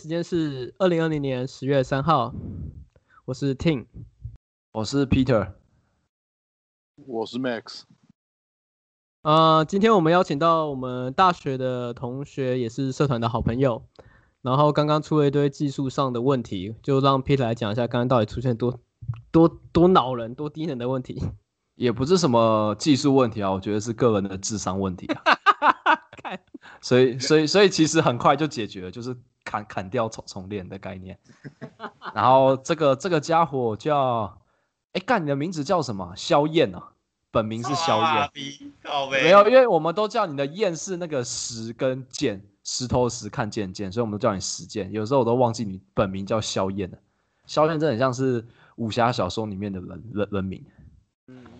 时间是二零二零年十月三号，我是 Tim，我是 Peter，我是 Max。呃，今天我们邀请到我们大学的同学，也是社团的好朋友。然后刚刚出了一堆技术上的问题，就让 Peter 来讲一下，刚刚到底出现多多多恼人、多低能的问题。也不是什么技术问题啊，我觉得是个人的智商问题啊。所以，所以，所以其实很快就解决了，就是砍砍掉重重练的概念。然后这个这个家伙叫，哎，干你的名字叫什么？萧燕啊，本名是萧燕。没有，因为我们都叫你的燕是那个石跟剑，石头石看剑剑，所以我们都叫你石剑。有时候我都忘记你本名叫萧燕了。萧燕真的很像是武侠小说里面的人人人名。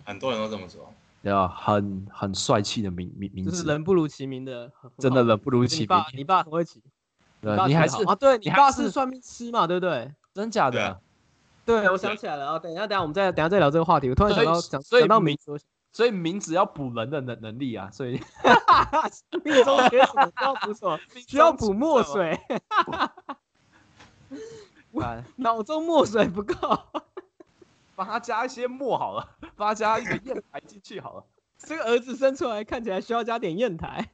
很多人都这么说，对啊，很很帅气的名名名字，就是人不如其名的，真的人不如其名。你爸，你爸很会起，你还是啊？对你爸是算命师嘛？对不对？真假的？对，我想起来了啊！等一下，等下我们再等下再聊这个话题。我突然想到，想想到名，所以名字要补人的能能力啊！所以 命中缺什么要补什么？需要补 墨水。脑中墨水不够。帮他加一些墨好了，帮他加一个砚台进去好了。这个儿子生出来看起来需要加点砚台，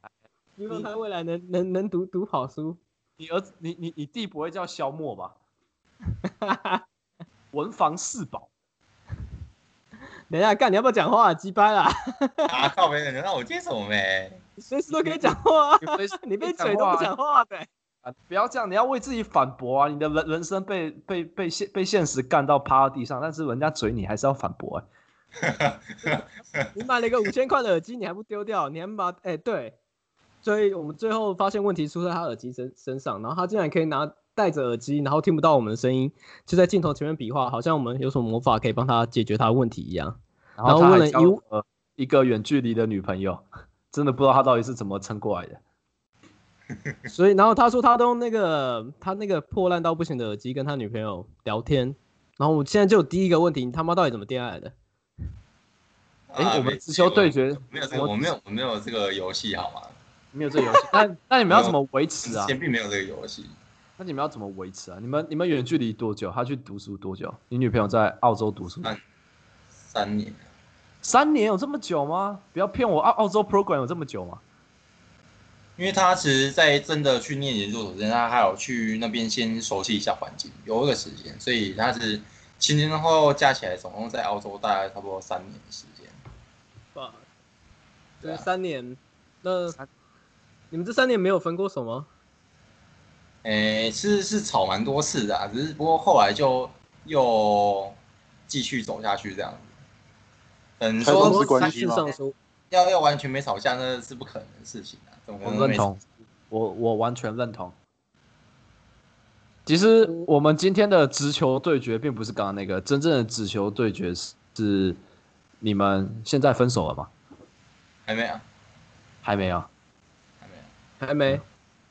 希望他未来能能能读读好书。你儿子，你你你弟不会叫萧默吧？文房四宝。等一下，干你要不要讲话？鸡掰啦！啊靠！没人让我接什么没？随时都可以讲话，你被嘴都不讲话呗。啊不要这样，你要为自己反驳啊！你的人人生被被被现被现实干到趴到地上，但是人家嘴你还是要反驳哎。你买了一个五千块的耳机，你还不丢掉？你还把哎对，所以我们最后发现问题出在他耳机身身上，然后他竟然可以拿戴着耳机，然后听不到我们的声音，就在镜头前面比划，好像我们有什么魔法可以帮他解决他的问题一样。然后问了一一个远距离的女朋友，真的不知道他到底是怎么撑过来的。所以，然后他说他都用那个他那个破烂到不行的耳机跟他女朋友聊天。然后我现在就有第一个问题，你他妈到底怎么恋爱的？哎，我们直球对决没有这个，我没有我没有这个游戏好吗？没有这个游戏，那那你们要怎么维持啊？前并没有这个游戏，那你们要怎么维持啊？你们你们远距离多久？他去读书多久？你女朋友在澳洲读书三三年，三年有这么久吗？不要骗我，澳澳洲 program 有这么久吗？因为他其实，在真的去念研究所之前，他还有去那边先熟悉一下环境，有一个时间，所以他是前前后后加起来，总共在澳洲大概差不多三年的时间。哇，对，三年。那你们这三年没有分过手吗？诶，是是吵蛮多次的，只是不过后来就又继续走下去这样子。嗯，说关系要要完全没吵架，那是不可能的事情啊。我认同，我我完全认同。其实我们今天的直球对决并不是刚刚那个真正的直球对决，是是你们现在分手了吗？还没有，还没有，还没有，还没。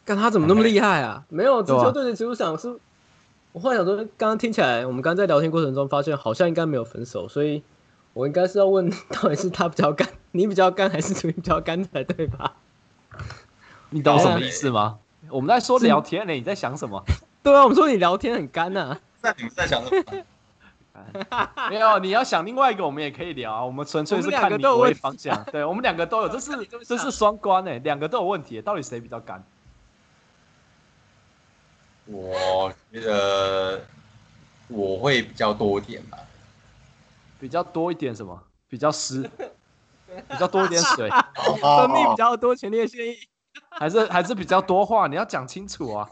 看他怎么那么厉害啊？没有直球对决，其实我想是，我幻想说，刚刚听起来，我们刚刚在聊天过程中发现，好像应该没有分手，所以我应该是要问，到底是他比较干，你比较干，还是你比较干才对吧？你懂什么意思吗？我们在说聊天呢，你在想什么？对啊，我们说你聊天很干呐。那你们在想什么？没有，你要想另外一个，我们也可以聊。我们纯粹是看你为方向。对，我们两个都有，这是 这是双关诶，两个都有问题，到底谁比较干？我觉得我会比较多一点吧。比较多一点什么？比较湿，比较多一点水，分泌比较多前列腺液。还是还是比较多话，你要讲清楚啊。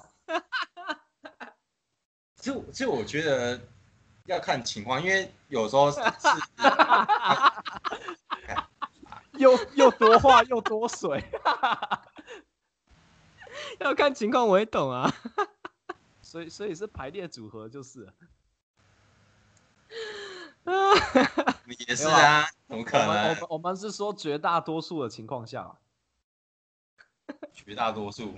就就我觉得要看情况，因为有时候 是又又多话又多水，要看情况我也懂啊。所以所以是排列组合就是。也是啊，怎么可能？我们我们是说绝大多数的情况下。绝大多数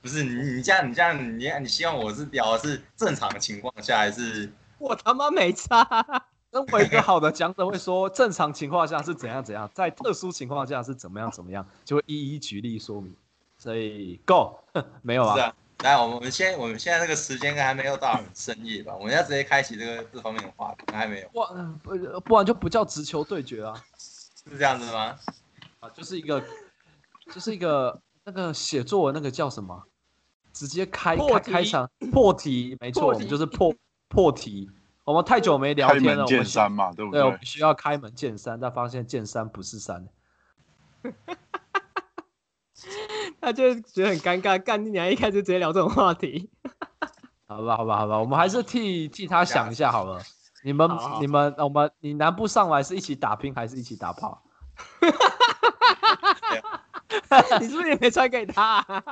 不是你，你这样，你这样，你你希望我是聊的是正常的情况下，还是 我他妈没差？身为一个好的讲者会说，正常情况下是怎样怎样，在特殊情况下是怎么样怎么样，就会一一举例说明。所以 Go 没有啊？来，我们现我们现在这个时间还没有到很深夜吧？我们要直接开启这个这方面的话题，还没有，不然不不然就不叫直球对决啊，是这样子吗？啊，就是一个就是一个那个写作文那个叫什么？直接开开开场破题，没错，我们就是破破题。我们太久没聊天了，门见我们需山嘛，对不对，我对们？需要开门见山，但发现见山不是山。他就觉得很尴尬，干你娘！一开始直接聊这种话题，好吧，好吧，好吧，我们还是替替他想一下好了。你们、好好你们、我们，你南部上来是一起打拼还是一起打炮？你是不是也没传给他、啊？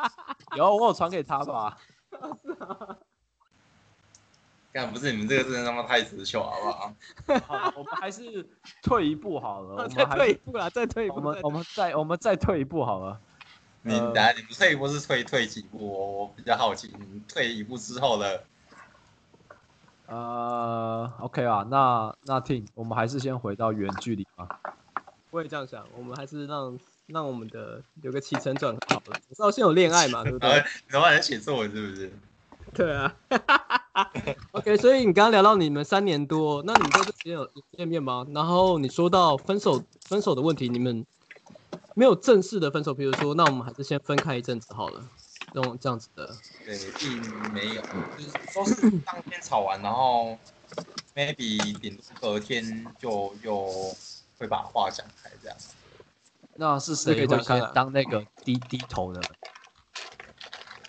有，我有传给他吧。干不是你们这个真的他妈太直球，好不好？好，我们还是退一步好了。我再们退一步啦，再退一步。我们再我们再我们再退一步好了。你呃等下你们退一步是退退几步？我我比较好奇，你退一步之后的呃，OK 啊，那那听，我们还是先回到远距离吧。我也这样想，我们还是让让我们的有个起承转合好了。我知道先有恋爱嘛，对不对？你他妈在写作文是不是？对啊。OK，所以你刚刚聊到你们三年多，那你们在这边有有见面吗？然后你说到分手分手的问题，你们没有正式的分手，比如说，那我们还是先分开一阵子好了，这种这样子的。对，并没有，就是说是当天吵完，然后 maybe 顶多隔天就又会把话讲开这样。那是谁会先当那个低低头的？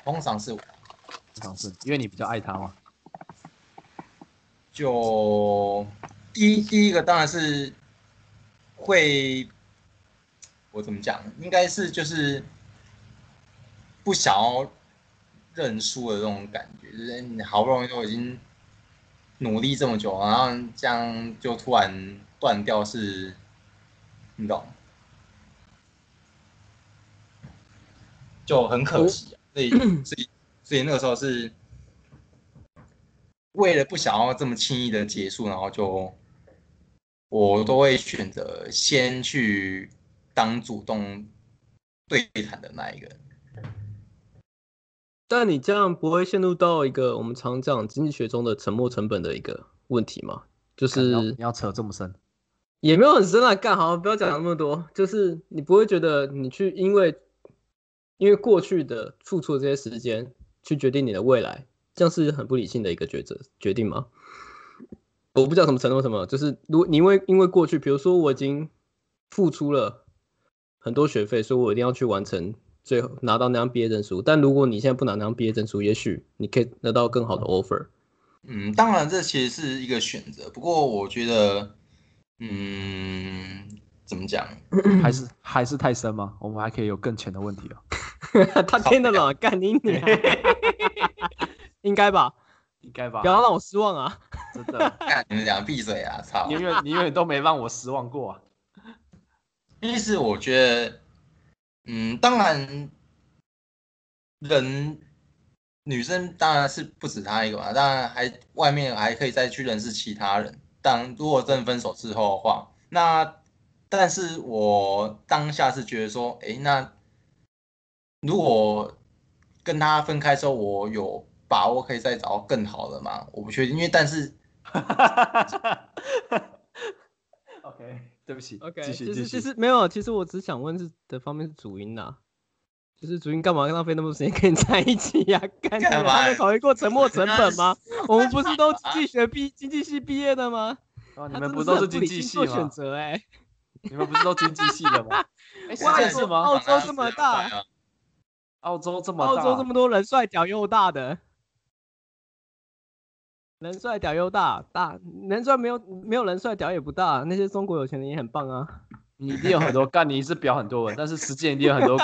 通常是我尝试，因为你比较爱他嘛。就第一第一个当然是会，我怎么讲？应该是就是不想要认输的这种感觉，就是你好不容易都已经努力这么久，然后这样就突然断掉是，你懂？就很可惜、啊，所以 所以所以那个时候是为了不想要这么轻易的结束，然后就我都会选择先去当主动对谈的那一个人。但你这样不会陷入到一个我们常讲经济学中的沉没成本的一个问题吗？就是你要扯这么深，也没有很深啊，干好，不要讲那么多。就是你不会觉得你去因为因为过去的付出的这些时间去决定你的未来，这样是很不理性的一个抉择决定吗？我不知道什么承诺什么，就是如果你因为因为过去，比如说我已经付出了很多学费，所以我一定要去完成最后拿到那张毕业证书。但如果你现在不拿那张毕业证书，也许你可以得到更好的 offer。嗯，当然这其实是一个选择，不过我觉得，嗯，怎么讲？还是还是太深吗？我们还可以有更浅的问题哦。他听得懂，干你娘！应该吧？应该吧不？要让我失望啊！真的，看你们俩闭嘴啊！操你！永远你永远都没让我失望过啊。其实我觉得，嗯，当然，人女生当然是不止他一个嘛，当然还外面还可以再去认识其他人。当如果真的分手之后的话，那但是我当下是觉得说，诶，那如果跟他分开之后，我有把握可以再找到更好的吗？我不确定，因为但是 OK，对不起 OK，继续其实其。实没有，其实我只想问是的方面是主因呐、就是主因干嘛浪费那么多时间跟你在一起呀、干你干嘛娘他们考虑过沉没成本吗？我们不是都经济学毕经济系毕业的吗？啊，你们不都是经济系吗做选吗？择哎、你们不是都经济系的吗？哇？澳洲这么大啊澳洲这么大，澳洲这么多人帅屌又大的，人帅屌又大，大人帅没有没有人帅屌也不大，那些中国有钱人也很棒啊。你一定有很多干，你是表很多人，但是实践一定有很多，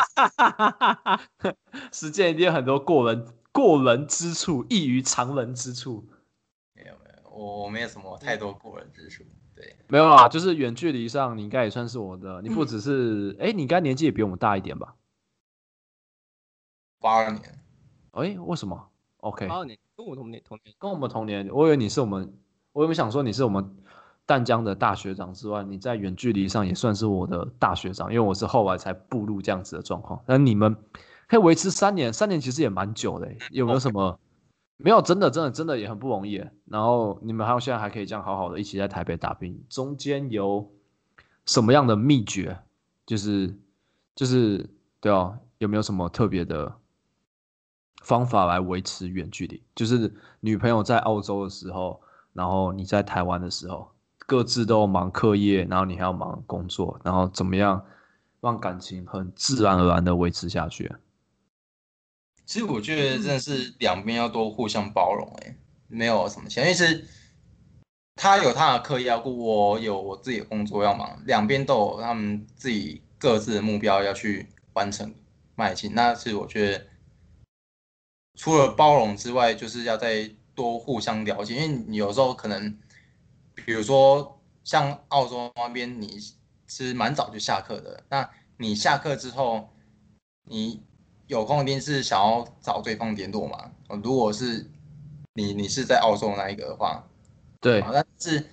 实践一定有很多过人过人之处，异于常人之处。没有没有，我我没有什么太多过人之处。对，没有啦，就是远距离上，你应该也算是我的。你不只是，哎、你应该年纪也比我们大一点吧？八二年，哎、为什么？OK，八二年跟我同年同年，跟我们同年，我以为你是我们，我原本想说你是我们淡江的大学长之外，你在远距离上也算是我的大学长，因为我是后来才步入这样子的状况。那你们可以维持三年，三年其实也蛮久的欸。有没有什么？没有，真的，真的，真的也很不容易欸。然后你们还有现在还可以这样好好的一起在台北打拼，中间有什么样的秘诀？就是就是对啊，有没有什么特别的方法来维持远距离？就是女朋友在澳洲的时候，然后你在台湾的时候，各自都忙课业，然后你还要忙工作，然后怎么样让感情很自然而然的维持下去？其实我觉得真的是两边要多互相包容，哎，没有什么钱，因为是他有他的课业要顾，我有我自己的工作要忙，两边都有他们自己各自的目标要去完成迈进。那是我觉得除了包容之外，就是要再多互相了解，因为你有时候可能，比如说像澳洲那边，你是蛮早就下课的，那你下课之后，你。有空一定是想要找对方联络嘛？如果是你，你是在澳洲那一个的话，对。但是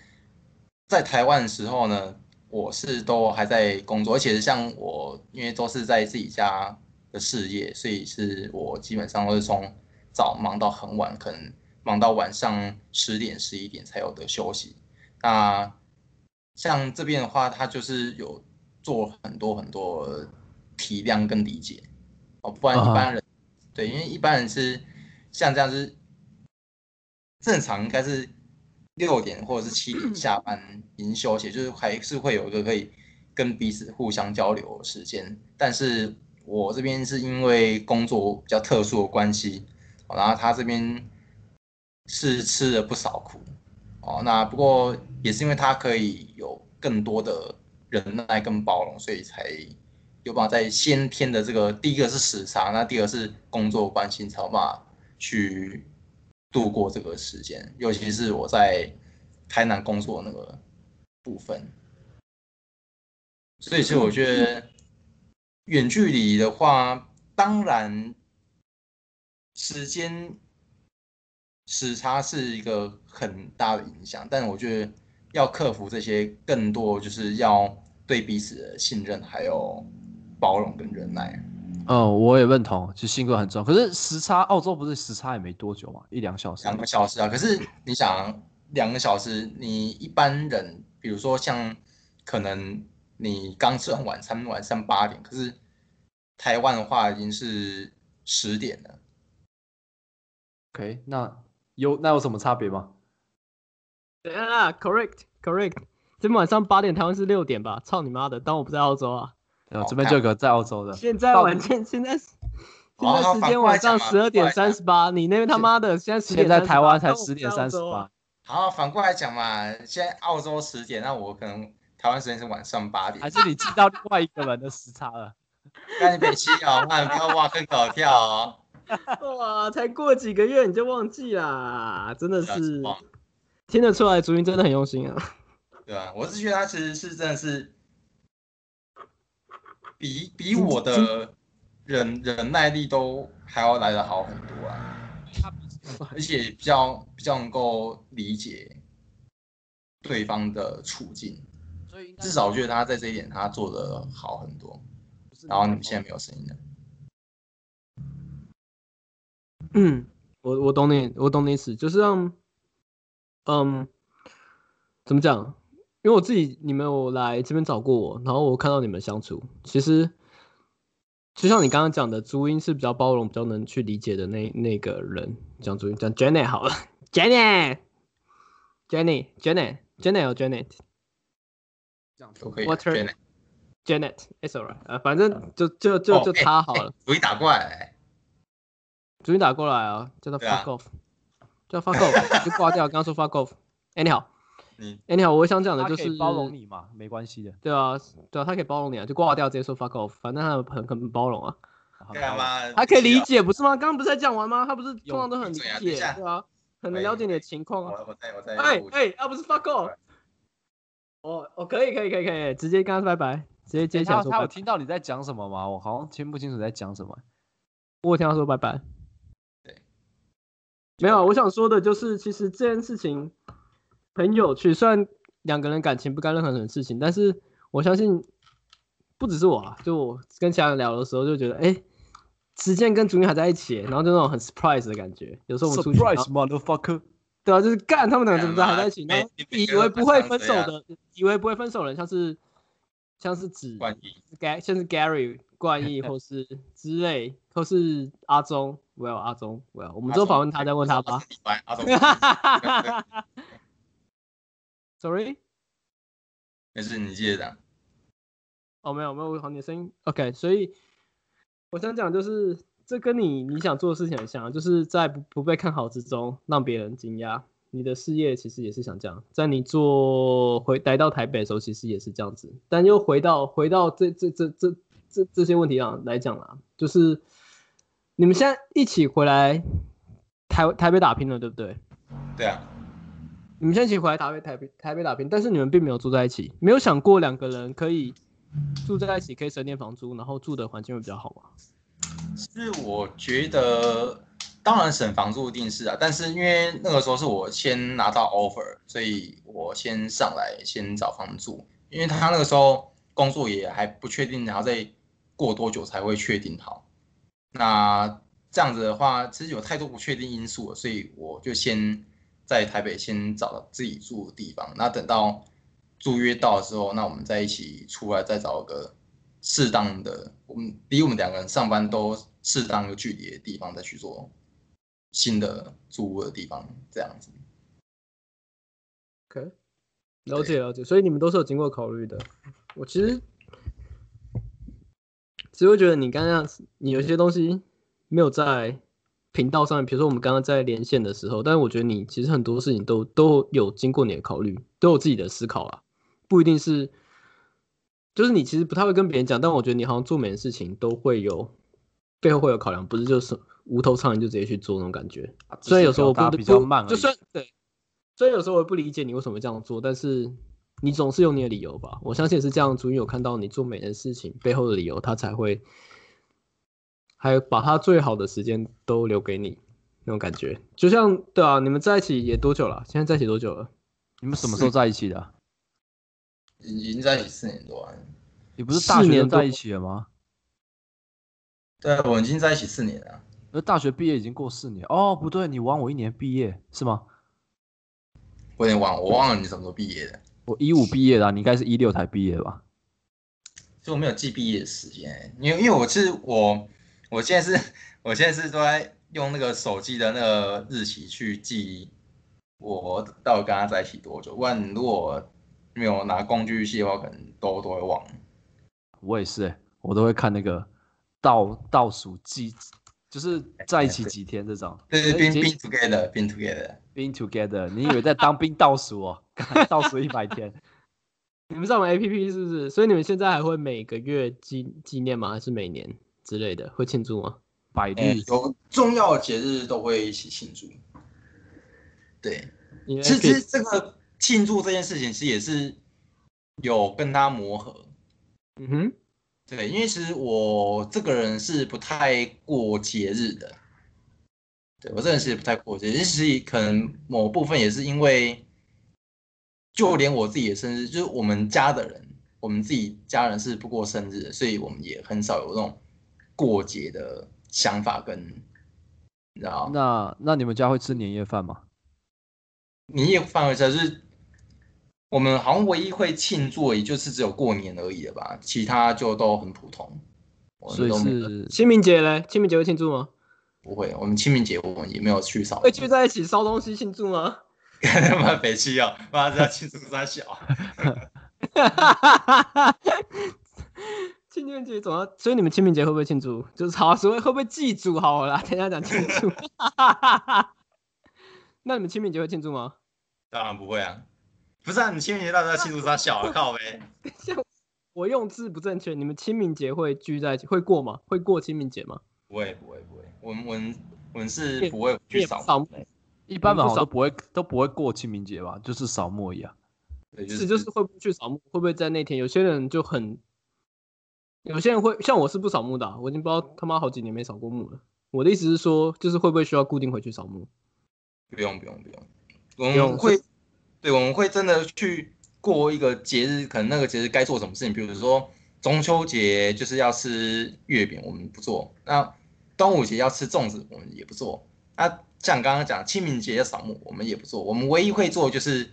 在台湾的时候呢，我是都还在工作，而且像我，因为都是在自己家的事业，所以是我基本上都是从早忙到很晚，可能忙到晚上十点、十一点才有的休息。那像这边的话，他就是有做很多很多体谅跟理解。哦，不然一般人，对，因为一般人是像这样是正常，应该是六点或者是七点下班已经休息，就是还是会有一个可以跟彼此互相交流的时间。但是我这边是因为工作比较特殊的关系，然后他这边是吃了不少苦，哦，那不过也是因为他可以有更多的忍耐跟包容，所以才。有办法在先天的这个第一个是时差，那第二是工作关系，才有办法去度过这个时间。尤其是我在台南工作那个部分，所以其实我觉得远距离的话，当然时间时差是一个很大的影响，但我觉得要克服这些，更多就是要对彼此的信任，还有。包容跟忍耐，嗯，我也认同，其实性格很重要。可是时差，澳洲不是时差也没多久嘛，一两小时。两个小时啊，可是你想，两个小时，你一般人，比如说像可能你刚吃完晚餐，晚上八点，可是台湾的话已经是十点了。OK，那有那有什么差别吗？对啊，Correct，Correct，今天晚上八点，台湾是六点吧？操你妈的，当我不在澳洲啊！有这边就有个在澳洲的，现在晚间现在现在时间晚上十二点三十八，你那边他妈的现在十点，现在台湾才十点三十八。好，反过来讲嘛，现在澳洲十点，那我可能台湾时间是晚上八点，还是你记到另外一个人的时差了？赶紧别气哦，那不要挖坑搞跳哦。哇，才过几个月你就忘记啦，真的是听得出来，朱茵真的很用心啊。对啊，我是觉得他其实是真的是。比比我的忍忍耐力都还要来的好很多啊，而且比较比较能够理解对方的处境，所以至少我觉得他在这一点他做的好很多。然后你们现在没有声音了。嗯，我我懂你，我懂你意思，就是让，嗯，怎么讲？因为我自己，你们有来这边找过我，然后我看到你们相处，其实就像你刚刚讲的，朱茵是比较包容、比较能去理解的那那个人。讲朱茵，讲 Jenny 好了，Jenny，Jenny，Jenny，Jenny 有 Jenny，这样都可以。Janet，Janet，It's alright，呃，反正就就就就他好了。朱茵打过来，主意打过来啊，叫他 fuck off，叫 fuck off，就挂掉。刚刚说 fuck off，哎，你好。哎，你好，我想讲的就是包容你嘛，没关系的。对啊，对啊，他可以包容你啊，就挂掉直接说 fuck off，反正他很很包容啊。他可以理解不是吗？刚刚不是在讲完吗？他不是通常都很理解，对啊，很了解你的情况啊。我在我在。哎哎，要不是 fuck off。哦哦，可以可以可以可以，直接跟他拜拜，直接接起来说。他有听到你在讲什么吗？我好像听不清楚在讲什么。我听他说拜拜。对，没有，我想说的就是，其实这件事情。很有趣，虽然两个人感情不干任何什么事情，但是我相信不只是我啊，就我跟其他人聊的时候就觉得，哎，时间跟竹女还在一起，然后就那种很 surprise 的感觉。有时候我们出去，surprise motherfucker，对啊，就是干他们两个怎么干嘛还在一起，然后没你没以为不会分手的，以为不会分手的人，像是像是指冠像是 Gary 冠毅，或是 之类，或是阿忠，Well 阿忠，Well 我们之后访问他再问他吧。。阿忠，Sorry，没事，你接着讲。哦没有没有，我好你的声音 OK，所以我想讲就是这跟你你想做的事情很像，就是在不不被看好之中让别人惊讶。你的事业其实也是想这样，在你做回来到台北的时候，其实也是这样子，但又回到回到这这这这这这些问题上来讲啦，就是你们现在一起回来台台北打拼了，对不对？对啊，你们现在一起回来台北台北台北打拼，但是你们并没有住在一起，没有想过两个人可以住在一起，可以省点房租，然后住的环境会比较好吗？是我觉得，当然省房租一定是啊，但是因为那个时候是我先拿到 offer，所以我先上来先找房住，因为他那个时候工作也还不确定，然后再过多久才会确定好。那这样子的话，其实有太多不确定因素了，所以我就先在台北先找到自己住的地方。那等到租约到的时候，那我们再一起出来，再找个适当的，我们离我们两个人上班都适当的距离的地方，再去做新的租屋的地方，这样子。OK，了解了解，所以你们都是有经过考虑的。我其实只会觉得你刚刚你有些东西没有在频道上面，比如说我们刚刚在连线的时候，但是我觉得你其实很多事情都都有经过你的考虑，都有自己的思考啊，不一定是，就是你其实不太会跟别人讲，但我觉得你好像做每件事情都会有背后会有考量，不是就是无头苍蝇就直接去做那种感觉。虽然有时候我不表达比较慢就算对，虽然有时候我不理解你为什么这样做，但是你总是有你的理由吧？我相信是这样，主因有看到你做每件事情背后的理由，他才会，还有把他最好的时间都留给你那种感觉。就像对啊，你们在一起也多久了？现在在一起多久了？你们什么时候在一起的啊？已经在一起四年多了。你不是大学四年在一起了吗？对啊，我们已经在一起四年了。那大学毕业已经过四年哦，不对，你晚我一年毕业是吗？我有点忘，我忘了你什么时候毕业的。我一五毕业的啊、你应该是一六才毕业吧？其实我没有记毕业的时间欸，因为因为我是我，我现在是，我现在是都在用那个手机的那个日期去记我到底跟他在一起多久，不然如果没有拿工具记的话，可能都都会忘。我也是、欸，我都会看那个倒倒数计，就是在一起几天这种。对对，been 哎已经 been together，been together。been together，你以为在当兵倒数哦？倒数一百天，你们上完 APP 是不是？所以你们现在还会每个月纪纪念吗？还是每年之类的会庆祝吗？百哎日有重要的节日都会一起庆祝。对，其实其实这个庆祝这件事情，其实也是有跟他磨合。嗯哼，对，因为其实我这个人是不太过节日的，对我这个人是不太过节日，其实可能某部分也是因为，就连我自己的生日，就是我们家的人，我们自己家人是不过生日的，所以我们也很少有那种过节的想法跟，你知道，那那你们家会吃年夜饭吗？年夜饭而且是我们好像唯一会庆祝，也就是只有过年而已了吧，其他就都很普通。所以是清明节嘞？清明节会庆祝吗？不会，我们清明节我们也没有去扫会聚在一起烧东西庆祝吗？他 妈北七哦，妈这庆祝三小，清明节总要，所以你们清明节会不会庆祝？就是好，所谓会不会祭祖好了啦？等一下讲庆祝。那你们清明节会庆祝吗？当然不会啊，不是啊，你清明节到底要庆祝三小啊？靠呗，我用字不正确，你们清明节会聚在一起，会过吗？会过清明节吗？不会不会不会，我们我们我们是不会去扫扫墓，一般人好不扫像都不会都不会过清明节吧，就是扫墓一样。对，是就是会不会去扫墓？会不会在那天？有些人就很，有些人会像我是不扫墓的啊、我已经不知道他妈好几年没扫过墓了。我的意思是说，就是会不会需要固定回去扫墓？不用不用不用，我用们会，对，我们会真的去过一个节日，可能那个节日该做什么事情，比如说中秋节就是要吃月饼，我们不做。那端午节要吃粽子，我们也不做。那像刚刚讲清明节要扫墓，我们也不做。我们唯一会做就是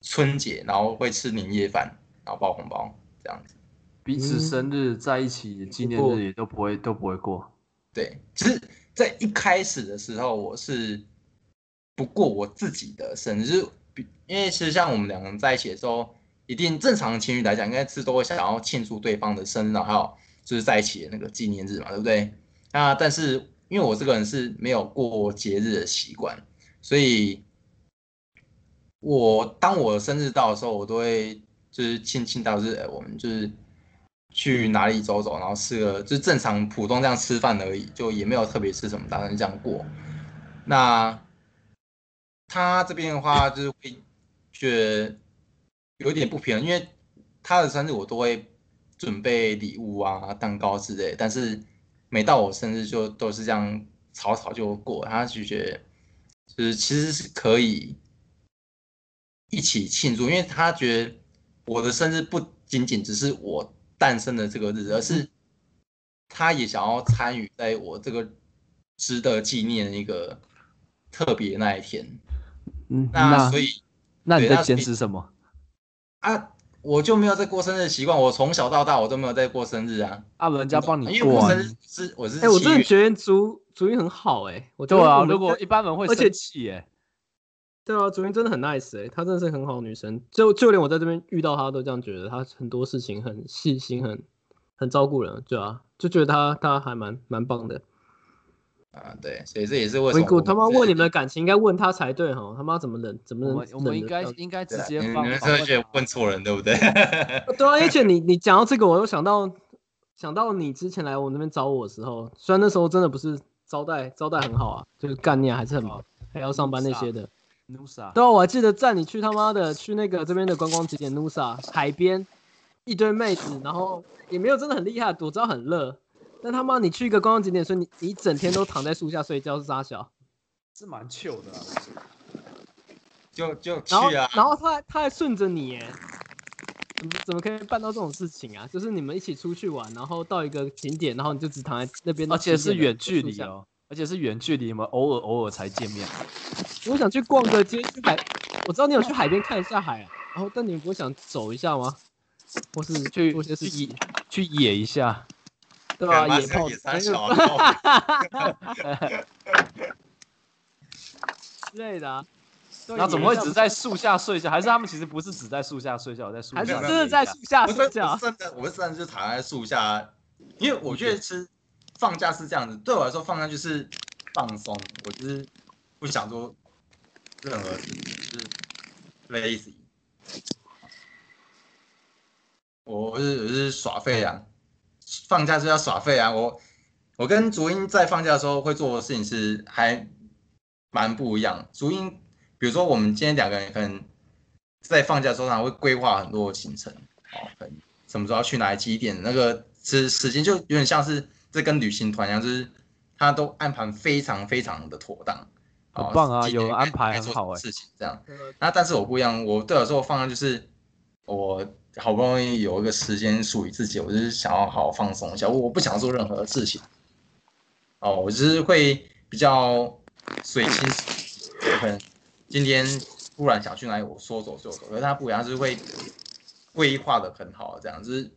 春节，然后会吃年夜饭，然后包红包这样子。彼此生日在一起纪念日也都不会都不会过。对，只是，在一开始的时候，我是不过我自己的生日，因为其实像我们两个人在一起的时候，一定正常情侣来讲，应该是都会想要庆祝对方的生日，还有就是在一起的那个纪念日嘛，对不对？那但是因为我这个人是没有过节日的习惯，所以我当我生日到的时候，我都会就是庆庆到是，我们就是。去哪里走走，然后吃个就正常普通这样吃饭而已，就也没有特别吃什么，打算这样过。那他这边的话就是会觉得有点不平衡，因为他的生日我都会准备礼物啊、蛋糕之类，但是每到我生日就都是这样草草就过。他就觉得就是其实是可以一起庆祝，因为他觉得我的生日不仅仅只是我。诞生的这个日子，而是他也想要参与在我这个值得纪念的一个特别那一天。嗯，那所以那你在坚持什么啊？我就没有在过生日习惯，我从小到大我都没有在过生日啊。啊，人家帮你过，因为我生日是我是哎，我真的觉得主主意很好哎。对啊，如果一般人会生气哎。对啊，主音真的很 nice 哎，她真的是很好女生，就就连我在这边遇到她都这样觉得，她很多事情很细心，很很照顾人，对啊，就觉得她她还蛮蛮棒的。啊，对，所以这也是为什么他妈问你们的感情应该问他才对哈，他妈怎么冷怎么冷？我们应该应该直接放。你们真的觉得问错人对不对？对啊，而且你你讲到这个，我又想到想到你之前来我那边找我的时候，虽然那时候真的不是招待招待很好啊，就是概念还是很忙，还要上班那些的。Nusa，对啊，我还记得在你去他妈的去那个这边的观光景点 Nusa 海边，一堆妹子，然后也没有真的很厉害，我知道很热，但他妈你去一个观光景点，所以你你整天都躺在树下睡觉是傻小，是蛮糗的，就就去啊，然后他他还顺着你，耶，怎么怎么可以办到这种事情啊？就是你们一起出去玩，然后到一个景点，然后你就只躺在那边，而且是远距离哦。而且是远距离，你们偶尔偶尔才见面。我想去逛个街，去海。我知道你有去海边看一下海，然后但你不想走一下吗？或是去做些去野去野一下，对吧？野炮 之类的。那怎么会只在树下睡觉？还是他们其实不是只在树下睡觉，在树还是真的在树下睡觉？真的，我真的就躺在树下，因为我觉得吃。放假是这样子，对我来说，放假就是放松。我就是不想做任何事情，就是 lazy。我是我是耍废啊，放假是要耍废啊。我我跟竹英在放假的时候会做的事情是还蛮不一样。竹英，比如说我们今天两个人可能在放假的时候，他会规划很多行程，哦，什么时候要去哪里几点，那个时时间就有点像是。这跟旅行团一样，就是他都安排非常非常的妥当，好棒啊，有安排很好哎，事情这样。那但是我不一样，我对我说放假就是我好不容易有一个时间属于自己，我就是想要好好放松一下，我我不想做任何事情。哦，我就是会比较随心，可能今天突然想去哪里，我说走就走。可是他不一样，是会规划的很好，这样就是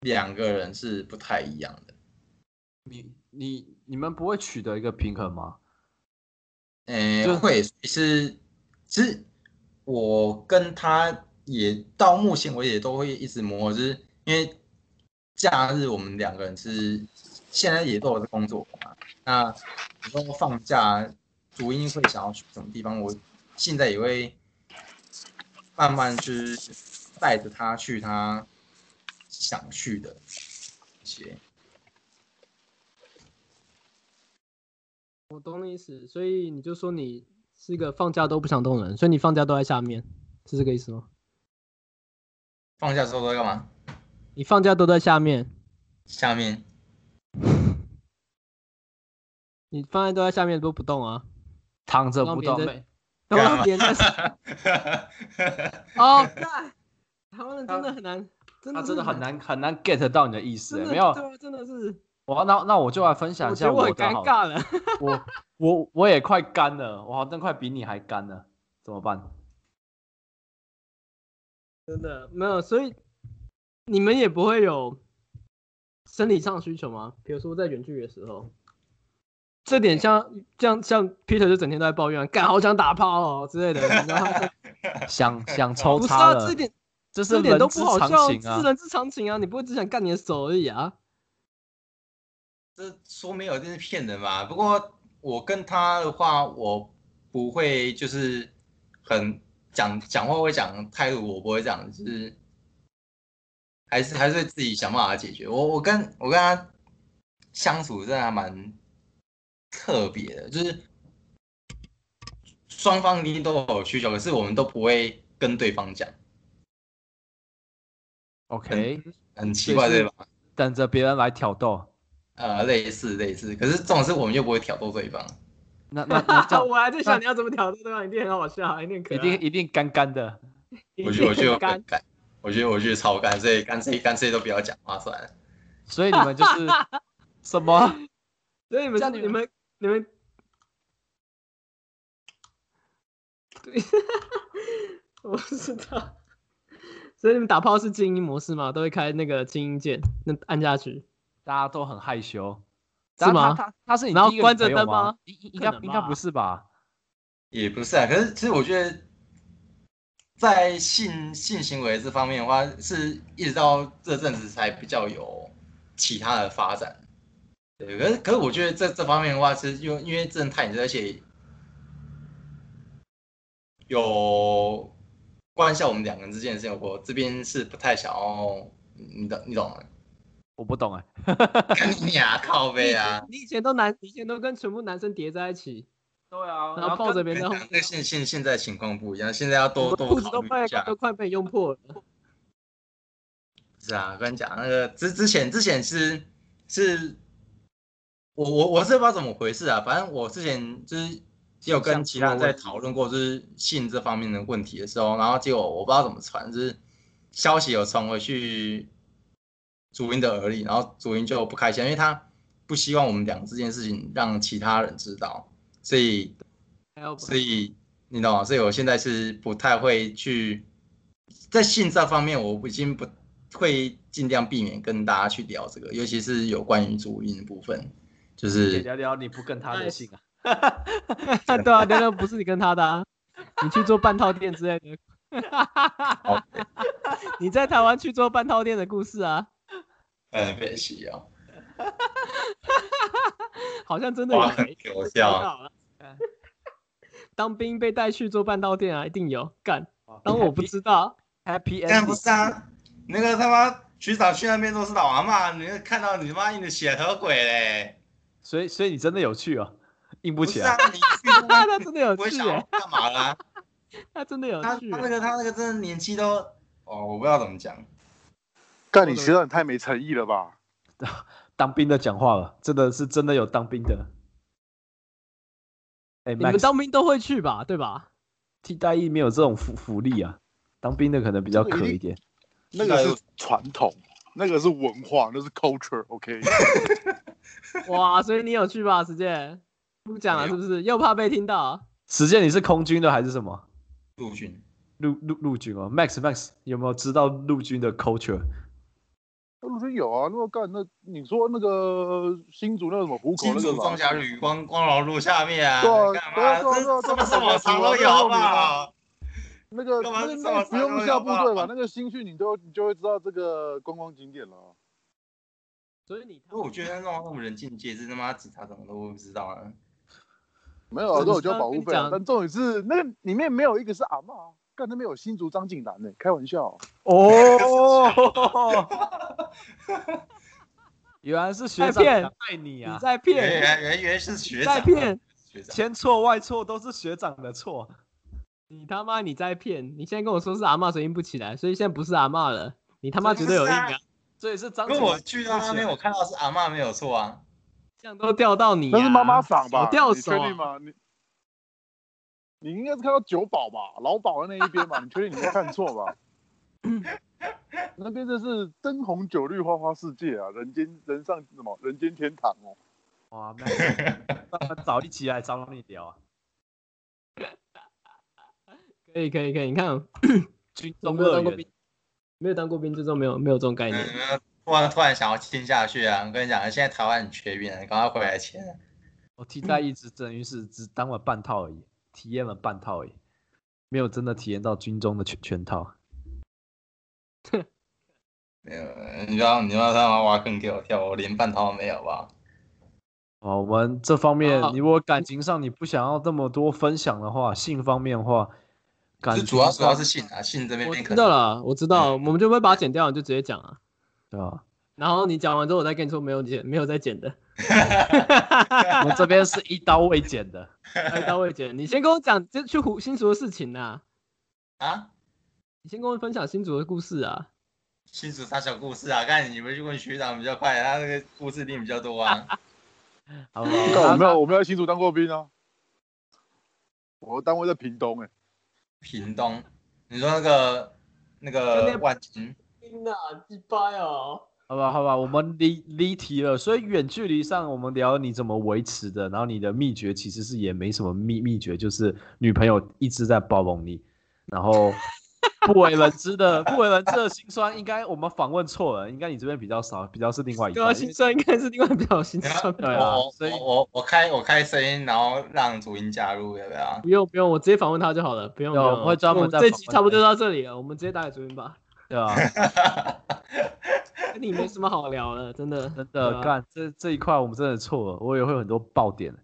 两个人是不太一样的。你你你们不会取得一个平衡吗？诶，会是，其实我跟他也到目前为止都会一直磨，就是因为假日我们两个人是现在也都有在工作嘛。那你说放假，主音会想要去什么地方，我现在也会慢慢去带着他去他想去的一些。我懂你意思，所以你就说你是一个放假都不想动的人，所以你放假都在下面，是这个意思吗？放假时候都在干嘛？你放假都在下面。下面。你放假都在下面都不动啊？躺着不动。让别人。哦，台湾人真的很难，真的他真的很难很难 get 到你的意思，没有。对啊，真的是。我那那我就来分享一下我的。尴尬了。我我我也快干了，我好像快比你还干了，怎么办？真的没有，所以你们也不会有生理上的需求吗？比如说在远距离的时候，这点像像像 Peter 就整天都在抱怨，干好想打炮哦之类的，你知道吗？想想抽不是啊，插了，这点这是这点都人之常不好笑，情啊是。人之常情啊，你不会只想干你的手而已啊。这说没有，这是骗人嘛。不过我跟他的话，我不会就是很讲讲话会讲态度，我不会这样，就是还是还是会自己想办法解决。我我跟我跟他相处真的还蛮特别的，就是双方一定都有需求，可是我们都不会跟对方讲，OK，很奇怪对吧？等着别人来挑逗。呃，类似类似，可是这种事我们又不会挑逗对方。那那那这样 我还在想你要怎么挑逗对方，一定很好笑，一定很可一，定一定干干的。我觉得我觉得干干，我觉得我觉得超干，所以干脆干脆都不要讲话算了。所以你们就是 什么？所以你们你们你们，对，我不知道。所以你们打炮是静音模式吗？都会开那个静音键，那按下去。大家都很害羞，是吗他是你第一个然后关着灯吗？应应应该应该不是吧？也不是啊，可是其实我觉得，在性性行为这方面的话，是一直到这阵子才比较有其他的发展。对，可是可是我觉得这这方面的话，是因为因为真的太而且有关系到我们两个人之间的事情，我这边是不太想要，你懂你懂吗？我不懂哎、干 你啊，靠背啊！你以前都男，以前都跟全部男生叠在一起，对啊然后抱着别人那个现现现在情况不一样，现在要多多考虑一下。都快被用破了。是啊，我跟你讲，那个之之前之前是是，我我我是不知道怎么回事啊，反正我之前就是有跟其他人在讨论过，就是性这方面的问题的时候，然后结果我不知道怎么传，就是消息有传回去主音的耳里，然后主音就不开心，因为他不希望我们两个这件事情让其他人知道，所以所以你懂吗？所以我现在是不太会去在性这方面，我已经不会尽量避免跟大家去聊这个，尤其是有关于主音的部分，就是聊聊你不跟他的性啊？对啊，聊聊不是你跟他的啊，你去做半套店之类的。你在台湾去做半套店的故事啊，很可惜哦，好像真的有哇，很欸。搞笑。当兵被带去做半道店啊，一定有干。哦当我不知道，Happy 但不啊，那个他妈局长去那边都是老阿妈，你看到你他妈印的血和鬼嘞，所以所以你真的有去哦，硬不起来。不是啊，你去那边 他真的有不会趣欸，干嘛啦？他真的有趣欸。他他那个他那个真的年纪都，哦，我不知道怎么讲。干你学长太没诚意了吧？当兵的讲话了，真的是真的有当兵的。哎、你们当兵都会去吧？对吧？替代役没有这种福福利啊，当兵的可能比较可一点。那个是传统，那个是文化，那是 culture，OK？哇，所以你有去吧？时间不讲了是不是？又怕被听到？实践你是空军的还是什么？陆军陆陆陆军哦，Max Max 有没有知道陆军的 culture？那陆军有啊，那个干那你说那个新竹那个什么虎口新竹那个嘛装甲旅光光荣路下面啊，对啊干对啊嘛？对么么？那个那个那个不用下部队吧？那个新训你都你就会知道这个观光景点了。所以你因为我觉得那种那么人尽皆知，他妈警察怎么都不知道啊？没有啊，这都有交保护费。但重点是那个里面没有一个是阿嬷啊，干那边有新竹张景南呢，开玩笑。哦，原来是学长爱你你啊！你在骗，原原原是学你长啊，在骗，千错万错都是学长的错。你他妈你在骗！你现在跟我说是阿嬷声音不起来，所以现在不是阿嬷了。你他妈绝对有硬啊！所以是张因为景我去到那边，我看到是阿嬷没有错啊。这样都钓到你、啊，那是妈妈嗓吧？我掉你手、啊。确定吗？你你应该是看到九保吧，老保的那一边吧？你确定你没看错吧？那边真是灯红酒绿花花世界啊，人间人上什么人间天堂哦。哇，那早一起来找你聊啊。可以可以可以，你看，军我中没有当过兵，没有当过兵，这种没有没有这种概念。嗯，突然突然想要签下去啊！我跟你讲，现在台湾很缺兵，赶快回来签。我替代役只等于是只当了半套而已，体验了半套而已，没有真的体验到军中的全全套。没有，你知道你要他妈挖坑给我跳，我连半套都没有吧？哦，我们这方面哦，你如果感情上你不想要这么多分享的话，性方面的话，感主要主要是性啊，性这边我可能知道了，我知道，我们就不会把它剪掉，你就直接讲啊。对吧？然后你讲完之后，我再跟你说没有剪，没有再剪的，我们这边是一刀未剪的。一刀未剪。你先跟我讲这去湖新竹的事情呐、啊，你先跟我分享新竹的故事啊。新竹啥小故事啊？看你们去问学长比较快，他那个故事定比较多啊。好不干我好？没有我没有在新竹当过兵啊，我单位在屏东哎、屏东，你说那个那个那万金，天哪，鸡掰哦！好吧，好吧，我们离离题了，所以远距离上我们聊你怎么维持的，然后你的秘诀其实是也没什么秘秘诀，就是女朋友一直在包容你，然后 不为人知的不为人知的心酸，应该我们访问错了，应该你这边比较少，比较是另外一对啊，段。心酸应该是另外比较心酸。对啊我所以我我我开我开声音，然后让主音加入，要不要？不用不用，我直接访问他就好了，不用不用。我会专门我们这集差不多就到这里了，我们直接打给主音吧。对啊，跟你没什么好聊了，真的。真的干这这一块我们真的错了，我也会有很多爆点。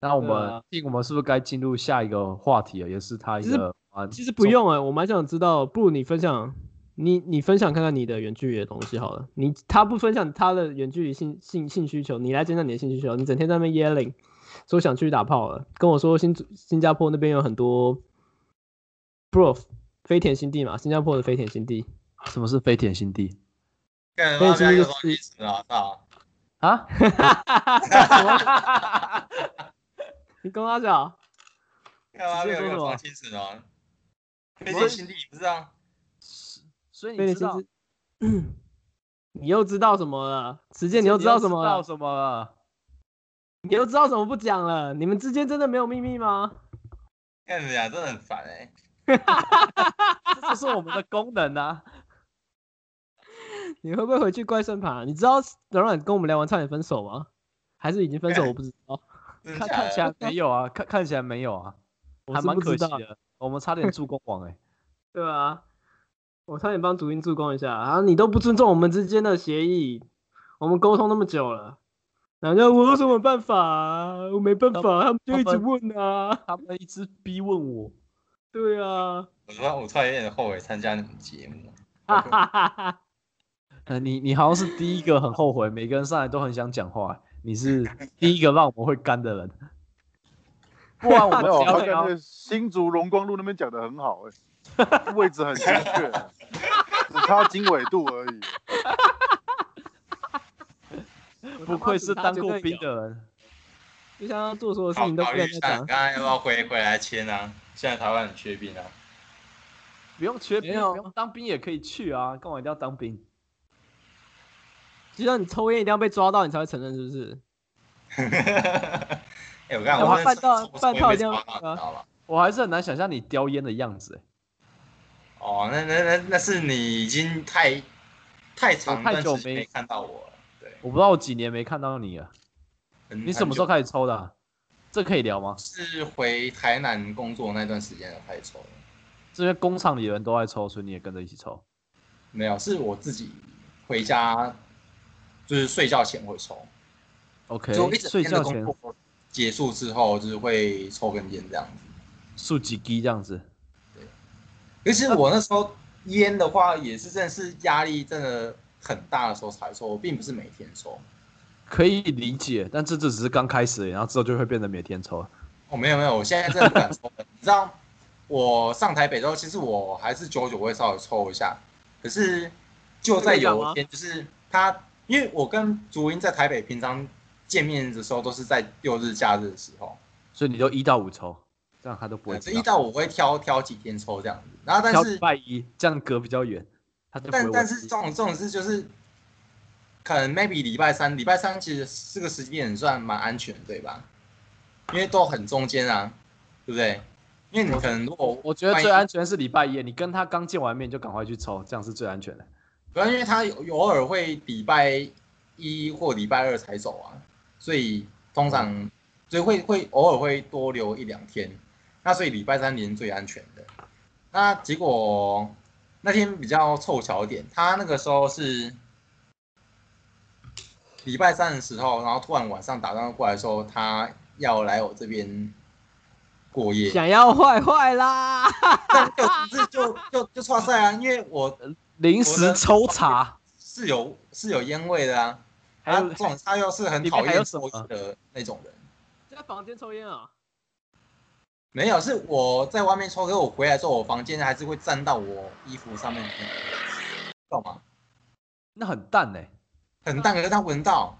那我们进，我们是不是该进入下一个话题了？也是他一其实个啊，其实不用哎、我蛮想知道，不如你分享，你你分享看看你的远距离的东西好了。你他不分享他的远距离性性性需求，你来讲讲你的性需求。你整天在那边 yelling，说想去打炮了，跟我说新新加坡那边有很多 proof 飞田新地嘛，新加坡的飞田新地什么是飞田新地干啊？操！啊？你跟他讲，干不是啊？所以你知道，你又知道什么了？时间你又知道什么了？知道什么了？你又知道什么不讲了？你们之间真的没有秘密吗？看你俩真的很烦哎、这就是我们的功能啊！你会不会回去怪圣盘？你知道软软跟我们聊完差点分手吗？还是已经分手？我不知道，看看起来 没有啊，看看起来没有啊，我还蛮。可惜的。我们差点助攻王哎、对啊，我差点帮主音助攻一下啊！你都不尊重我们之间的协议，我们沟通那么久了，然后我有什么办法、啊？我没办法，他们就一直问啊。他们一直逼问我，对啊，我突然我突然有点后悔参加你们节目。哈哈哈哈。呃，你你好像是第一个很后悔，每个人上来都很想讲话，你是第一个让我们会干的人。不然我们没有，只要聊他在那个新竹荣光路那边讲的很好哎、位置很 精确，只差经纬度而已。不愧是当过兵的人。就像他做所有事情都考虑一下，跟人家讲刚，刚要不要回回来签啊？现在台湾很缺兵啊。不用缺兵，不用当兵也可以去啊，干嘛一定要当兵？就像你抽烟一定要被抓到，你才会承认，是不是？哎、我还是很难想象你叼烟的样子、欸。哦，那那那那是你已经太太长太久没看到我了。对，我不知道我几年没看到你了。很你什么时候开始抽的啊、这可以聊吗？是回台南工作那段时间才开始抽的。这边工厂里的人都在抽，所以你也跟着一起抽。没有，是我自己回家就是睡觉前会抽，OK，就一整睡觉前天的工作结束之后，就是会抽根烟这样子。竖几滴这样子。可是我那时候烟的话，也是真的是压力真的很大的时候才抽，我并不是每天抽。可以理解，但这这只是刚开始，然后之后就会变成每天抽。哦，没有没有，我现在真的不敢抽了。你知道，我上台北之后，其实我还是久久会稍微抽一下。可是就在有一天，就是他，因为我跟竹英在台北平常见面的时候，都是在六日假日的时候，所以你就一到五抽，这样他都不会一到五会挑挑几天抽这样子。然后但是礼拜一，这样隔比较远。但但是这种这种事就是，可能 maybe 礼拜三，礼拜三其实这个时间点算蛮安全，对吧？因为都很中间啊，对不对？因为你可能如果我觉得最安全是礼拜一，你跟他刚见完面就赶快去抽，这样是最安全的。主要因为他偶尔会礼拜一或礼拜二才走啊，所以通常所以会会偶尔会多留一两天，那所以礼拜三连最安全的。那结果那天比较凑巧一点，他那个时候是礼拜三的时候，然后突然晚上打电话过来说他要来我这边过夜，想要坏坏啦！但就就就就错赛啊，因为我临时抽查，是有是有烟味的啊。还有他这种他又是很讨厌抽烟的那种人。在房间抽烟啊？没有，是我在外面抽，可是我回来之后，我房间还是会沾到我衣服上面的那个，懂吗？那很淡哎、很淡，可是他闻到。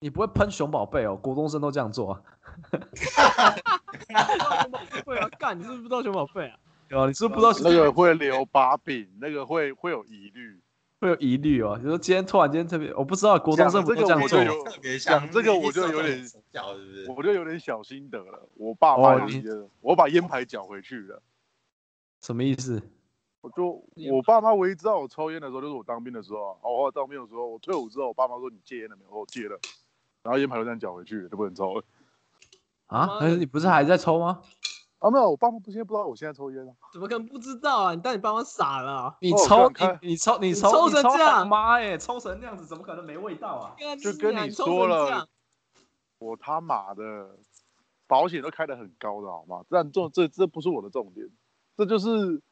你不会喷熊宝贝哦？国中生都这样做啊？会啊，干，你是不是不知道熊宝贝啊？对啊，你是不是不知道那个会留把柄，那个会会有疑虑。会有疑虑哦？你说今天突然间特别，我不知道国中生不都这样做？讲这个我就有特别像讲这个我就有点，是是？我就有点小心得了。我爸妈哦也觉得，我把烟牌缴回去了。什么意思？我就我爸妈唯一知道我抽烟的时候，就是我当兵的时候啊。哦，我当兵的时候，我退伍之后，我爸妈说你戒烟了没有？我说戒了，然后烟牌就这样缴回去了，就不能抽了。啊妈？但是你不是还在抽吗？啊，没有，我爸妈不现在不知道我现在抽烟啊。怎么可能不知道啊？你当你爸妈傻了你抽你你抽你你抽抽成这样妈哎，抽成那样子怎么可能没味道啊？就跟你说了，我他妈的保险都开得很高的好吗？但重这这不是我的重点，这就是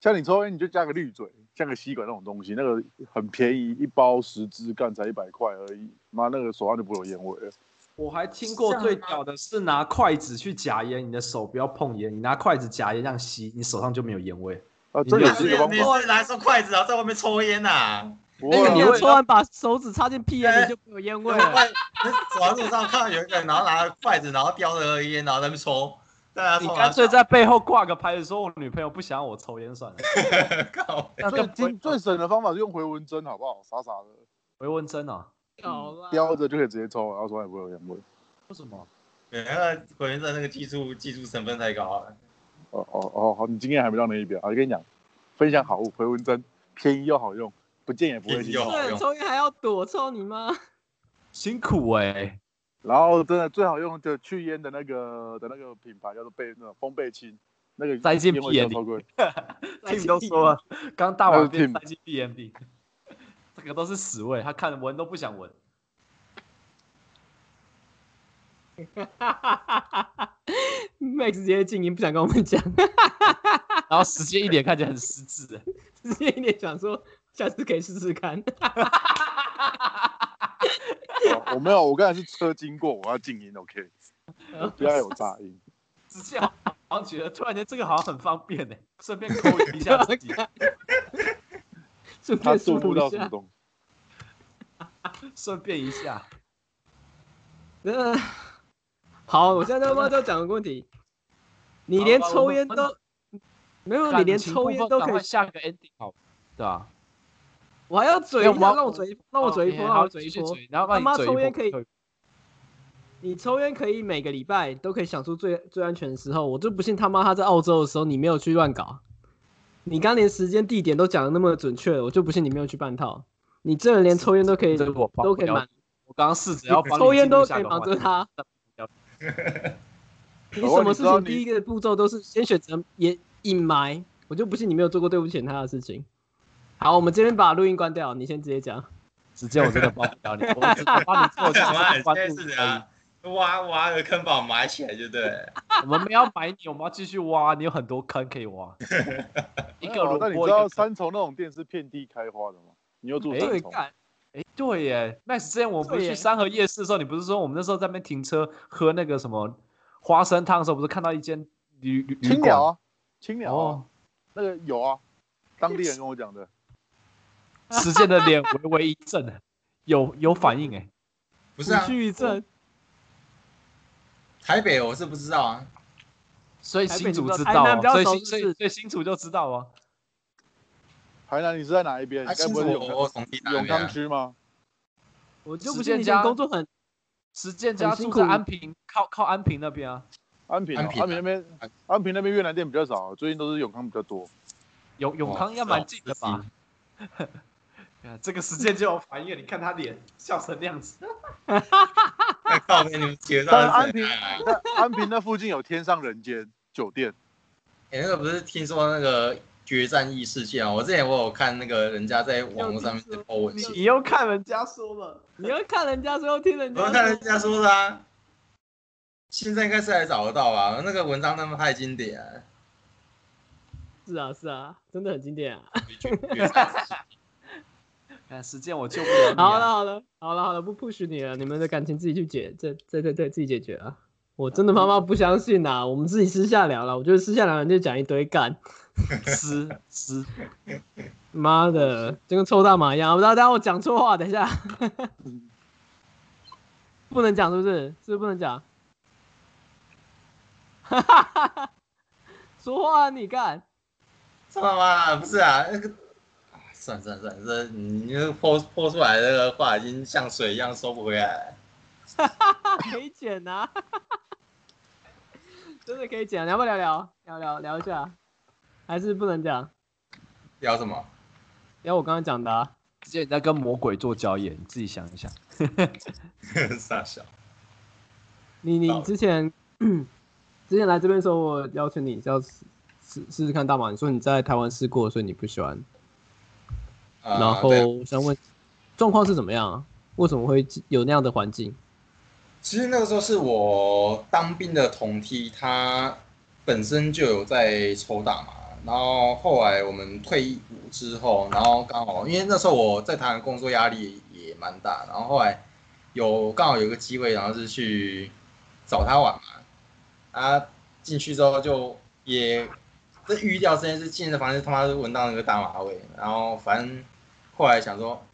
像你抽烟你就加个滤嘴，像个吸管那种东西，那个很便宜，一包十支干才一百块而已，妈那个手上就不会有烟味了。我还听过最屌的是拿筷子去夹烟，你的手不要碰烟，你拿筷子夹烟这样吸，你手上就没有烟味。啊，这是一个方法。你是拿一双筷子，然后在外面抽烟呐？不会啊那个你抽完把手指插进屁眼里就没有烟味了。走在路上看到有一个人，然后拿着筷子，然后叼着烟，然后在那边抽，你干脆在背后挂个牌子，说我女朋友不想要我抽烟算了。靠，最最省的方法是用回纹针，好不好？傻傻的，回纹针啊？好啦，叼着就可以直接抽，然后手上也不会有烟味。为什么？对，那个回纹针那个技术技术成分太高了。哦哦哦，好，你经验还没到那一边啊！我跟你讲，分享好物，回纹针便宜又好用，不见也不会心痛便宜又好。对，用抽烟还要躲，抽你妈！辛苦哎、然后真的最好用的去烟的那个的那个品牌叫做贝那种风贝清，那个塞进烟味屁眼里超贵。Tim 都说了，刚大完便那塞进 BMB，这个都是屎味，他看闻都不想闻。Max 直接静音，不想跟我们讲，然后时间一脸看起来很失智，直接一点想说下次可以试试看。哦我没有，我刚才是车经过，我要静音，OK，不要有杂音。直接好像觉得突然间这个好像很方便呢，顺便抠一下自己，顺他便做不到。什么东西。顺便一下。呃，好，我现在他妈就讲个问题，你连抽烟都没有，你连抽烟都可以，下个 ending 好，对吧？我还要嘴一下，没有我让我嘴，让我嘴一波，让我嘴一波。然后把他妈抽烟可以你抽烟可以每个礼拜都可以想出最最安全的时候，我就不信他妈他在澳洲的时候你没有去乱搞。你刚连时间地点都讲的那么准确了，我就不信你没有去办套。你这人连抽烟都可以都可以瞒，我刚刚试着要抽烟都可以进入下个话题瞒着他。你什么事情第一个步骤都是先选择隐隐埋，我就不信你没有做过对不起他的事情。好，我们这边把录音关掉，你先直接讲。直接我真的帮不了你，我 只能帮你做干嘛？下关注而已。挖挖个坑把我埋起来，就对。我们没有埋你，我们要继续挖，你有很多坑可以挖。一个萝哦那你知道。三重那种店是遍地开花的吗？你又住哎三重，干，哎，对耶，Max，之前我们去三河夜市的时候，你不是说我们那时候在那边停车喝那个什么花生汤的时候，不是看到一间旅旅旅馆？青鸟啊，青鸟啊哦，，那个有啊，当地人跟我讲的。时间的脸微微一震，有有反应哎。不不是啊，台北我是不知道啊。所以新竹知道所以新所以所以新竹就知道啊。台南你是在哪一边？啊，该新不是永竹我从永康区吗？我就不信你家工作很实践家住在安平，靠靠安平那边啊。安平哦，安平啊安平那边安，平那边越南店比较少，最近都是永康比较多。永永康应该蛮近的吧？啊 这个时间就有反应，你看他脸笑成那样子。太 靠北，你们觉得但安平安平那附近有天上人间酒店，哎那个不是听说那个决战役事件啊？我之前我有看那个人家在网络上面文，你又看人家说了，你要看人家说，又听人我家看人家说的啊。现在应该是还找得到吧？那个文章那么太经典了。是啊是啊，真的很经典啊。决决战事件看时间我救不了你、好了啊。好了好了好了，不 push 你了，你们的感情自己去解，这这这这自己解决啊。我真的妈妈不相信呐、我们自己私下聊了。我觉得私下聊人就讲一堆干，私私，妈的，就跟抽大麻一样。我等下我讲错话，等一下，不能讲是不是？是不是不能讲？哈哈哈哈，说话啊你干。知道吗？不是啊，那个，啊算了算了算了，这你那个泼泼出来的那个话已经像水一样收不回来了。可以剪呐、真的可以剪。你要不聊聊聊聊聊一下？还是不能讲？聊什么？聊我刚刚讲的、啊。直接你在跟魔鬼做交易，你自己想一想。傻笑。你你之前 之前来这边的时候，我邀请你要试试试试看大马，你说你在台湾试过，所以你不喜欢。啊然后我想问，状况是怎么样啊？为什么会有那样的环境？其实那个时候是我当兵的同梯，他本身就有在抽大麻，然后后来我们退役伍之后，然后刚好因为那时候我在台湾工作压力也蛮大，然后后来有刚好有个机会，然后是去找他玩嘛，啊进去之后就也这预料这件事，进的房间他妈是闻到那个大麻味，然后反正后来想说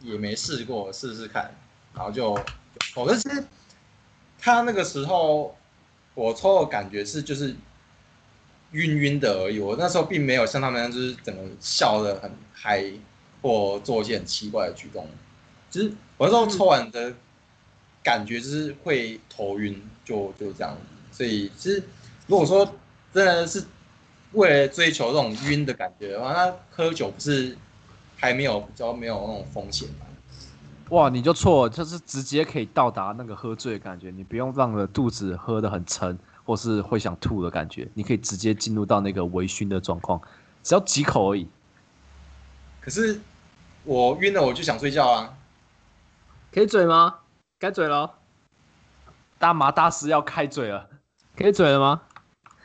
也没试过，试试看，然后就哦，但是他那个时候我抽的感觉是就是晕晕的而已，我那时候并没有像他们那样就是整个笑得很嗨或做一些很奇怪的举动，就是我那时候抽完的感觉就是会头晕，就就这样。所以其实如果说真的是为了追求这种晕的感觉的话，那喝酒不是还没有比较没有那种风险吧？哇，你就错了，就是直接可以到达那个喝醉的感觉，你不用让了肚子喝得很沉，或是会想吐的感觉，你可以直接进入到那个微醺的状况，只要几口而已。可是我晕了，我就想睡觉啊。可以嘴吗？该嘴了，大麻大师要开嘴了，可以嘴了吗？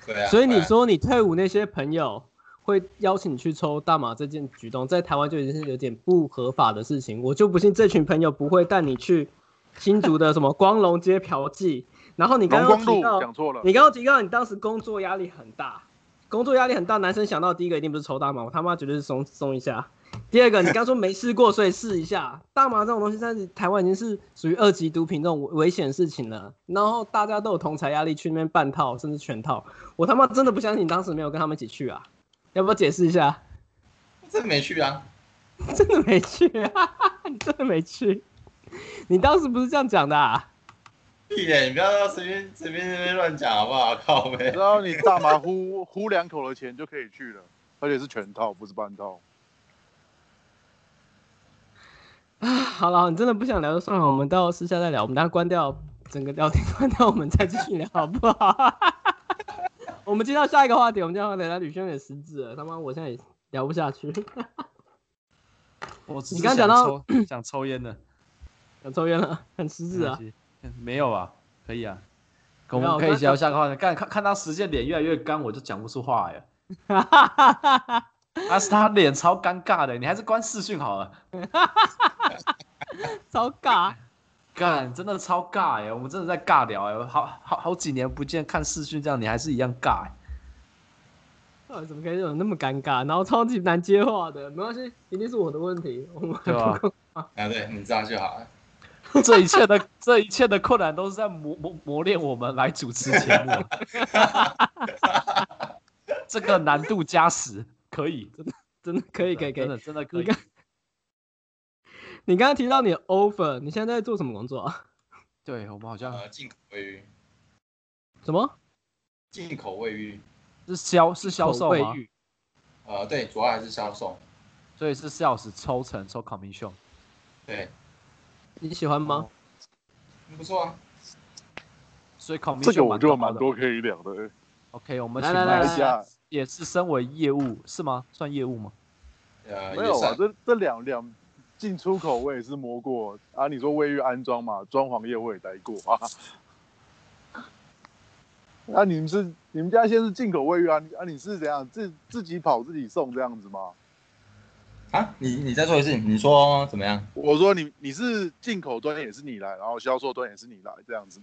对啊。所以你说你退伍那些朋友会邀请你去抽大麻这件举动，在台湾就已经是有点不合法的事情。我就不信这群朋友不会带你去新竹的什么光荣街嫖妓。然后你刚刚提到，讲错了，你刚刚提到你当时工作压力很大，工作压力很大，男生想到第一个一定不是抽大麻，我他妈绝对是松松一下。第二个，你刚说没试过，所以试一下。大麻这种东西，在台湾已经是属于二级毒品这种危险事情了。然后大家都有同财压力去那边半套甚至全套，我他妈真的不相信你当时没有跟他们一起去啊！要不要解释一下？真的没去啊。真的没去啊！你 真的没去？你当时不是这样讲的啊？屁嘞！你不要随便随便随便乱讲好不好？靠呗。然后你大麻呼呼两口的钱就可以去了，而且是全套，不是半套。啊，好了，你真的不想聊就算了，我们到私下再聊。我们等下关掉整个聊天，关掉，我们再继续聊，好不好？我们进到下一个话题，我们今天聊聊吕轩也失智了，他妈我现在也聊不下去。我你刚刚讲到 想抽烟的，想抽烟了，很失智啊。没有啊，可以啊，我们可以刚聊下个话题。看看看他时间脸越来越干，我就讲不出话来了。啊但是他脸超尴尬的，你还是关视讯好了。超尬。干，真的超尬哎！我们真的在尬聊哎，好好好几年不见，看视讯这样，你还是一样尬哎。到底怎么可以有那么尴尬，然后超级难接话的？没关系，一定是我的问题。我们对吧啊，对你这样就好了。这一切的这一切的困难都是在磨磨磨练我们来主持节目，这个难度加十，可以，真的真的可以可以可以真的真的可以。你刚你刚刚提到你的 offer，你现在在做什么工作啊？对我们好像呃，进口卫浴，什么？进口卫浴，是销是销售吗？卫浴呃，对，主要还是销售。所以是 sales 抽成抽 commission。对，你喜欢吗？嗯不错啊。所以 commission 这个我就蛮高的。蛮多可以聊的。欸 OK，我们来来来一下，也是身为业务是吗？算业务吗？呃，没有啊，这这两两进出口我也是摸过啊。你说卫浴安装嘛，装潢业我也待过啊。啊，你们是你们家现在是进口卫浴啊？啊，你是怎样自自己跑自己送这样子吗？啊，你你再说一次，你说怎么样？我说你你是进口端也是你来，然后销售端也是你来这样子。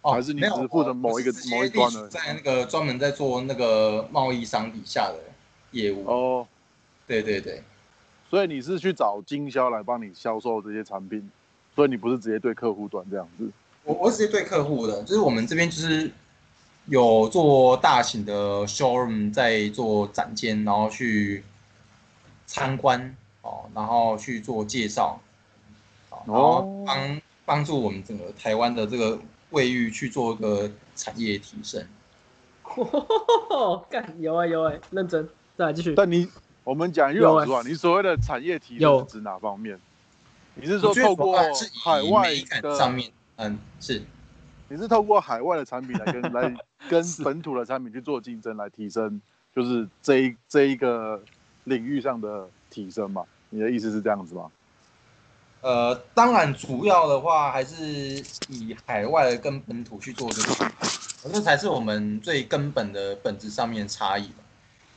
哦，还是你只是负责某一个某一端的在那个专门在做那个贸易商底下的业务。哦，对对对，所以你是去找经销来帮你销售这些产品，所以你不是直接对客户端这样子。我我直接对客户的，就是我们这边就是有做大型的 showroom 在做展间，然后去参观哦，然后去做介绍，哦然后帮帮助我们整个台湾的这个卫浴去做一个产业提升。干有啊有啊，认真，再来继续。但你我们讲句老实话，你所谓的产业提升是指哪方面？你是说透过海外的上面，嗯，是你是透过海外的产品来跟 来跟本土的产品去做竞争，来提升，就是这一这一个领域上的提升嘛？你的意思是这样子吗？呃，当然主要的话还是以海外跟本土去做这个，这才是我们最根本的本质上面差异嘛。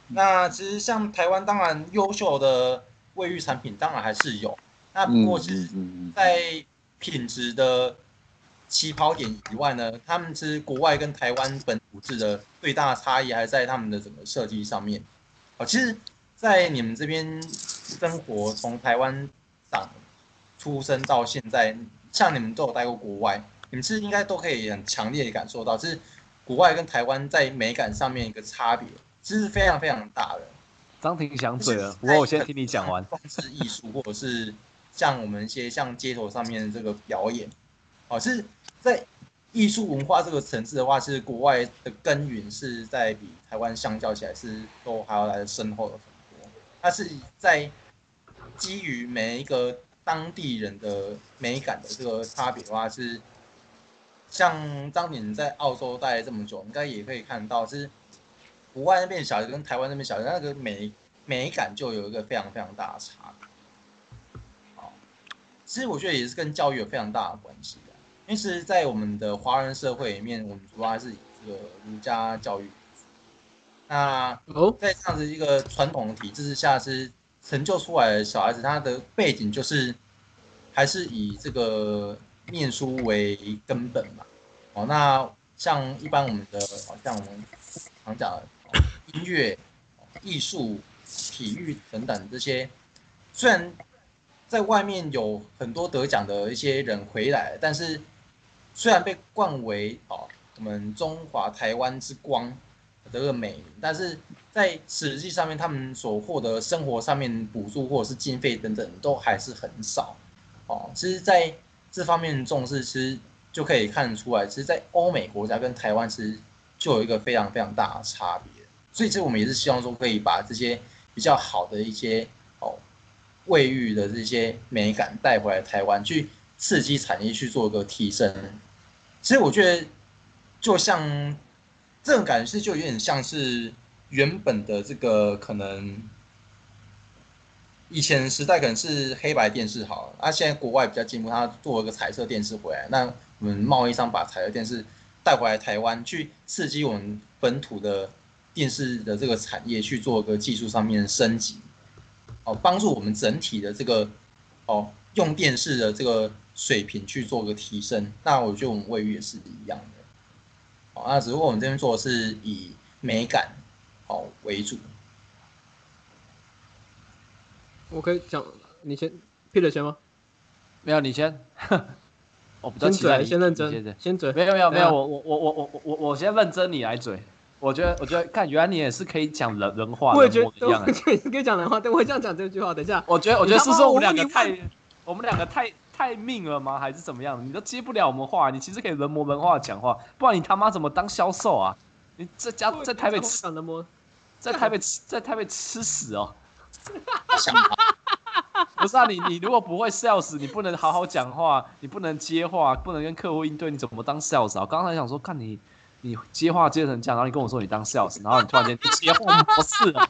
那其实像台湾，当然优秀的卫浴产品当然还是有，那不过其实嗯在品质的起跑点以外呢，他们是国外跟台湾本土制的最大的差异还是在他们的整个设计上面。好，其实，在你们这边生活，从台湾长出生到现在，像你们都有待过国外，你们是应该都可以很强烈的感受到，就是国外跟台湾在美感上面一个差别，其实是非常非常大的。张婷想嘴了，不过我先听你讲完。装置艺术，或者是像我们一些像街头上面的这个表演，哦，是在艺术文化这个层次的话，是国外的根源是在比台湾相较起来是都还要来的深厚的很多。它是在基于每一个当地人的美感的这个差别的话，是像当年在澳洲待这么久，应该也可以看到，是国外那边小孩跟台湾那边小孩那个美美感就有一个非常非常大的差别。好，其实我觉得也是跟教育有非常大的关系的，因为是在我们的华人社会里面，我们主要还是以这个儒家教育。那，在这样子一个传统的体制之下，是成就出来的小孩子，他的背景就是还是以这个念书为根本嘛。哦，那像一般我们的，好像我们常讲音乐、艺术、体育等等这些，虽然在外面有很多得奖的一些人回来，但是虽然被冠为哦我们中华台湾之光。这个美名，但是在实际上面，他们所获得生活上面补助或者是经费等等，都还是很少。哦，其实在这方面重视，其实就可以看得出来，其实，在欧美国家跟台湾其实就有一个非常非常大的差别。所以，这我们也是希望说，可以把这些比较好的一些哦卫浴的这些美感带回来台湾，去刺激产业去做个提升。其实我觉得，就像。这种感觉是就有点像是原本的这个可能，以前时代可能是黑白电视好了，啊，现在国外比较进步，它做了个彩色电视回来，那我们贸易商把彩色电视带回来台湾，去刺激我们本土的电视的这个产业去做个技术上面的升级，哦，帮助我们整体的这个哦用电视的这个水平去做个提升。那我觉得我们卫浴也是一样的，哦，那只不过我们这边做的是以美感哦为主。我可以讲你先，Peter 先吗？没有，你先。我比较期来先认真，先嘴。没有没有没有，我我我我我我先认真，你来嘴。我觉得，我觉得，看，原来你也是可以讲人人话，我也觉得，一样我觉得是可以讲人话，对，我这样讲 这句话。等一下，我觉得，我觉得是说我们两个太，我们两个太太命了吗？还是怎么样？你都接不了我们话，你其实可以人模人话讲话，不然你他妈怎么当销售啊？你在家在台北吃，讲的么？在台北吃，在台北吃屎哦！不是啊，你你如果不会 sales，你不能好好讲话，你不能接话，不能跟客户应对，你怎么当 sales 啊？我刚才想说，看你你接话接成这样，然后你跟我说你当 sales，然后你突然间接话模式了，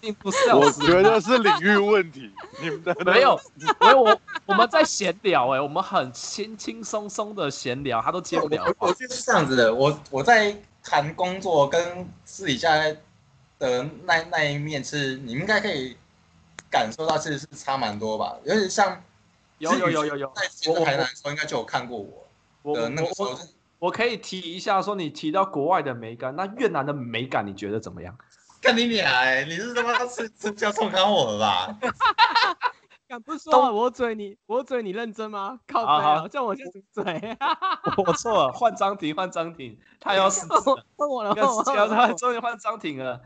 并不是我。觉得是领域问题，你们的没有，没有我我们在闲聊哎、我们很轻轻松松的闲聊，他都接不了我我。觉得是这样子的，我我在谈工作跟私底下的那那一面是，你们应该可以感受到，其实是差蛮多吧。有点像有有有有有，在在台南的时候，应该就有看过我我的那个时候我可以提一下，说你提到国外的美感，那越南的美感你觉得怎么样？看你俩哎、你是他妈吃吃叫冲康我了吧？敢不说啊我嘴你，我嘴你认真吗？靠背啊，好叫我先嘴。我错了，换张庭，换张庭，他要死了，问我了，要问我死了，终于换张庭了。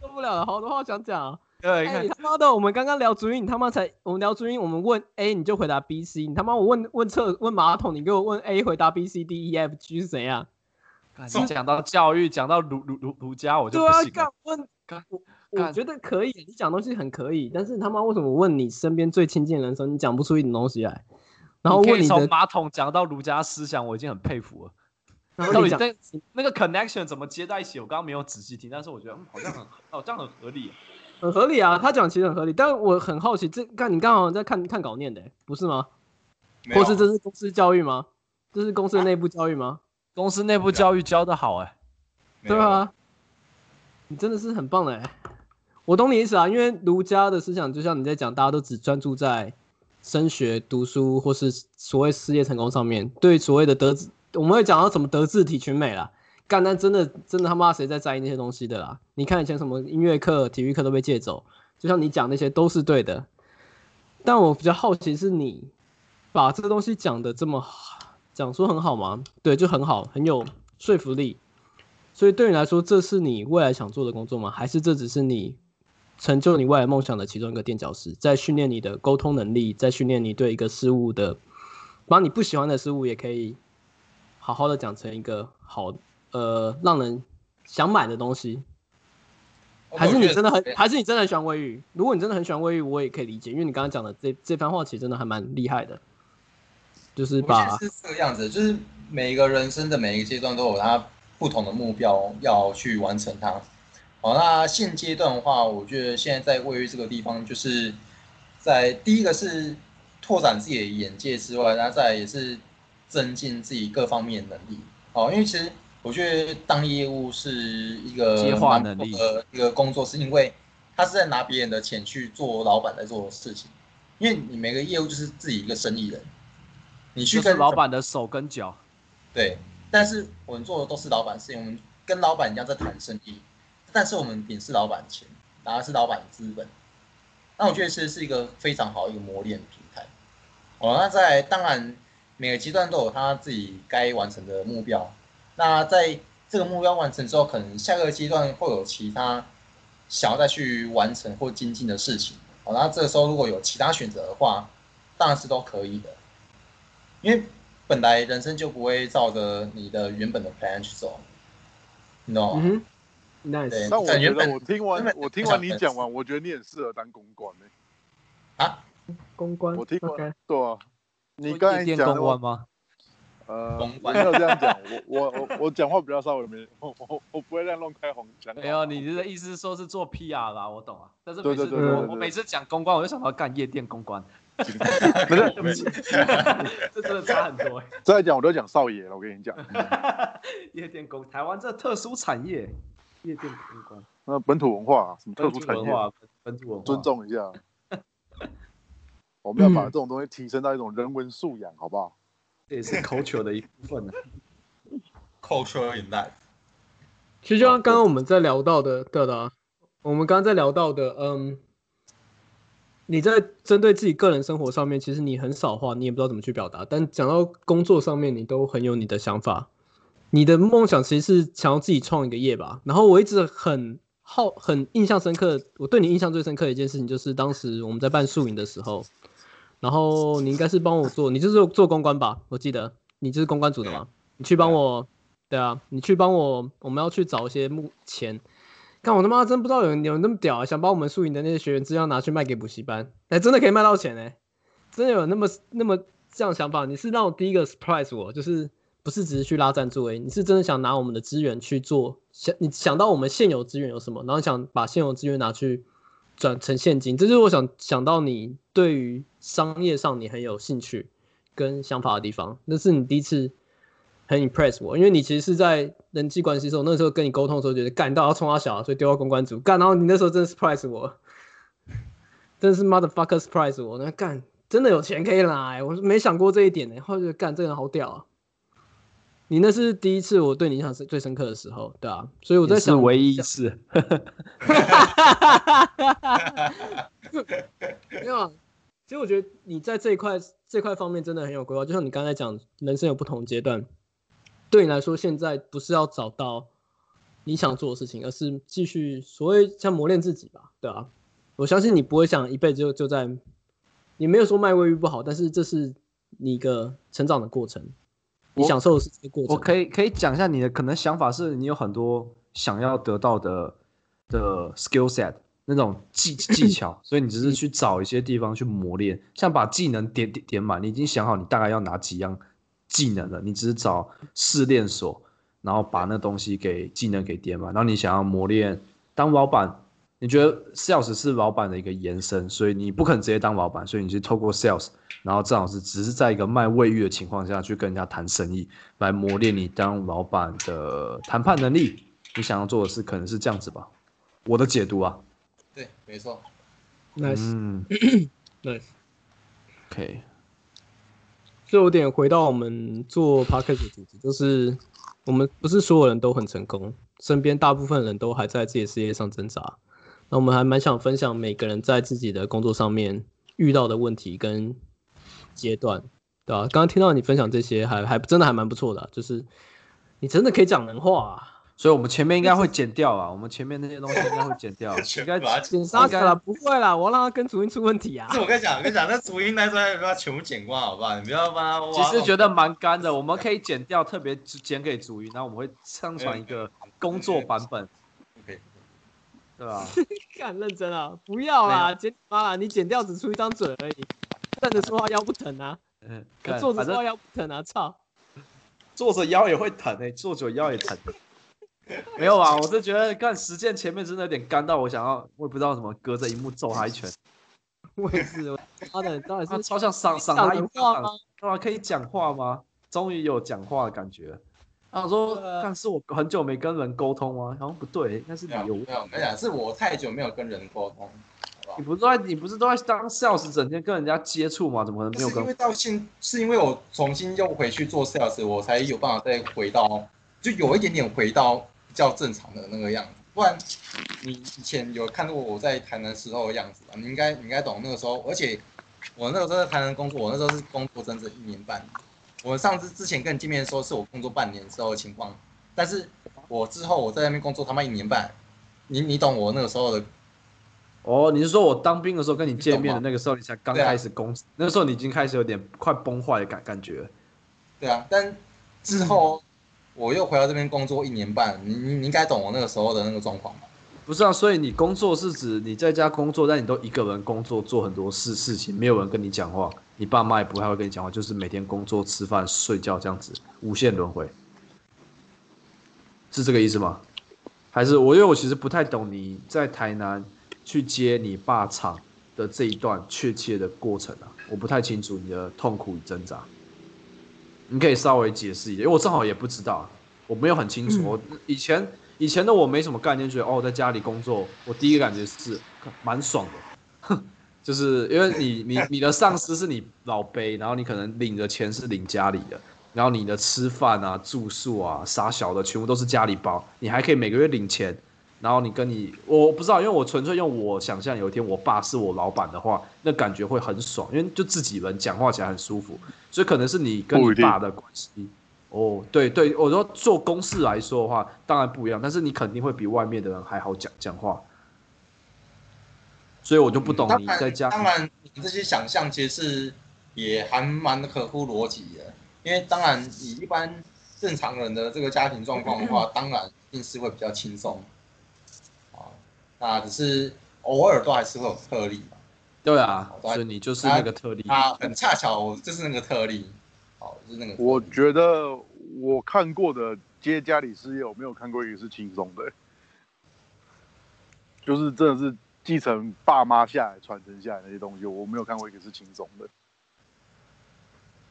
受不了了，好多话想讲。对，哎，你看他妈的，我们刚刚聊主音，你他妈才我们聊主音，我们问 A 你就回答 B C，你他妈我问问厕问马桶，你给我问 A 回答 B C D E F G 是怎样？你讲到教育，讲到儒儒儒儒家，我就对啊，不行了。干问我我觉得可以，你讲东西很可以，但是他妈为什么问你身边最亲近的人的时候，你讲不出一点东西来？然后问你从马桶讲到儒家思想，我已经很佩服了。到底然后你讲，那那个 connection 怎么接在一起？我刚刚没有仔细听，但是我觉得嗯好像很好像很合理。很合理啊，他讲其实很合理，但我很好奇，这看你刚好在看看稿念的、不是吗？或是这是公司教育吗？这是公司的内部教育吗？公司内部教育教的好哎、对啊，你真的是很棒的、欸。我懂你意思啊，因为儒家的思想就像你在讲，大家都只专注在升学、读书或是所谓事业成功上面，对所谓的德智，我们会讲到什么德智体群美啦。干，但真的真的他妈谁在在意那些东西的啦？你看以前什么音乐课、体育课都被借走，就像你讲那些都是对的。但我比较好奇是你把这个东西讲的这么好，讲说很好吗？对，就很好，很有说服力。所以对你来说，这是你未来想做的工作吗？还是这只是你成就你未来梦想的其中一个垫脚石，在训练你的沟通能力，在训练你对一个事物的，把你不喜欢的事物也可以好好的讲成一个好呃让人想买的东西。还是你真的很，还是你真的很喜欢卫浴？如果你真的很喜欢卫浴，我也可以理解，因为你刚刚讲的这这番话其实真的还蛮厉害的，就是是这个样子，就是每一个人生的每一个阶段都有他不同的目标要去完成它。好，那现阶段的话，我觉得现在在卫浴这个地方，就是在第一个是拓展自己的眼界之外，那再也是增进自己各方面的能力。哦，因为其实我觉得当业务是一个接话蛮能力的一个工作，是因为他是在拿别人的钱去做老板在做的事情。因为你每个业务就是自己一个生意人，你去跟就是老板的手跟脚。对，但是我们做的都是老板事情，我们跟老板一样在谈生意，但是我们顶是老板钱，拿的是老板的资本。那我觉得其实是一个非常好一个磨练平台。哦，那在当然每个阶段都有他自己该完成的目标。那在这个目标完成之后，可能下个阶段会有其他想要再去完成或精进的事情。哦，那这个时候如果有其他选择的话，当然是都可以的，因为本来人生就不会照着你的原本的 plan 去走，你懂吗？嗯哼，nice，对但我觉得但原本我听完我听完你想讲完，我觉得你很适合当公关呢、啊，公关，我听完 OK，对啊，你刚才讲的公关吗？呃，没有这样讲，我我我我讲话比较稍微没，我我我不会这样乱开红讲。没有，你的意思是说是做 PR 啦，我懂啊。但是对每次我我每次讲公关，我就想到干夜店公关，不是 这真的差很多欸。再讲我都讲少爷了，我跟你讲，夜店公，台湾这特殊产业，夜店公关，那本土文化、啊、什么特殊产业，土文化，本土文化，尊。重一下。我们要把这种东西提升到一种人文素养，好不好？这也是 culture 的一部分呢。culture in life。其实就像刚刚我们在聊到的，对的、啊，我们刚刚在聊到的，嗯，你在针对自己个人生活上面，其实你很少话，你也不知道怎么去表达，但讲到工作上面，你都很有你的想法，你的梦想其实是想要自己创一个业吧。然后我一直很好，很印象深刻。我对你印象最深刻的一件事情，就是当时我们在办宿营的时候，然后你应该是帮我做，你就是做公关吧？我记得你就是公关组的嘛。你去帮我，对啊，你去帮我，我们要去找一些目前。看我他妈真不知道有人有人那么屌啊，想把我们宿营的那些学员资料拿去卖给补习班，哎，真的可以卖到钱哎，真的有那么那么这样想法？你是让我第一个 surprise 我，就是不是只是去拉赞助哎，你是真的想拿我们的资源去做，想你想到我们现有资源有什么，然后想把现有资源拿去转成现金，这就是我想想到你对于商业上你很有兴趣跟想法的地方，那是你第一次。很 impress 我，因为你其实是在人际关系时候，那时候跟你沟通的时候，觉得干到要冲他小，所以丢到公关组干，然后你那时候真的 surprise 我，真是 motherfucker surprise 我，那干真的有钱可以拿，我是没想过这一点呢，后来干这个人好屌啊！你那是第一次我对你印象是最深刻的时候，对啊，所以我在想，唯一一次，没有啊，其实我觉得你在这一块这块方面真的很有规划，就像你刚才讲，人生有不同阶段。对你来说，现在不是要找到你想做的事情，而是继续所谓像磨练自己吧，对啊，我相信你不会想一辈子就就在，你没有说卖卫浴不好，但是这是你一个成长的过程，你享受的是这个过程。我可以可以讲一下你的可能想法，是你有很多想要得到的的 skill set 那种技技巧，所以你只是去找一些地方去磨练，像把技能点点点满，你已经想好你大概要拿几样。技能了，你只是找试炼所，然后把那东西给技能给点满。然后你想要磨练当老板，你觉得 sales 是老板的一个延伸，所以你不可能直接当老板，所以你是透过 sales，然后正好是只是在一个卖卫浴的情况下去跟人家谈生意，来磨练你当老板的谈判能力。你想要做的事可能是这样子吧？我的解读啊，对，没错，nice，nice，OK。就 有点回到我们做 p a r k e t 的主题，就是我们不是所有人都很成功，身边大部分人都还在自己的事业上挣扎。那我们还蛮想分享每个人在自己的工作上面遇到的问题跟阶段，对吧？刚刚听到你分享这些，还还真的还蛮不错的，就是你真的可以讲人话。啊。所以，我们前面应该会剪掉啊，我们前面那些东西应该会剪掉，应该剪杀死了，不会啦，我让他跟主音出问题啊。是我跟你讲，我跟你讲，那主音那时候不要全部剪光，好不好？你不要帮他。其实觉得蛮干的，我们可以剪掉，特别剪给主音，然后我们会上传一个工作版本对吧？看认真啊，不要啦，剪妈啦，你剪掉只出一张嘴而已，站着说话腰不疼啊，嗯，坐着说话腰不疼啊，操，坐着腰也会疼诶，坐着腰也疼。没有啊，我是觉得干实践前面真的有点干到我想要，我也不知道怎么隔着荧幕揍他一拳。我也是，妈的到底是超像赏赏他一巴掌，啊，可以讲话吗？终于有讲话的感觉。他说：“但是我很久没跟人沟通吗？”好像不对，应该是你有。没有，没有，是我太久没有跟人沟通。你不是在你不是都在当 sales，整天跟人家接触吗？怎么可能没有？是因为到现，是因为我重新又回去做 sales，我才有办法再回到，就有一点点回到比。较正常的那个样子，不然你以前有看过我在台南时候的样子吧？你应该你应该懂那个时候，而且我那个时候在台南工作，我那时候是工作整整一年半。我上次之前跟你见面的时候是我工作半年时候的情况，但是我之后我在那边工作他妈一年半，你你懂我那个时候的？哦，你是说我当兵的时候跟你见面的那个时候，你才刚开始工，那个时候你已经开始有点快崩坏的感感觉。对啊，但之后。我又回到这边工作一年半，你你你应该懂我那个时候的那个状况吧？不是啊，所以你工作是指你在家工作，但你都一个人工作，做很多事事情，没有人跟你讲话，你爸妈也不太会跟你讲话，就是每天工作、吃饭、睡觉这样子，无限轮回，是这个意思吗？还是我因为我其实不太懂你在台南去接你爸厂的这一段确切的过程啊，我不太清楚你的痛苦与挣扎。你可以稍微解释一下，因为我正好也不知道，我没有很清楚。我以前以前的我没什么概念，觉得哦，在家里工作，我第一个感觉是蛮爽的，哼，就是因为你 你你的上司是你老辈，然后你可能领的钱是领家里的，然后你的吃饭啊、住宿啊、啥小的全部都是家里包，你还可以每个月领钱。然后你跟你，我不知道，因为我纯粹用我想象，有一天我爸是我老板的话，那感觉会很爽，因为就自己人讲话起来很舒服，所以可能是你跟你爸的关系，哦，对对，我说做公事来说的话，当然不一样，但是你肯定会比外面的人还好讲讲话。所以我就不懂你在家。当然，你这些想象其实是也还蛮合乎逻辑的，因为当然以一般正常人的这个家庭状况的话，当然一定是会比较轻松。啊，那只是偶尔都还是会有特例嘛。对啊，所以你就是那个特例。啊，很恰巧就是那个特例。好，就是那个。我觉得我看过的接家里事业，我没有看过一个是轻松的，就是真的是。继承爸妈下来传承下来那些东西，我没有看过一个是轻松的，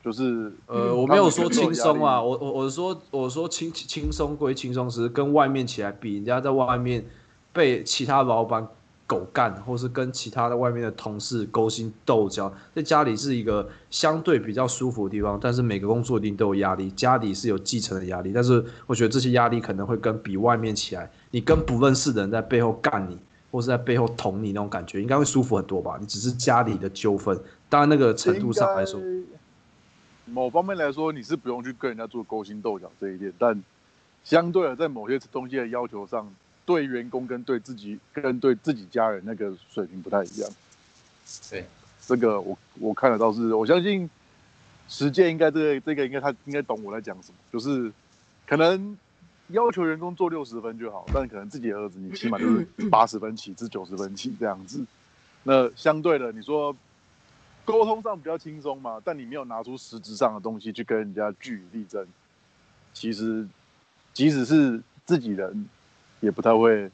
就是呃，我没有说轻松啊，我我我说我说轻轻松归轻松，是跟外面起来比，人家在外面被其他老板狗干，或是跟其他的外面的同事勾心斗角，在家里是一个相对比较舒服的地方，但是每个工作一定都有压力，家里是有继承的压力，但是我觉得这些压力可能会跟比外面起来，你跟不认识的人在背后干你。或是在背后捅你那种感觉，应该会舒服很多吧？你只是家里的纠纷，当然那个程度上来说，某方面来说你是不用去跟人家做勾心斗角这一点，但相对的，在某些东西的要求上，对员工跟对自己跟对自己家人那个水平不太一样。对，这个我我看得到是，我相信实践应该这个这个应该他应该懂我在讲什么，就是可能。要求员工做六十分就好，但可能自己的儿子你起码 就是八十分起至九十分起这样子。那相对的，你说沟通上比较轻松嘛？但你没有拿出实质上的东西去跟人家据理力争，其实即使是自己人，也不太会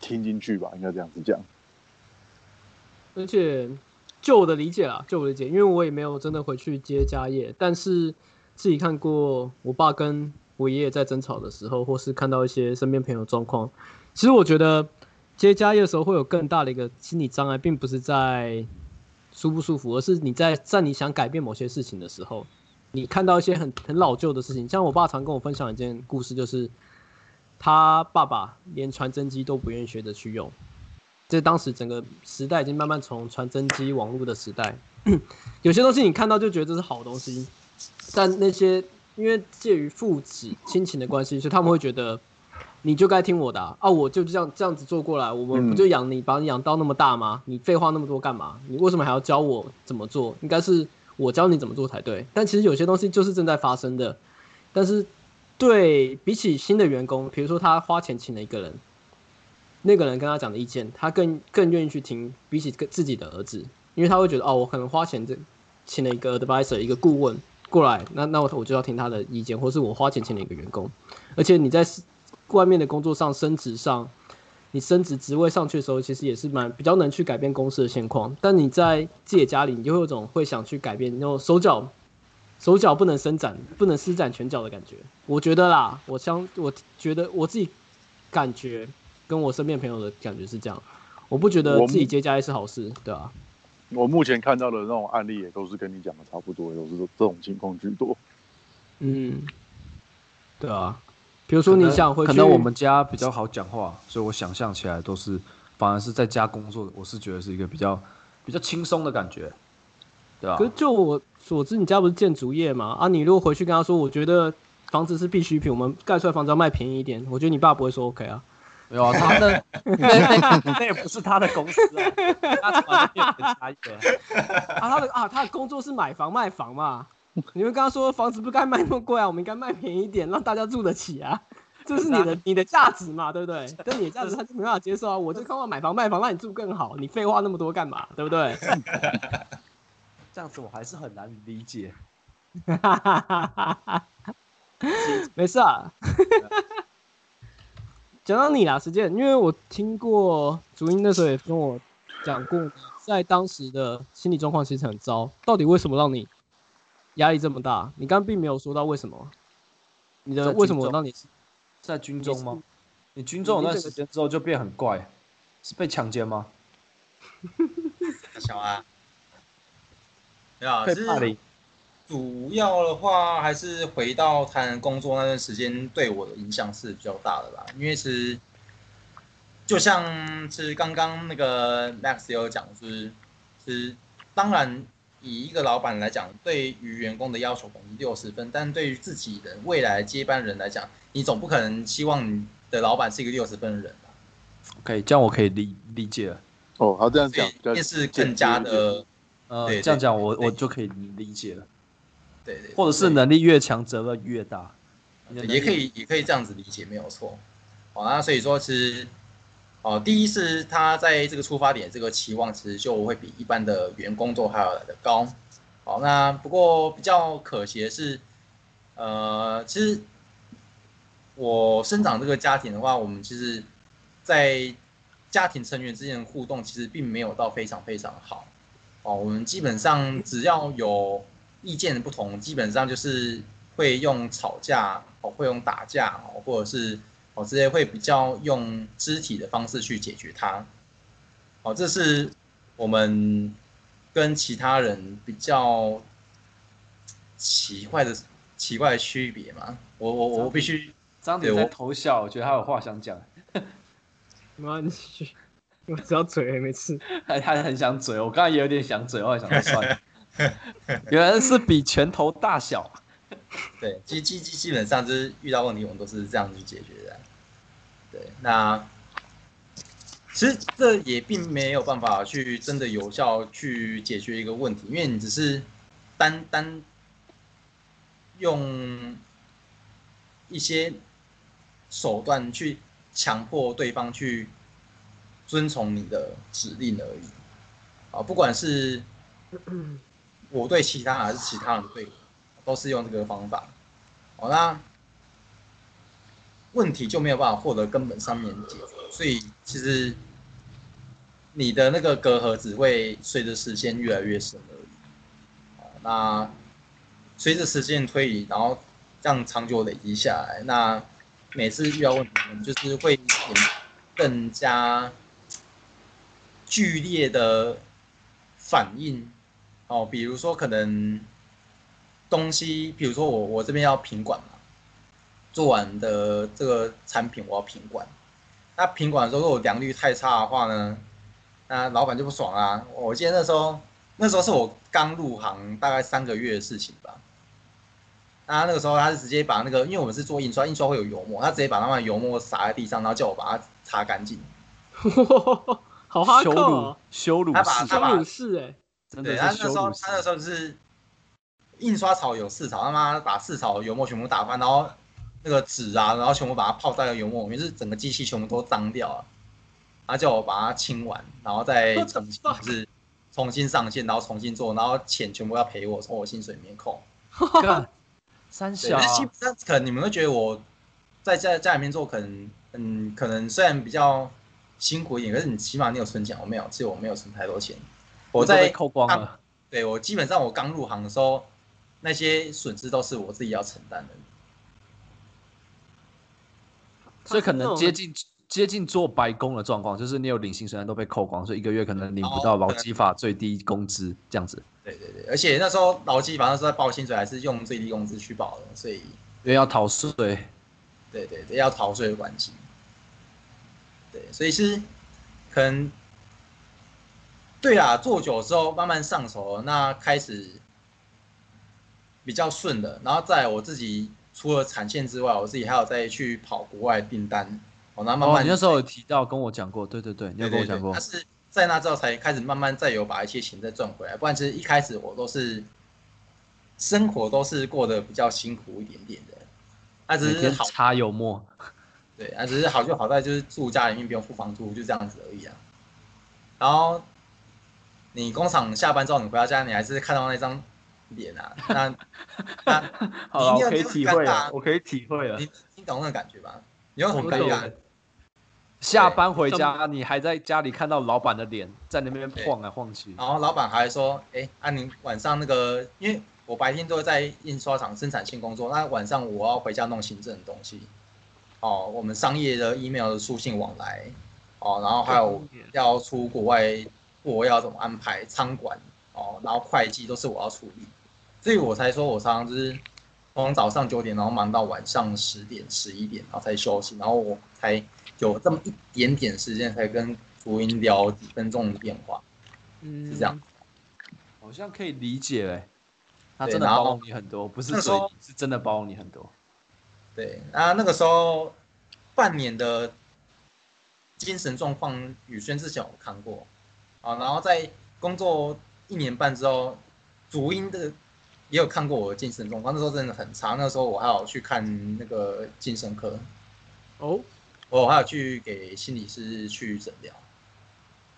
听进去吧？应该这样子讲。而且就我的理解啊，就我理解，因为我也没有真的回去接家业，但是自己看过我爸跟。我爷爷在争吵的时候，或是看到一些身边朋友状况，其实我觉得接家业的时候会有更大的一个心理障碍，并不是在舒不舒服，而是你在在你想改变某些事情的时候，你看到一些很很老旧的事情。像我爸常跟我分享一件故事，就是他爸爸连传真机都不愿意学着去用，这当时整个时代已经慢慢从传真机网络的时代，有些东西你看到就觉得这是好东西，但那些。因为介于父子亲情的关系，所以他们会觉得你就该听我的啊！我就这样这样子做过来，我们不就养你，把你养到那么大吗？你废话那么多干嘛？你为什么还要教我怎么做？应该是我教你怎么做才对。但其实有些东西就是正在发生的。但是对比起新的员工，比如说他花钱请了一个人，那个人跟他讲的意见，他更更愿意去听，比起跟自己的儿子，因为他会觉得哦，我可能花钱这请了一个 advisor 一个顾问。过来，那那我我就要听他的意见，或是我花钱请了一个员工，而且你在外面的工作上升职上，你升职职位上去的时候，其实也是蛮比较能去改变公司的现况。但你在自己家里，你就会有种会想去改变，那种手脚手脚不能伸展，不能施展拳脚的感觉。我觉得啦，我相我觉得我自己感觉跟我身边朋友的感觉是这样，我不觉得自己接家业是好事，对吧？我目前看到的那种案例也都是跟你讲的差不多，都是这种情况居多。嗯，对啊，比如说你想回去，可能我们家比较好讲话，所以我想象起来都是，反而是在家工作，我是觉得是一个比较比较轻松的感觉，对啊？可是就我所知，你家不是建筑业嘛？啊，你如果回去跟他说，我觉得房子是必需品，我们盖出来房子要卖便宜一点，我觉得你爸不会说 OK 啊。没有啊，他那那那也不是他的公司啊，他突然变成差异啊，他的啊，他的工作是买房卖房嘛。你们刚刚说房子不该卖那么贵啊，我们应该卖便宜一点，让大家住得起啊。这是你的你的价值嘛，对不对？但你的价值他就没办法接受啊。我就看我买房卖房让你住更好，你废话那么多干嘛？对不对？这样子我还是很难理解。没事啊。讲到你啦，时间，因为我听过竹英那时候也跟我讲过，在当时的心理状况其实很糟。到底为什么让你压力这么大？你刚刚并没有说到为什么。你的为什么让你在军中吗？你军中有段时间之后就变很怪，是被强奸吗？小啊，对啊，是主要的话还是回到谈工作那段时间对我的影响是比较大的吧，因为其实就像是刚刚那个 Max 有讲，就是是当然以一个老板来讲，对于员工的要求可能六十分，但对于自己的未来接班人来讲，你总不可能希望你的老板是一个六十分的人吧？OK，这样我可以理理解了。哦，好这样讲所以，比较面试更加的，呃，对这样讲我我就可以理解了，对对，或者是能力越强，责任越大。也可以也可以这样子理解，没有错。好，那所以说其实，哦，第一是他在这个出发点这个期望，其实就会比一般的员工都还要来的高。好，那不过比较可惜的是，呃，其实我生长这个家庭的话，我们其实，在家庭成员之间的互动其实并没有到非常非常好。哦，我们基本上只要有意见的不同，基本上就是会用吵架，哦，会用打架，哦，或者是哦这些会比较用肢体的方式去解决它。哦，这是我们跟其他人比较奇怪的奇怪的区别嘛。我我我必须张鼎在偷笑，我觉得他有话想讲，没关系，我只要嘴没事。他他很想嘴，我刚才也有点想嘴，后来想说算了，原来是比拳头大小。对，基基基基本上就是遇到问题，我们都是这样去解决的。对，那其实这也并没有办法去真的有效去解决一个问题，因为你只是单单用一些手段去强迫对方去遵从你的指令而已。啊，不管是我对其他人还是其他人对，都是用这个方法。好，那问题就没有办法获得根本上面解决，所以其实你的那个隔阂只会随着时间越来越深而已。那随着时间推移，然后这样长久累积下来，那每次遇到问题，就是会更加剧烈的反应。哦，比如说可能东西，比如说我我这边要品管嘛，做完的这个产品我要品管，那品管的时候如果良率太差的话呢，那老板就不爽啊。我记得那时候那时候是我刚入行大概三个月的事情吧。那那个时候他是直接把那个，因为我们是做印刷，印刷会有油墨，他直接把那块油墨撒在地上，然后叫我把它擦干净。好哈羞辱羞辱他把式，羞辱式哎，对，真的他那时候是羞辱他。那时候就是印刷草有四草，他妈把四草油墨全部打翻，然后那个纸啊，然后全部把它泡在了油墨里面，就是整个机器全部都脏掉了。他叫我把它清完，然后再 重新就是重新上线，然后重新做，然后钱全部要赔我，从我薪水里面扣。对，小但是基本上可能你们会觉得我在家家里面做，可能嗯，可能虽然比较辛苦一点，可是你起码你有存钱，我没有，其实我没有存太多钱。我在扣光了。对我基本上我刚入行的时候，那些损失都是我自己要承担的。所以可能接接近接近做白工的状况，就是你有领薪水，但都被扣光，所以一个月可能领不哦到劳基法最低工资这样子，对对对，而且那时候劳基法那时候在报薪水还是用最低工资去报的，所以因为要逃税。对对对，要逃税的关系。对，所以是可能对啦，做久之后慢慢上手了，那开始比较顺的，然后在我自己除了产线之外，我自己还有再去跑国外订单，哦，那慢哦，你那时候有提到跟我讲过，对对对，你有跟我讲过。他。是在那之后才开始慢慢再有把一些钱再赚回来，不然其实一开始我都是生活都是过得比较辛苦一点点的，那只是好擦油墨，对，啊，只是好就好在就是住家里面不用付房租，就这样子而已啊。然后你工厂下班之后，你回到家，你还是看到那张脸啊，那那好了，你可以体会那种尴尬？了，我可以体会了。你你懂那个感觉吧？你又很我懂。尴尬，下班回家，你还在家里看到老板的脸在那边晃来晃去，然后老板还说，哎，啊你晚上那个，因为我白天都在印刷厂生产性工作，那晚上我要回家弄行政的东西，哦，我们商业的 email 的书信往来，哦，然后还有要出国外货要怎么安排，仓管，哦，然后会计都是我要处理，所以我才说我常常就是从早上九点，然后忙到晚上十点、十一点，然后才休息，然后我才有这么一点点时间，才跟福音聊几分钟的电话。嗯是这样。好像可以理解哎，他真的包容你很多，不是那时候嘴，是真的包容你很多。对，啊，那个时候半年的精神状况，宇轩之前有看过，啊，然后在工作一年半之后，主音的也有看过我的精神状况，那时候真的很差，那时候我还有去看那个精神科，哦，我还有去给心理师去诊疗，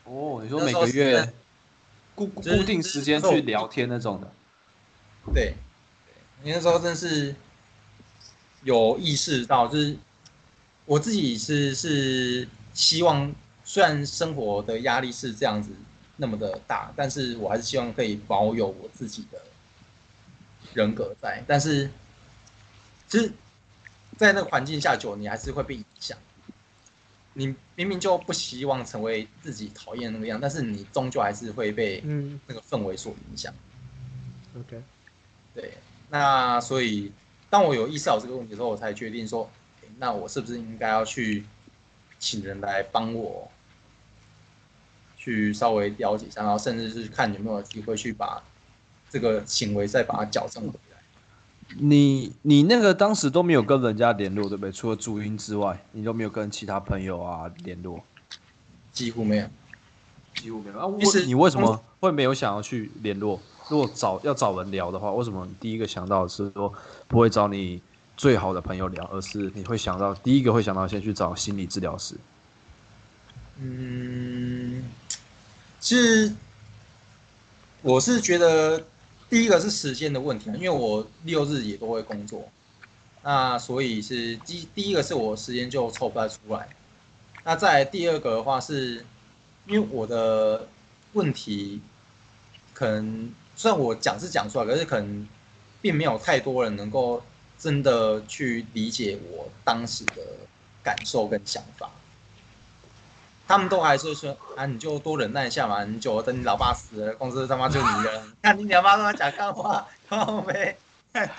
哦，你说每个月固固定时间去聊天那种的，对，你，那时候真是有意识到，就是我自己是是希望，虽然生活的压力是这样子那么的大，但是我还是希望可以保有我自己的人格在。但是，其实，在那个环境下久，你还是会被影响。你明明就不希望成为自己讨厌那个样，但是你终究还是会被那个氛围所影响。，OK，对，那所以当我有意识到这个问题的时候，我才决定说，那我是不是应该要去请人来帮我，去稍微了解一下，然后甚至是看有没有机会去把这个行为再把它矫正回来。你你那个当时都没有跟人家联络，对不对？除了朱茵之外，你都没有跟其他朋友啊联络，几乎没有，几乎没有。啊，其实为你为什么会没有想要去联络？如果找要找人聊的话，为什么第一个想到的是说不会找你最好的朋友聊，而是你会想到第一个会想到先去找心理治疗师？嗯，其实我是觉得第一个是时间的问题，因为我六日也都会工作，那所以是第第一个是我时间就凑不太出来。那再第二个的话是，因为我的问题可能虽然我讲是讲出来，可是可能并没有太多人能够真的去理解我当时的感受跟想法。他们都还是说啊，你就多忍耐一下嘛，你久了等你老爸死了，公司他妈就你了，看你老爸他妈讲干话，靠没？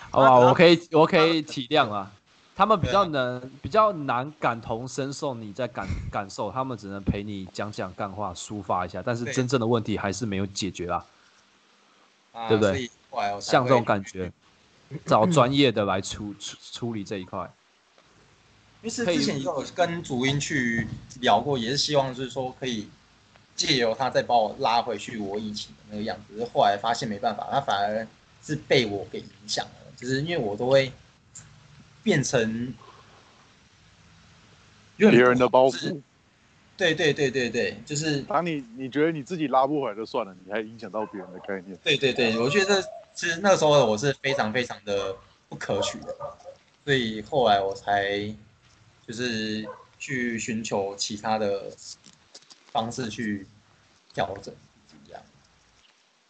好吧，我可以我可以体谅啊。他们比较能比较难感同身受你在感感受，他们只能陪你讲讲干话，抒发一下，但是真正的问题还是没有解决啦。啊对不对像这种感觉，找专业的来处处处理这一块。因为是可以之前也有跟主音去聊过，也是希望就是说可以借由他再把我拉回去我以前的那个样子，是后来发现没办法，他反而是被我给影响了，就是因为我都会变成别人的包袱。对对对对对，就是当你你觉得你自己拉不回来就算了，你还影响到别人的概念。对对对，我觉得其实那个时候我是非常非常的不可取的，所以后来我才就是去寻求其他的方式去调整这样。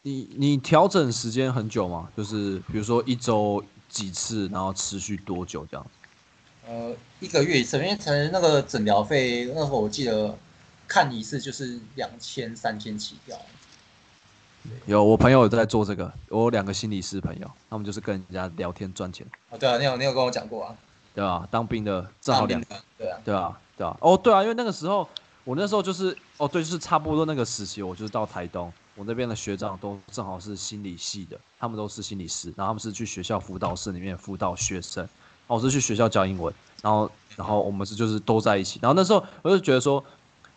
你你调整时间很久吗？就是比如说一周几次，然后持续多久这样？呃，一个月一次，因为可能那个诊疗费，那时候我记得看一次就是两千三千起跳。有我朋友有在做这个，我有两个心理师朋友，他们就是跟人家聊天赚钱，哦，对啊，你有你有跟我讲过啊，对吧？当兵的正好两当兵的对啊，对啊，对啊，哦，对啊，因为那个时候我那时候就是，哦，对，就是差不多那个时期，我就是到台东，我那边的学长都正好是心理系的，他们都是心理师，然后他们是去学校辅导室里面辅导学生，然后我是去学校教英文，然后然后我们是就是都在一起，然后那时候我就觉得说，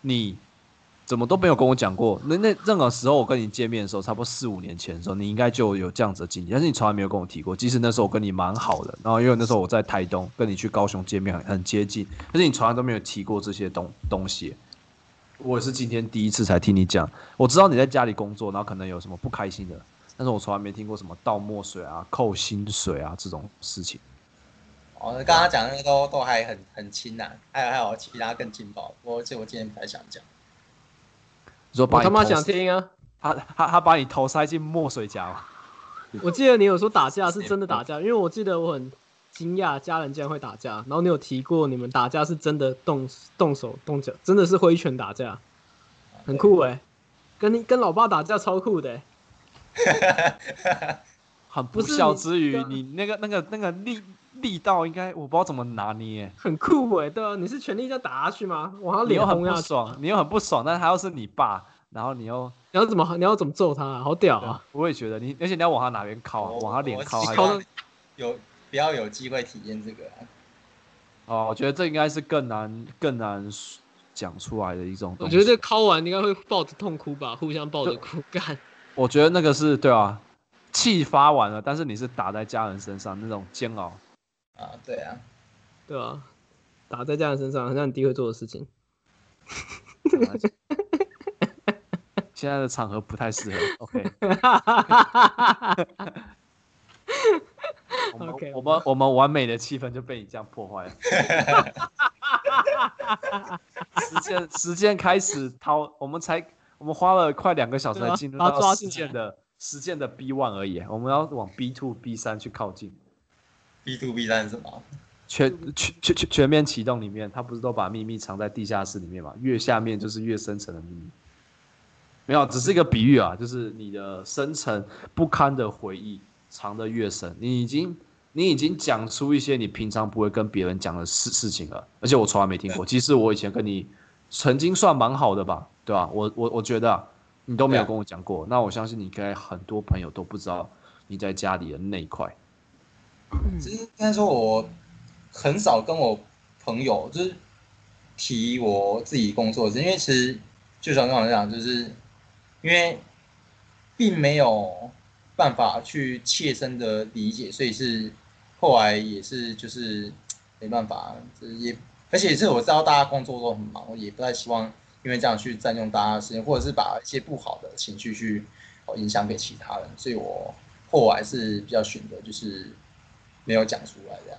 你怎么都没有跟我讲过，那那任何时候我跟你见面的时候，差不多四五年前的时候，你应该就有这样子的经历，但是你从来没有跟我提过。即使那时候我跟你蛮好的，然后因为那时候我在台东，跟你去高雄见面很很接近，但是你从来都没有提过这些东东西。我也是今天第一次才听你讲，我知道你在家里工作，然后可能有什么不开心的，但是我从来没听过什么倒墨水啊、扣薪水啊这种事情。哦，刚刚讲的都都还很很轻呐、还有还有其他更劲爆，我这我今天不太想讲。你说把他妈想听啊！他他他把你头塞进墨水夹吗？我记得你有说打架是真的打架，因为我记得我很惊讶家人竟然会打架，然后你有提过你们打架是真的动动手动脚，真的是挥拳打架，很酷哎、跟你跟老爸打架超酷的、欸，很不孝不是你之余，你那个那个那个力力道应该我不知道怎么拿捏。很酷哎、对啊，你是全力在打下去吗？往他脸很不爽，你又很不爽，但他又是你爸，然后你又你要怎么你要怎么揍他、啊？好屌啊！我也觉得你，而且你要往他哪边靠啊？往他脸我靠还是有不要有机会体验这个、啊。哦，我觉得这应该是更难更难讲出来的一种东西。我觉得这敲完应该会抱着痛哭吧，互相抱着哭干。我觉得那个是对啊，气发完了，但是你是打在家人身上那种煎熬。啊，对啊，对啊，打在家人身上，很像你弟会做的事情。现在的场合不太适合。OK，我们 OK，我们我们完美的气氛就被你这样破坏了。时间时间开始掏，我们才我们花了快两个小时才进入到实践的实践的 B one 而已，我们要往 B two B 三去靠近。B to B 三是什么？全全全全全面启动里面，他不是都把秘密藏在地下室里面嘛？越下面就是越深层的秘密。没有，只是一个比喻啊，就是你的深层不堪的回忆藏得越深，你已经你已经讲出一些你平常不会跟别人讲的事事情了，而且我从来没听过。其实我以前跟你曾经算蛮好的吧，对吧、我我我觉得、啊、你都没有跟我讲过，那我相信你应该很多朋友都不知道你在家里的那一块。其实应该说，我很少跟我朋友就是提我自己工作，因为其实就像刚才讲，就是因为并没有办法去切身的理解，所以是后来也是就是没办法，就是也而且是我知道大家工作都很忙，我也不太希望因为这样去占用大家的时间，或者是把一些不好的情绪去影响给其他人，所以我后来是比较选择就是没有讲出来这样。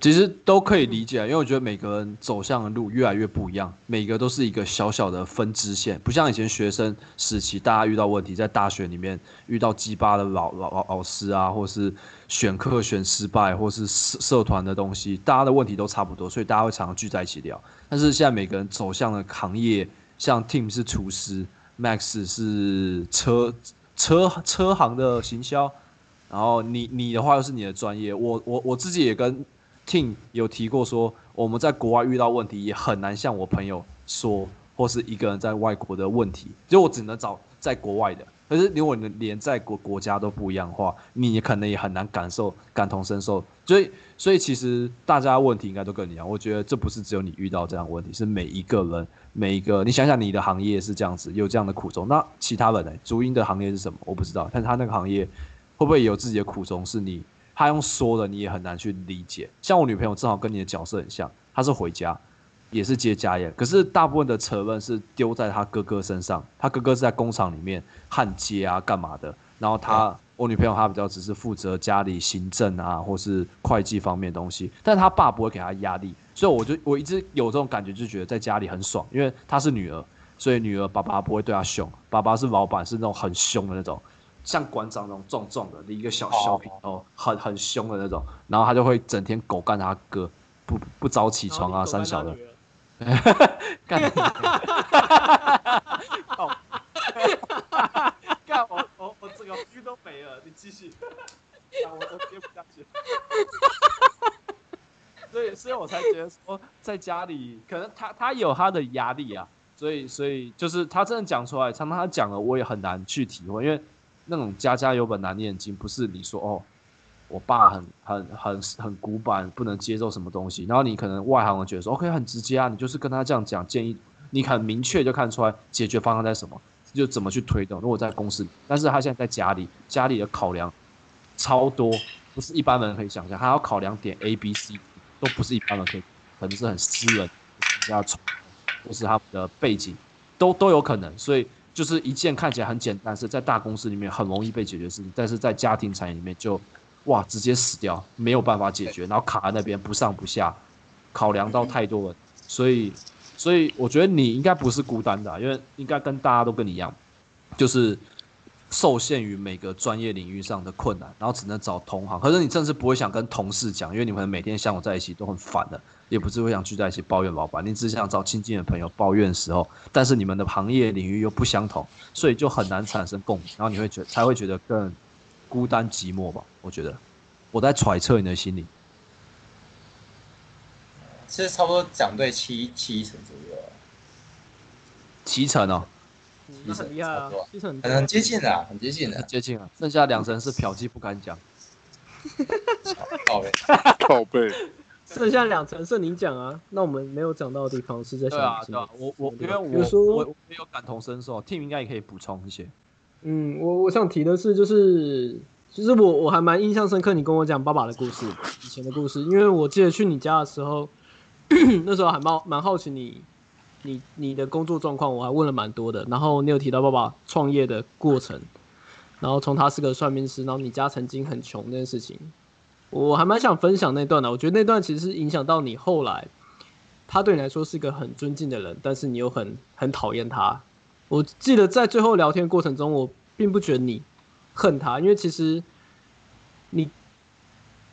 其实都可以理解，因为我觉得每个人走向的路越来越不一样，每个都是一个小小的分支线，不像以前学生时期，大家遇到问题，在大学里面遇到鸡巴的老老老老师啊，或是选课选失败，或是社社团的东西，大家的问题都差不多，所以大家会常常聚在一起聊。但是现在每个人走向的行业，像 Tim 是厨师，Max 是车车车行的行销，然后你你的话又是你的专业，我我我自己也跟 Tim 有提过说，我们在国外遇到问题也很难向我朋友说，或是一个人在外国的问题，就我只能找在国外的。可是如果你连在国国家都不一样的话，你可能也很难感受感同身受。所以所以其实大家的问题应该都跟你一样，我觉得这不是只有你遇到这样的问题，是每一个人每一个你想想你的行业是这样子，有这样的苦衷，那其他人呢？足音的行业是什么？我不知道，但是他那个行业会不会有自己的苦衷？是你他用说的，你也很难去理解。像我女朋友正好跟你的角色很像，她是回家，也是接家业，可是大部分的责任是丢在她哥哥身上。她哥哥是在工厂里面焊接啊，干嘛的？然后他，我女朋友她比较只是负责家里行政啊，或是会计方面的东西，但她爸不会给她压力，所以我就我一直有这种感觉，就觉得在家里很爽，因为她是女儿，所以女儿爸爸不会对她凶，爸爸是老板，是那种很凶的那种。像馆长那种壮壮的，一个小小平头，很很凶的那种，然后他就会整天狗干他哥，不不早起床啊，三小的，干你，靠 干我我我这个 feel 都没了，你继续，干我我接不下去。所以所以我才觉得说，在家里可能他他有他的压力啊，所以所以就是他真的讲出来，常常他讲了，我也很难去体会，因为那种家家有本难念的经，不是你说哦，我爸很很很很古板，不能接受什么东西，然后你可能外行人觉得说 OK 很直接啊，你就是跟他这样讲建议，你很明确就看出来解决方案在什么，就怎么去推动。如果在公司，但是他现在在家里，家里的考量超多，不是一般人可以想象，他要考量点 A、B、C，都不是一般人可以，可能是很私人，要从或是他们的背景，都都有可能，所以。就是一件看起来很简单，是在大公司里面很容易被解决的事情，但是在家庭产业里面就，哇，直接死掉，没有办法解决，然后卡在那边不上不下，考量到太多了，所以，所以我觉得你应该不是孤单的啊、因为应该跟大家都跟你一样，就是受限于每个专业领域上的困难，然后只能找同行。可是你甚至不会想跟同事讲，因为你们每天相处在一起都很烦的，也不是会想聚在一起抱怨老板，你只想找亲近的朋友抱怨的时候，但是你们的行业领域又不相同，所以就很难产生共鸣，然后你会觉得才会觉得更孤单寂寞吧？我觉得我在揣测你的心理。其实差不多讲对七七成左右啊。七成哦，那很厉害啊，其实很接近的啊，很接近的很。接近了。剩下两成是嫖妓不敢讲。靠呗，靠背，剩下两层是你讲啊，那我们没有讲到的地方是在对啊，想对啊，我我因为我说我我也有感同身受，Team 应该也可以补充一些。嗯，我我想提的是，就是其实我我还蛮印象深刻，你跟我讲爸爸的故事，以前的故事，因为我记得去你家的时候，那时候还蛮蛮好奇你你你的工作状况，我还问了蛮多的，然后你有提到爸爸创业的过程，然后从他是个算命师，然后你家曾经很穷这件事情，我还蛮想分享那段的，我觉得那段其实是影响到你后来。他对你来说是一个很尊敬的人，但是你又很很讨厌他，我记得在最后聊天过程中，我并不觉得你恨他，因为其实你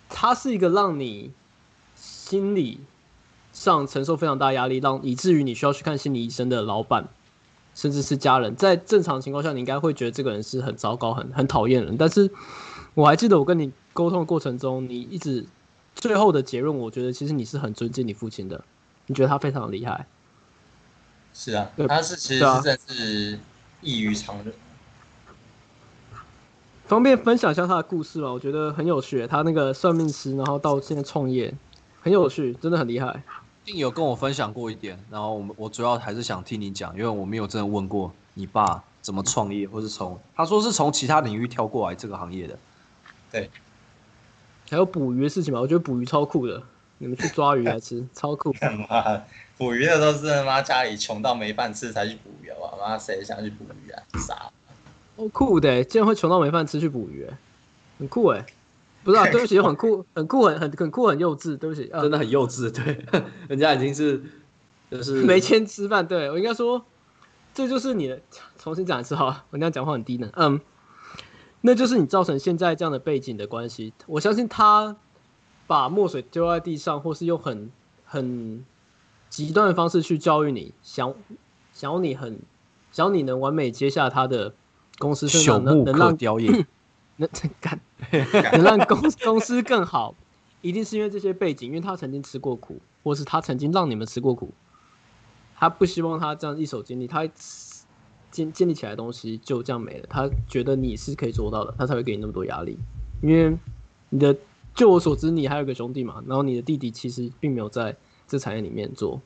他是一个让你心理上承受非常大压力，让以至于你需要去看心理医生的老板，甚至是家人。在正常情况下，你应该会觉得这个人是很糟糕、很很讨厌人。但是我还记得我跟你沟通的过程中，你一直最后的结论，我觉得其实你是很尊敬你父亲的，你觉得他非常厉害。是啊对，他是其实是真的是异于常人。方便分享一下他的故事吗？我觉得很有趣，他那个算命师，然后到现在创业，很有趣，真的很厉害。定有跟我分享过一点，然后我们我主要还是想听你讲，因为我没有真的问过你爸怎么创业，或是从他说是从其他领域跳过来这个行业的。还有捕鱼的事情嘛，我觉得捕鱼超酷的，你们去抓鱼来吃，超酷。干嘛？捕鱼的都是他妈家里穷到没饭吃才去捕鱼啊！妈谁想去捕鱼啊？傻！哦酷的欸，竟然会穷到没饭吃去捕鱼欸，很酷哎。不是啊，对不起，很酷，很酷，很很很酷，很幼稚，对不起，啊、真的很幼稚，对，人家已经是就是没钱吃饭。对我应该说，这就是你的。重新讲一次好了，我那样讲话很低能。嗯，那就是你造成现在这样的背景的关系。我相信他把墨水丢在地上，或是用很很极端的方式去教育你，想想要你很想要你能完美接下他的公司，能能让雕也。能干能让公公司更好，一定是因为这些背景，因为他曾经吃过苦，或是他曾经让你们吃过苦，他不希望他这样一手经历，他建建立起来的东西就这样没了，他觉得你是可以做到的，他才会给你那么多压力，因为你的，就我所知，你还有个兄弟嘛，然后你的弟弟其实并没有在这产业里面做，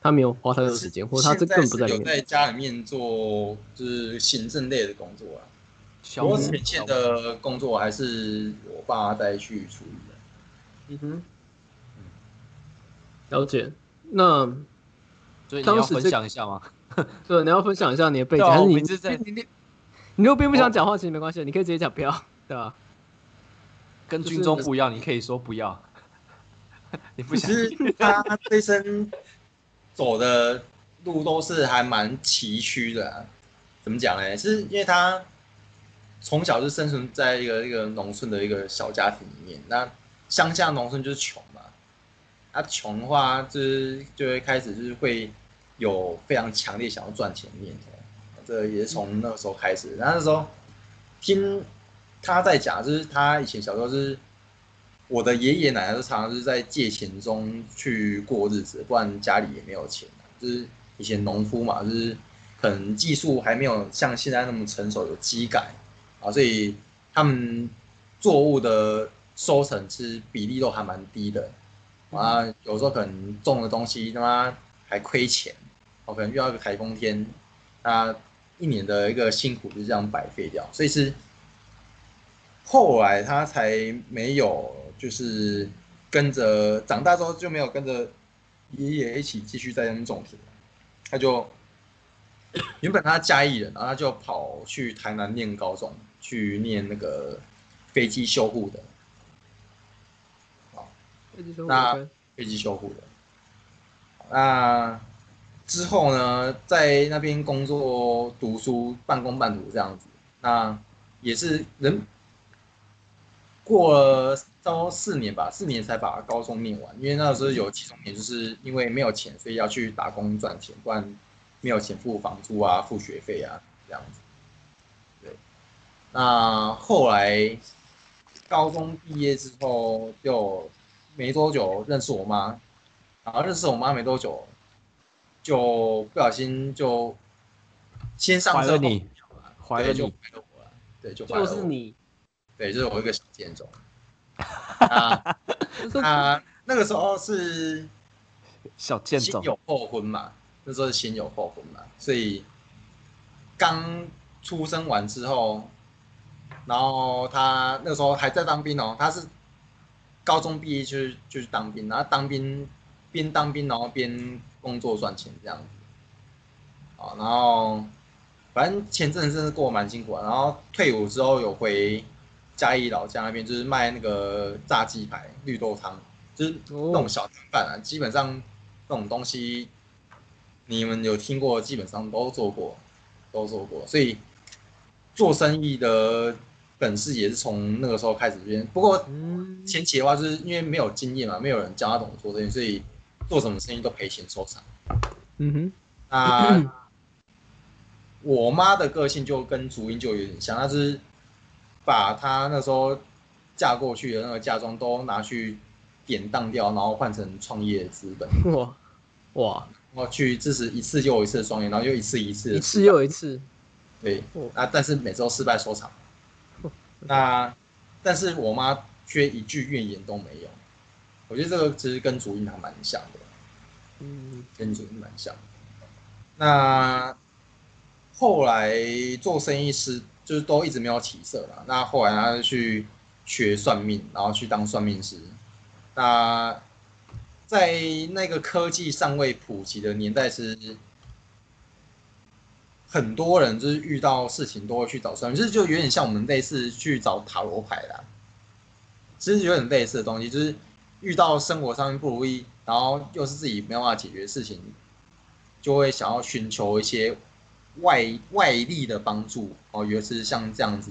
他没有花太多时间，或者他这更不在里有在。家里面做就是行政类的工作啊。不过小木前线的工作还是我爸再去处理的。嗯哼，了解。那所以你要分当时这享一下吗？对，你要分享一下你的背景，对啊还是你我们一直在你你你如果并不想讲话，其实没关系，你可以直接讲不要，对吧？就是跟军中不一样，你可以说不要。你不想其实他这一生走的路都是还蛮崎岖的啊、怎么讲呢？是因为他从小就生存在一个一个农村的一个小家庭里面，那乡下农村就是穷嘛，他穷的话就是就会开始就是会有非常强烈想要赚钱的念头，这也是从那个时候开始。然后那时候听他在讲，就是他以前小时候是我的爷爷奶奶都常常是在借钱中去过日子，不然家里也没有钱、就是以前农夫嘛，就是可能技术还没有像现在那么成熟，有机改啊，所以他们作物的收成其实比例都还蛮低的啊。有时候可能种的东西他妈还亏钱，哦，可能遇到一个台风天，他一年的一个辛苦就这样白费掉，所以是后来他才没有就是跟着长大之后就没有跟着爷爷一起继续在那边种田，他就原本他嘉义人，然后他就跑去台南念高中，去念那个飞机修护的，那飞机修护的。那之后呢，在那边工作、读书、半工半读这样子，那也是人过了差不多四年吧，四年才把高中念完。因为那时候有其中一年，就是因为没有钱，所以要去打工赚钱，不然没有钱付房租啊、付学费啊这样子。对，那后来高中毕业之后，就没多久认识我妈，然后认识我妈没多久，就不小心就先上车后怀了你，怀了对，就你，怀了我了，对，就怀了我，就是你，对，就是我一个小贱种。啊那个时候是小贱种，先有后婚嘛，那时候是先有后婚嘛，所以刚出生完之后，然后他那时候还在当兵哦，他是高中毕业就是就去当兵，然后当兵边当兵然后边工作赚钱这样子，啊，然后反正前阵子真的过得蛮辛苦的，然后退伍之后有回嘉义老家那边，就是卖那个炸鸡排、绿豆汤，就是那种小摊贩啊，基本上那种东西你们有听过，基本上都做过，都做过，所以做生意的本事也是从那个时候开始练。不过嗯，前期的话，就是因为没有经验嘛，没有人教他怎么做生意，所以做什么生意都赔钱收场。嗯哼，那 我妈的个性就跟竹英就有点像，她是把她那时候嫁过去的那个嫁妆都拿去典当掉，然后换成创业资本，哇哇，我去支持一次又一次的创业，然后又一次一次一次又一次，对。哦，那但是每次都失败收场。那但是我妈却一句怨言都没有，我觉得这个其实跟竹英还蛮像的。嗯，跟主蛮像。那后来做生意是就是都一直没有起色了。那后来他就去学算命，然后去当算命师。那在那个科技尚未普及的年代，是很多人就是遇到事情都会去找算命，就是就有点像我们类似去找塔罗牌啦。其实有点类似的东西，就是遇到生活上面不如意，然后又是自己没办法解决的事情，就会想要寻求一些外外力的帮助哦，尤其是像这样子，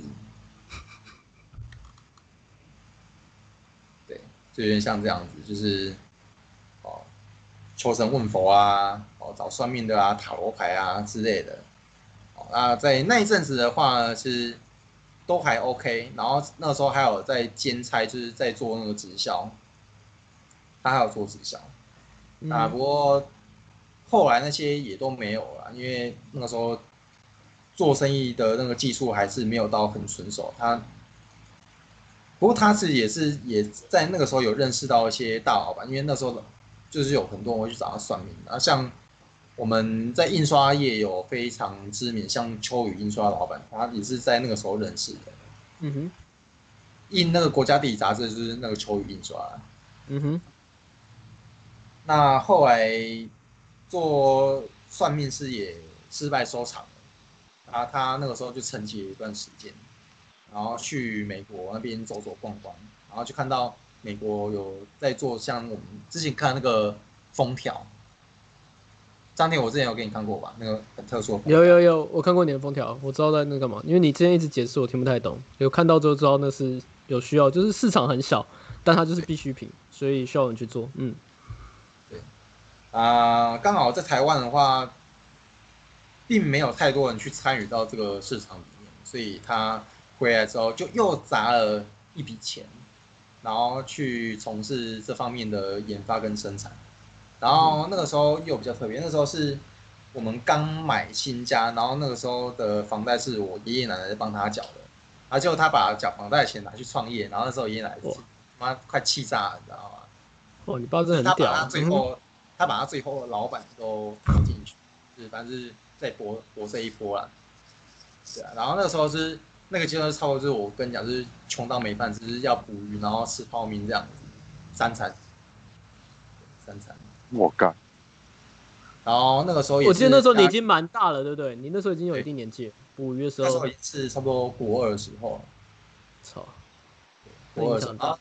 对，就有点像这样子，就是哦，求神问佛啊，哦，找算命的啊，塔罗牌啊之类的。哦，那在那一阵子的话呢，是都还 OK，然后那时候还有在兼差，就是在做那个直销，他还有做直销。嗯啊，不过后来那些也都没有了，因为那个时候做生意的那个技术还是没有到很纯熟。他不过他是也是也在那个时候有认识到一些大老板，因为那时候就是有很多人会去找他算命啊，像我们在印刷业有非常知名，像秋雨印刷老板，他也是在那个时候认识的。嗯哼，印那个国家地理杂志就是那个秋雨印刷的。嗯哼，那后来做算命师也失败收场了，啊，他那个时候就沉寂了一段时间，然后去美国那边走走逛逛，然后就看到美国有在做像我们之前看那个封条，张天我之前有给你看过吧？那个很特殊有有有，我看过你的封条，我知道在那干嘛，因为你之前一直解释我听不太懂，有看到之后知道那是有需要，就是市场很小，但它就是必需品，所以需要人去做。嗯，啊，刚好在台湾的话，并没有太多人去参与到这个市场里面，所以他回来之后就又砸了一笔钱，然后去从事这方面的研发跟生产。然后那个时候又比较特别，那时候是我们刚买新家，然后那个时候的房贷是我爷爷奶奶在帮他缴的，然后结果他把缴房贷的钱拿去创业，然后那时候爷爷奶奶哇妈快气炸了，你知道吗？哦，你爸真的很屌他把他啊，嗯最后，他把他最后的老板都投进去，就是反正是在搏搏这一波啦。对啊，然后那个时候是那个阶段，差不多就是我跟你讲，就是穷到没饭吃，就是要捕鱼，然后吃泡面这样子，三餐，三餐。我干，然后那个时候也，我记得那时候你已经蛮大了，对不对？你那时候已经有一定年纪了，捕鱼的时候。那时候，是差不多国二的时候，操，国二的时候，影响大然后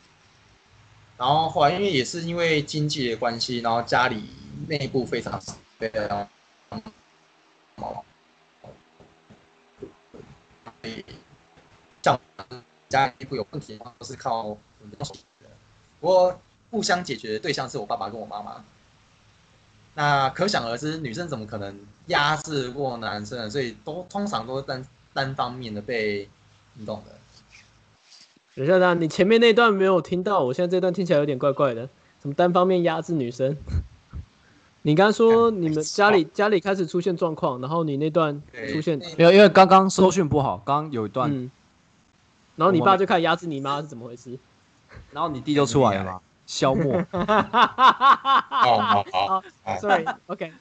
然后后来因为也是因为经济的关系，然后家里内部非常非常像家里内部有问题，都是靠我们的手的。不过互相解决的对象是我爸爸跟我妈妈。那可想而知，女生怎么可能压制过男生？所以都通常都是单单方面的被，你懂的。等一下，等一下，你前面那段没有听到，我现在这段听起来有点怪怪的，什么单方面压制女生？你刚刚说你们家里家里开始出现状况，然后你那段出现，没有，因为刚刚收讯不好，刚刚有一段，嗯，然后你爸就开始压制你妈是怎么回事？然后你弟就出来了嘛，消磨。好好好，好 Sorry，OK，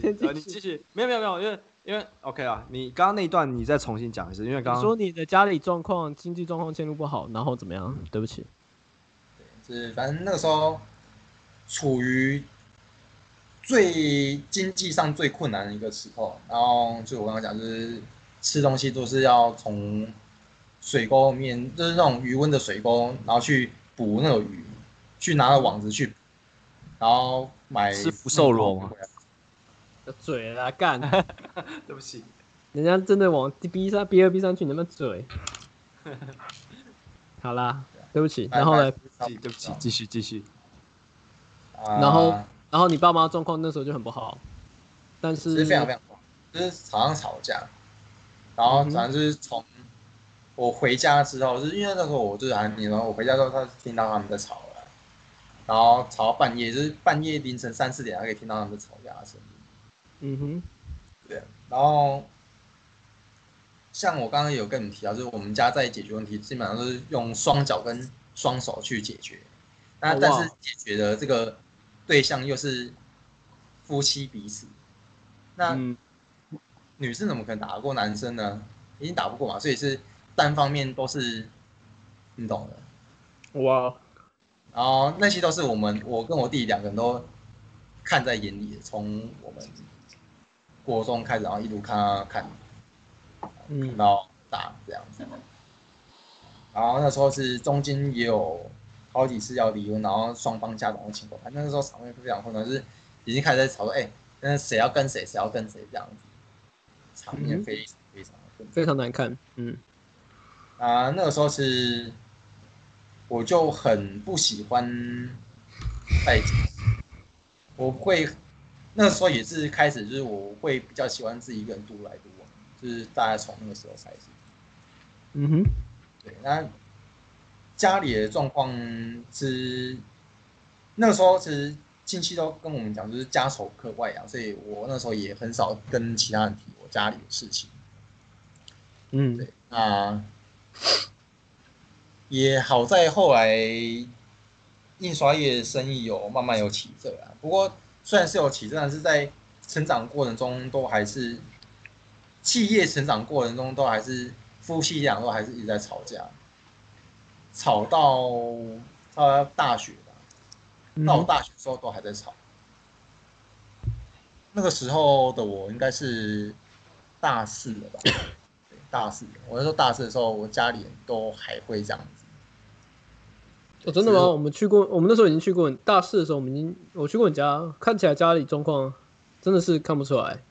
先继续呃你继续，没有没有没有，因为因为 OK 啊，你刚刚那一段你再重新讲一次，因为刚刚说你的家里状况、经济状况陷入不好，然后怎么样？对不起，是反正那个时候处于最经济上最困难的一个时候，然后就我刚刚讲，就是吃东西都是要从水沟里面，就是那种余温的水沟，然后去捕那个鱼，去拿着网子去，然后买是福寿螺吗？嘴啦干，对不起，人家真的往 B 三、B 二、B 三去，你那么嘴。好啦，对不起。然后呢？对不起，继续继续。啊然后然后你爸妈状况那时候就很不好，但是非常非常不好，就是常常吵架，然后反正就是从我回家之后，就是因为那时候我就是还年然后我回家之后，他听到他们在吵了，然后吵到半夜，就是半夜凌晨三四点，还可以听到他们在吵架的声音。嗯哼，对，然后像我刚刚有跟你们提到，就是我们家在解决问题，基本上都是用双脚跟双手去解决。那但是解决的这个对象又是夫妻彼此，那嗯女生怎么可能打得过男生呢？已经打不过嘛，所以是单方面都是你懂的。哇，然后那些都是我们我跟我弟两个人都看在眼里的，从我们国中开始，然后一路看看看嗯到大这样子。然后那时候是中间也有好几次要离婚，然后双方家长的情况，那个时候场面非常混乱，就是已经开始在吵说，哎、那谁要跟谁，谁要跟谁这样子，场面嗯非常非常。非常难看。嗯啊，那个时候是我就很不喜欢拜金，我会那个时候也是开始，就是我会比较喜欢自己一个人独来独往，就是大概从那个时候开始。嗯哼，对，那家里的状况是那个时候其实亲戚都跟我们讲，就是家丑不可外扬，所以我那时候也很少跟其他人提我家里的事情。嗯对，那也好在后来印刷业生意有慢慢有起色啊。不过虽然是有起色，但是在成长过程中都还是企业成长过程中都还是夫妻俩都还是一直在吵架，吵到到大学吧，到大学时候都还在吵。那个时候的我应该是大四了吧？对，大四。我那时候大四的时候，我家里人都还会这样子。哦，真的吗？我们去过，我们那时候已经去过。大四的时候，我们已经我去过你家，看起来家里状况真的是看不出来。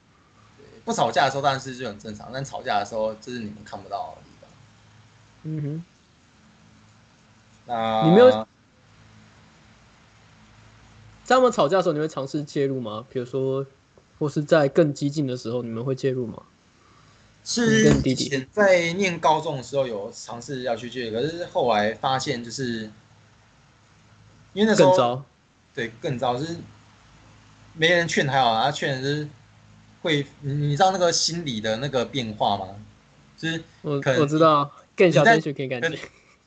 不吵架的时候当然是就很正常，但吵架的时候就是你们看不到的地方。嗯哼，那你没有在他们吵架的时候，你会尝试介入吗？比如说，或是在更激进的时候，你们会介入吗？是在念高中的时候有尝试要去介入，可是后来发现就是因为那时候更糟。对，更糟就是没人劝还好啊，他劝就是会，你你知道那个心理的那个变化吗？就是我可能我知道，更小你在电学可以感觉。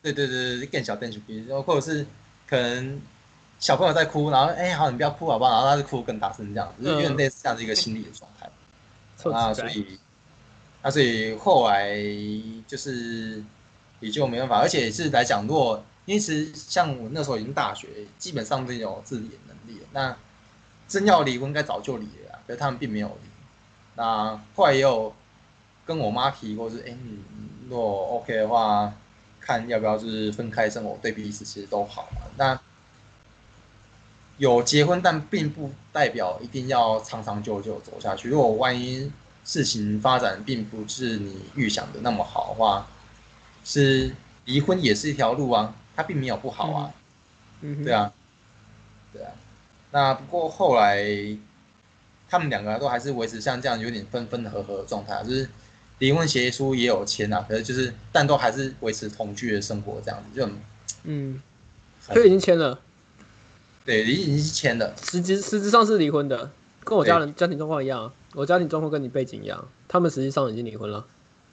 对对对对，更小更小，比如或者是可能小朋友在哭，然后哎、好，你不要哭好不好？然后他就哭更大声这样，就是有点类似这样的一个心理的状态。臭那鸡掰所以，啊所以后来就是也就没办法，而且是来讲，如果因为其实像我那时候已经大学，基本上都有自理能力了，那真要离婚，该早就离了，可是他们并没有离。那后来也有跟我妈提过，是哎、你如果 OK 的话，看要不要就是分开生活，对彼此其实都好嘛。那有结婚，但并不代表一定要长长久久走下去。如果万一事情发展并不是你预想的那么好的话，是离婚也是一条路啊，它并没有不好啊。嗯，对，啊，对啊。那不过后来他们两个都还是维持像这样有点分分合合的状态啊，就是离婚协议书也有签啊，可是就是但都还是维持同居的生活这样子，就很嗯，所以已经签了，对，已经已经签了。实质实质上是离婚的。跟我家人家庭状况一样，我家庭状况跟你背景一样，他们实际上已经离婚了，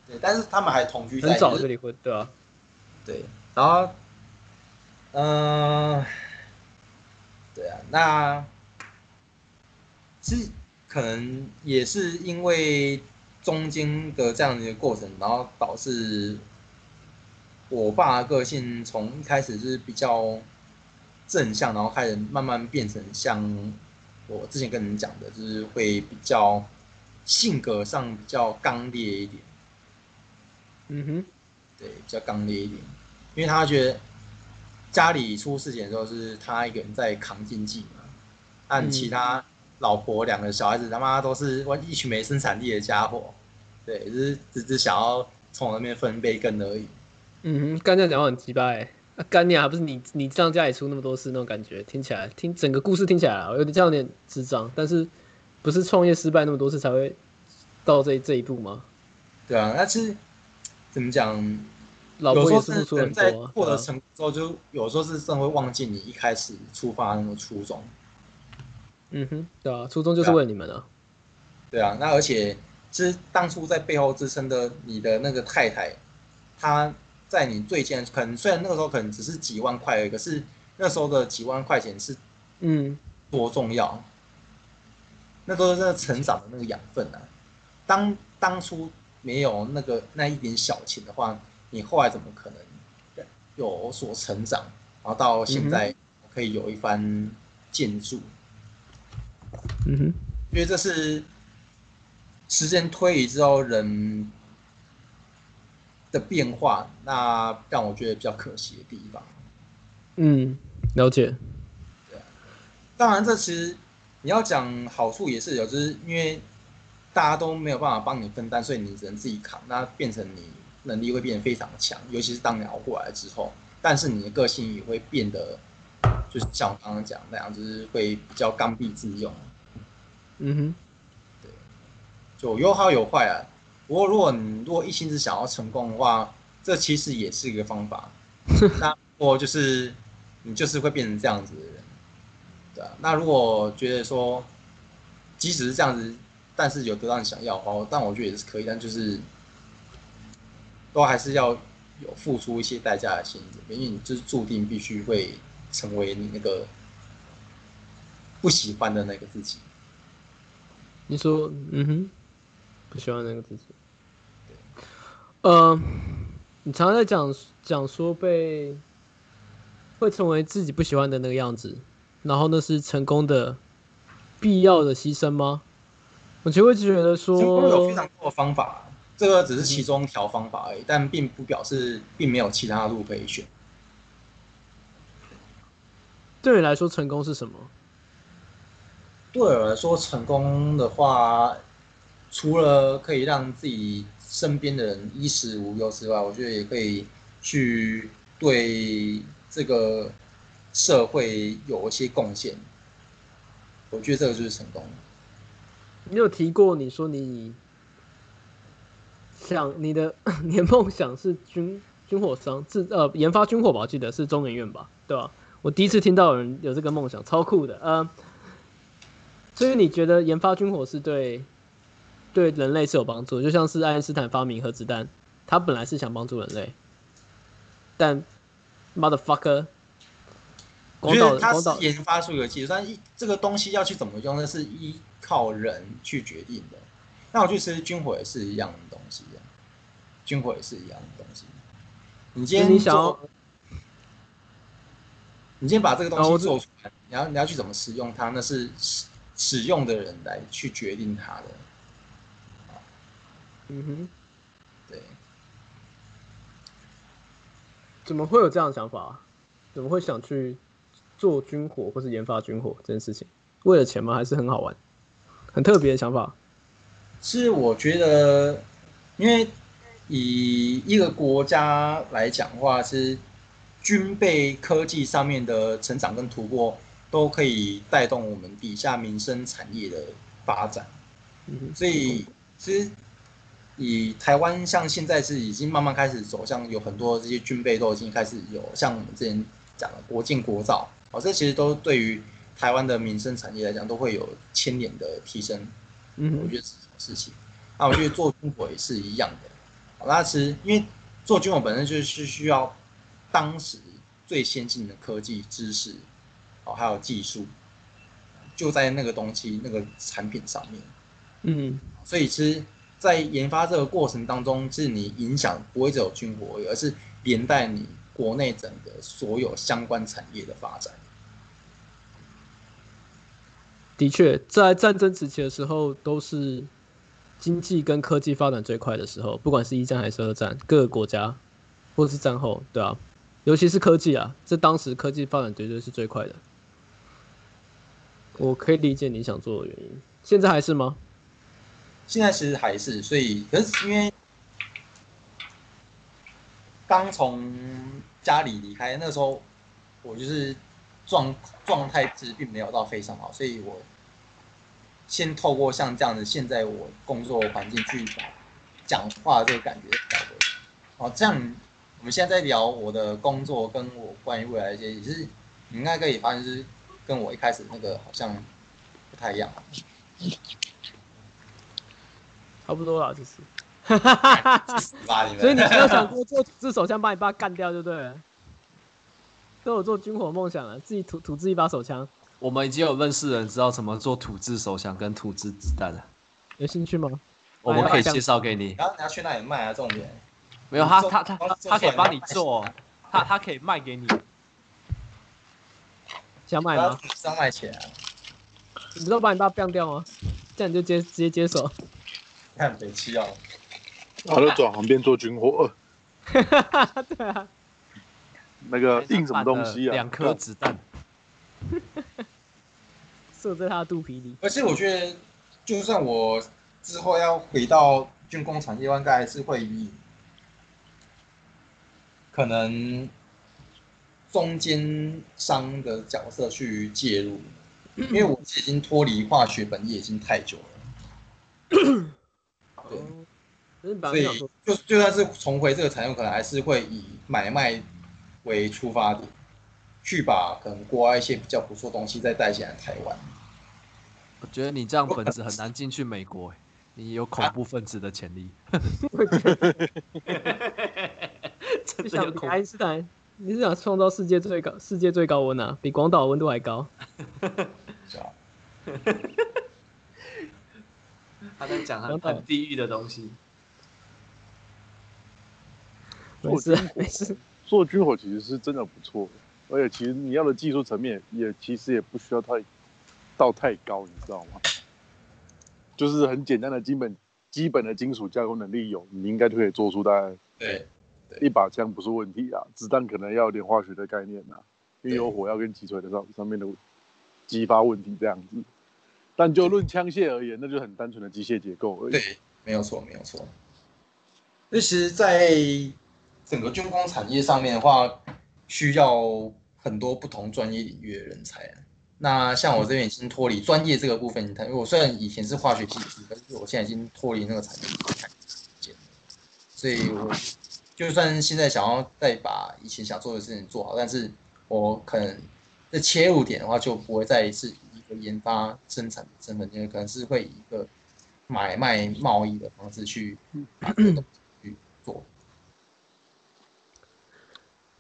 对，但是他们还同居在很早就离婚，对啊，对，然后，嗯、对啊，那是可能也是因为中间的这样的一个过程，然后导致我爸的个性从一开始就是比较正向，然后开始慢慢变成像我之前跟你们讲的，就是会比较性格上比较刚烈一点。嗯哼，对，比较刚烈一点，因为他觉得家里出事情的时候是他一个人在扛经济嘛，按嗯其他老婆两个小孩子他妈都是一群没生产力的家伙，对，只是只是想要从我那边分一杯羹而已。嗯哼，干这样讲话很鸡巴哎，啊干你还不是你你让家里出那么多事那种感觉，听起来听整个故事听起来啊，有点这样有点智障，但是不是创业失败那么多次才会到这这一步吗？对啊，那其实怎么讲？老有时候婆也是付出人在很多、啊，获得成功之后，就有时候是真的会忘记你一开始出发的那个初衷。嗯哼，对啊，初衷就是为了你们啊，对啊，那而且其实当初在背后支撑的你的那个太太，她在你最艰可能虽然那个时候可能只是几万块而已，可是那时候的几万块钱是嗯多重要，那都是那成长的那个养分啊。当当初没有那个那一点小钱的话，你后来怎么可能有所成长，然后到现在可以有一番建树？嗯哼，因为这是时间推移之后人的变化，那让我觉得比较可惜的地方。嗯，了解，当然，这其实你要讲好处也是有，就是因为大家都没有办法帮你分担，所以你只能自己扛，那变成你能力会变得非常强，尤其是当你熬过来之后，但是你的个性也会变得，就是像我刚刚讲那样，就是会比较刚愎自用。嗯哼，对就有好有坏啊。不过如果你如果一心只想要成功的话，这其实也是一个方法。那我就是你就是会变成这样子的人，对啊。那如果觉得说，即使是这样子，但是有得到你想要的话，但我觉得也是可以，但就是都还是要有付出一些代价的心理，因为你就是注定必须会成为你那个不喜欢的那个自己。你说，嗯哼，不喜欢那个自己。呃，你常常在讲讲说被会成为自己不喜欢的那个样子，然后那是成功的必要的牺牲吗？我就会觉得成功有说非，常多的方法，这个只是其中一条方法而已，但并不表示并没有其他的路可以选。对你来说成功是什么？对我来说，成功的话，除了可以让自己身边的人衣食无忧之外，我觉得也可以去对这个社会有一些贡献。我觉得这个就是成功。你有提过，你说你想你的 你的梦想是军军火商，制呃研发军火吧？我记得是中研院吧，对吧？我第一次听到有人有这个梦想，超酷的。呃，所以你觉得研发军火是对对人类是有帮助，就像是爱因斯坦发明核子弹，他本来是想帮助人类，但 motherfucker 我光觉得它是研发出一个技术，但是这个东西要去怎么用，那是依靠人去决定的。那我觉得其实军火也是一样的东西啊，军火也是一样的东西。你今天你想要，你今天把这个东西做出来，你要你要去怎么使用它，那是使使用的人来去决定它的。嗯哼。对，怎么会有这样的想法、啊？怎么会想去做军火或是研发军火这件事情？为了钱吗？还是很好玩，很特别的想法？是我觉得，因为以一个国家来讲的话，是军备科技上面的成长跟突破，都可以带动我们底下民生产业的发展。嗯，所以其实以台湾像现在是已经慢慢开始走向有很多这些军备都已经开始有像我们之前讲的国进国造，哦，这其实都对于台湾的民生产业来讲，都会有牵连的提升。嗯，我觉得事情。那我觉得做军火也是一样的。好那其实因为做军火本身就是需要当时最先进的科技知识，哦，还有技术，就在那个东西那个产品上面。嗯所以其实，在研发这个过程当中，是你影响不会只有军火而已，而是连带你国内整个所有相关产业的发展。的确，在战争时期的时候，都是经济跟科技发展最快的时候，不管是一战还是二战，各个国家或是战后，对啊，尤其是科技啊，这当时科技发展绝对是最快的。我可以理解你想做的原因，现在还是吗？现在其实还是，所以可是因为刚从家里离开，那时候我就是状状态其实并没有到非常好，所以我先透过像这样的，现在我工作环境去把讲话这个感觉调回来。好，这样我们现在在聊我的工作跟我关于未来一些，也是你应该可以发现是跟我一开始那个好像不太一样。差不多了，就 是。所以你没有想过做土制手枪把你爸干掉，就对了。都有做军火梦想了，自己土土制一把手枪，我们已经有认识人知道怎么做土制手枪跟土制子弹了，有兴趣吗？我们可以介绍给你。然后你要去那里卖啊？重点。没有他他他他他可以帮你做，他他可以卖给你。想买吗？上卖钱啊！你知道把你爸干掉吗？这样你就接直接接手。看北七啊，他就转行变做军火，对啊，那个印什么东西啊？两颗子弹。射在他的肚皮里。而且我觉得，就算我之后要回到军工产业，应该还是会以可能中间商的角色去介入，因为我已经脱离化学本业已经太久了。对，所以就就算是重回这个产业，可能还是会以买卖为出发点，去把可能国外一些比较不错的东西再带进来台湾。我觉得你这样本子很难进去美国，你有恐怖分子的潜力。真的有恐爱因斯坦，你是想创造世界最高世界最高温啊，比广岛温度还高。他在讲很很地狱的东西。没事啊没事，做军火其实是真的不错，而且其实你要的技术层面也其实也不需要太到太高，你知道吗？就是很简单的基本基本的金属加工能力有，你应该就可以做出大概对，一把枪不是问题啊。子弹可能要有点化学的概念啊，因为有火药跟击锤的上上面的激发问题这样子。但就论枪械而言，那就很单纯的机械结构而已。对，没有错，没有错。那其实，在整个军工产业上面的话，需要很多不同专业领域的人才。那像我这边已经脱离专业这个部分，因为我虽然以前是化学系的，但是我现在已经脱离那个产业所以我就算现在想要再把以前想做的事情做好，但是我可能这切入点的话，就不会再是以一个研发生产的身份，因为可能是会以一个买卖贸易的方式去把这个东西去做。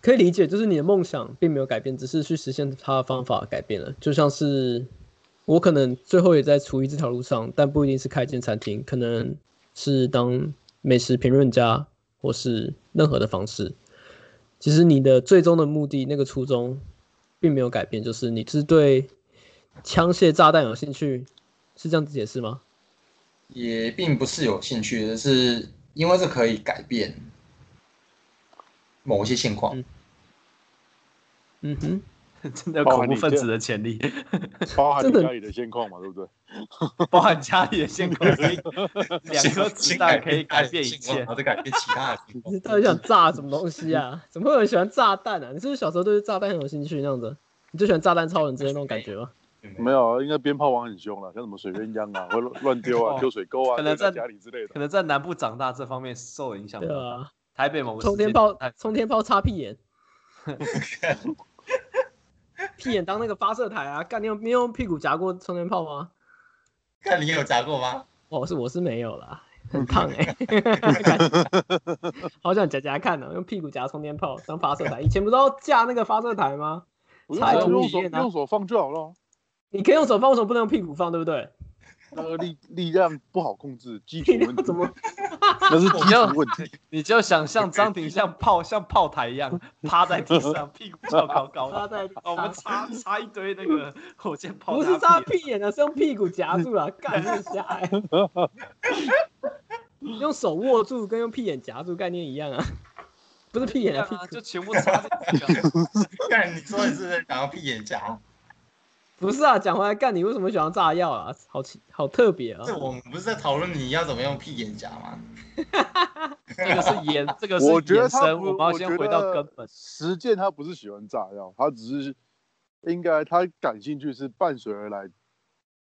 可以理解，就是你的梦想并没有改变，只是去实现它的方法改变了。就像是我可能最后也在厨艺这条路上，但不一定是开一间餐厅，可能是当美食评论家，或是任何的方式。其实你的最终的目的，那个初衷并没有改变，就是你是对枪械炸弹有兴趣，是这样子解释吗？也并不是有兴趣的，是因为这可以改变某一些现况。嗯嗯哼，真的有恐怖分子的潜力，包含家里的现况嘛，对不对？包含家里的现况，可以两颗子弹可以改变一切然。后再改变其他的情况。你到底想炸什么东西啊？怎么会有人喜欢炸弹啊？你是不是小时候对炸弹很有兴趣那样子？你就喜欢炸弹超人之类那种感觉吗？没有啊，应该鞭炮王很凶了，像什么水鸳鸯啊，会乱乱丢啊，哦丢水沟啊，可能在在家里之类的可。能在南部长大，这方面受影响比对。啊，台北某个冲天炮太，冲天炮插屁眼，屁眼当那个发射台啊！干，你有你有用屁股夹过充电炮吗？看你有夹过吗？我是我是没有啦，很烫哎、好想夹夹看哦，用屁股夹充电炮当发射台。以前不是要架那个发射台吗？不用手用手放就好了。你可以用手放，为什么不能用屁股放？对不对？那个力力量不好控制，基础力问题，怎么？那是基础问题。你就想象张庭像 炮像炮台一样趴在地上，屁股翘高高插的，在我们插插一堆那个火箭炮，不是插屁眼的，是用屁股夹住了，干很瞎哎、用手握住跟用屁眼夹住概念一样啊，不是屁眼啊，股就，全部插进去啊。看你说你是想要屁眼夹，不是啊。讲回来，干你为什么喜欢炸药啊？好奇，好特别啊！这我们不是在讨论你要怎么用屁眼夹吗？这个是延，这个是我觉得延伸，他，我们要先回到根本。实践他不是喜欢炸药，他只是应该他感兴趣是伴随而来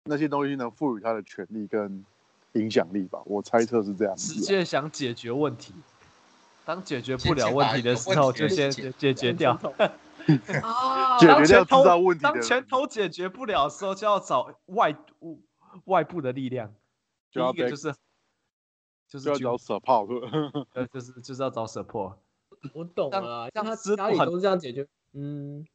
那些东西能赋予他的权利跟影响力吧。我猜测是这样子。实践想解决问题，当解决不了问题的时候，就先先解决掉。啊 解决掉当拳头制造问题当拳头解决不了的时候，就要找外物外部的力量。第就要被一个就是就就是要找 support。呃，就是就是要找 support。我懂了像他家里都是这样解决，嗯，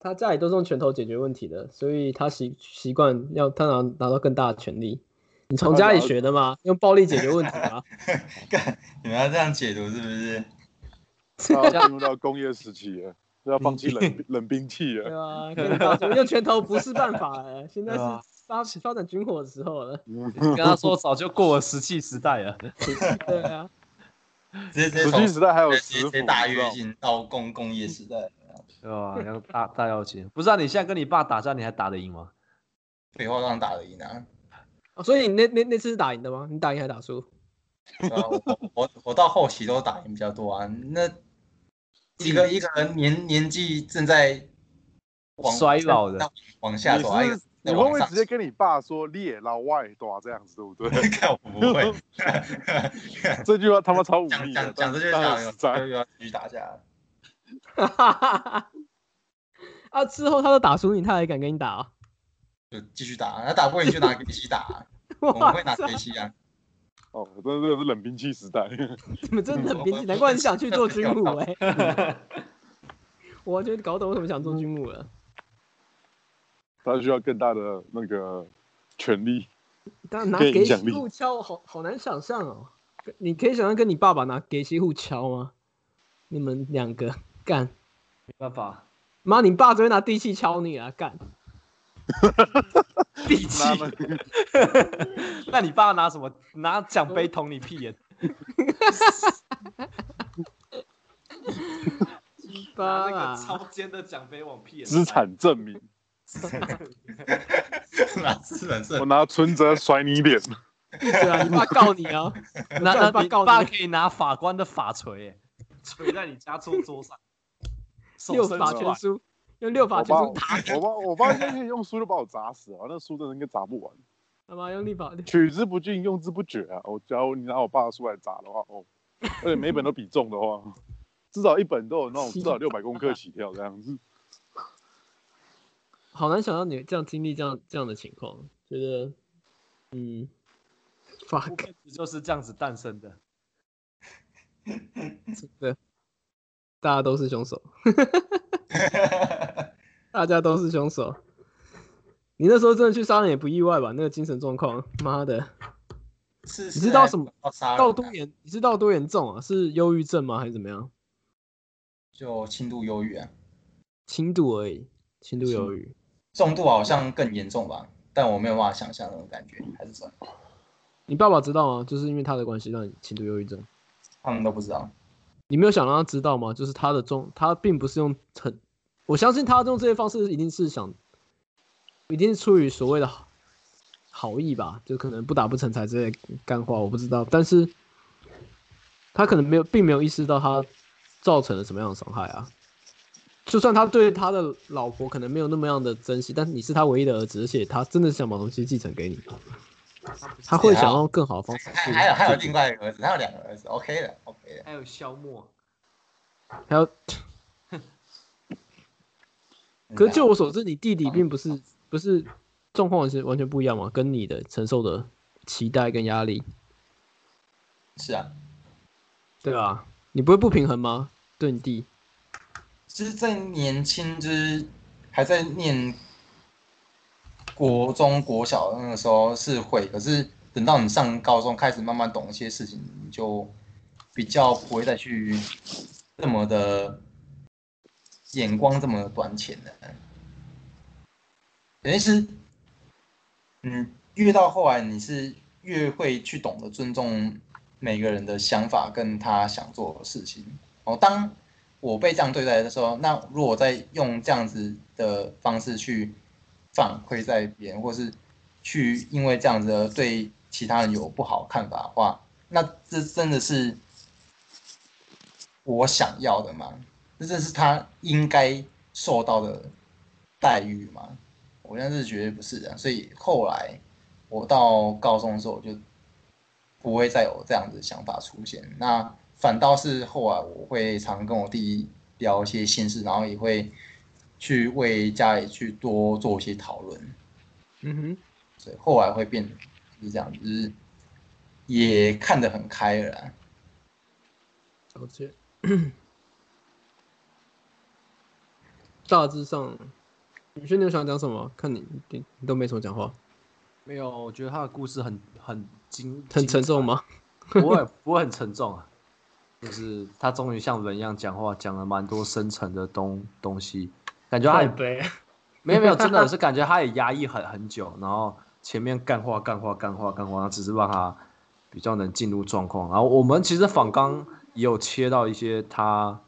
他家里都是用拳头解决问题的，所以他习习惯要他拿拿到更大的权利。你从家里学的吗？用暴力解决问题吗？干，你们要这样解读是不是？进入到工业时期了，要放弃冷冷兵器对。啊，跟你告诉用拳头不是办法了，现在是发发展军火的时候了。跟他说早就过了石器时代了。对啊，石器时代还有直石斧，接直接大跃进到工工业时代。对吧？要大大要钱，不是啊？你现在跟你爸打架，你还打得赢吗？废话，让打得赢啊！哦所以你那那那次是打赢的吗？你打赢还是打输？我我我到后期都打赢比较多啊。那一个一个人年年纪正在往衰老的往下走，你是你会不会直接跟你爸说“猎老外多这样子，对不对？看我不会 这句话他妈超 无讲力的讲，讲这些但讲很实在又要继续打架了。啊，之后他都打输你，他还敢跟你打啊？就继续打，他打不赢就拿给西打啊，我们会拿操给西啊。哦，真的是冷兵器时代。你们真的很编辑，难怪你想去做军务哎、我完全搞懂为什么想做军务了。他需要更大的那个权利。但拿给西更影响力互敲，好好难想象哦。你可以想象跟你爸爸拿给西互敲吗？你们两个干没办法，妈，你爸只会拿地契敲你啊！干，地气 那。你爸拿什么？拿奖杯捅你屁眼？拿那个超尖的奖杯往屁眼塞。资产证明，拿资本我，拿存折甩你脸。对啊！你爸告你啊！那那你爸告你爸可以拿法官的法锤，哎，锤在你家桌桌上，手六法全书，用六法全书打我爸，我爸应该可以用书就把我砸死了！那书真的应该砸不完。他妈用力法，取之不尽，用之不绝啊！我假如你拿我爸的书来砸的话，哦，而且每本都比重的话，至少一本都有那种至少六百公克起跳这样子。好难想象你这样经历这样这样的情况，觉得嗯，fuck，就是这样子诞生的。真的，大家都是凶手，大家都是凶手。你那时候真的去杀人也不意外吧？那个精神状况，妈的，是你知道什么？到多严？你知道多严重啊？是忧郁症吗？还是怎么样？就轻度忧郁啊，轻度而已，轻度忧郁。重度好像更严重吧，但我没有办法想象那种感觉，还是什么，你爸爸知道吗？就是因为他的关系让你轻度忧郁症。他们都不知道。你没有想让他知道吗？就是他的重，他并不是用很，我相信他用这些方式一定是想，一定是出于所谓的好好意吧，就可能不打不成才之类的干话，我不知道，但是他可能没有，并没有意识到他造成了什么样的伤害啊。就算他对他的老婆可能没有那么样的珍惜，但是你是他唯一的儿子，而且他真的是想把东西继承给你，他会想用更好的方式去。还还有还有另外一个儿子，他有两个儿子，OK 的，OK 的。还有消磨，还有可是就我所知，你弟弟并不是不是状况是完全不一样嘛，跟你的承受的期待跟压力，是啊，对啊，你不会不平衡吗？对你弟，就是在年轻，就是还在念国中、国小那个时候是会，可是等到你上高中，开始慢慢懂一些事情，你就比较不会再去那么的眼光这么短浅的。等于是，嗯，越到后来，你是越会去懂得尊重每个人的想法跟他想做的事情。哦，当我被这样对待的时候，那如果再用这样子的方式去反馈在别人，或是去因为这样子对其他人有不好看法的话，那这真的是我想要的吗？这真是他应该受到的待遇吗？我现在是绝对不是的。所以后来我到高中的时候，我就不会再有这样子的想法出现。那反倒是后来我会常跟我弟聊一些心事，然后也会去为家里去多做一些讨论。嗯哼，所以后来会变是这样，就是也看得很开了啦。了解。大致上，宇轩，你有想讲什么？看你你你都没什么讲话，没有，我觉得他的故事很很精很沉重？吗？不会不会很沉重啊，就是他终于像人一样讲话，讲了蛮多深层的东东西，感觉他也悲。没有没有，真的 是感觉他也压抑很很久，然后前面干话干话干话干话，只是让他比较能进入状况。然后我们其实访刚也有切到一些他，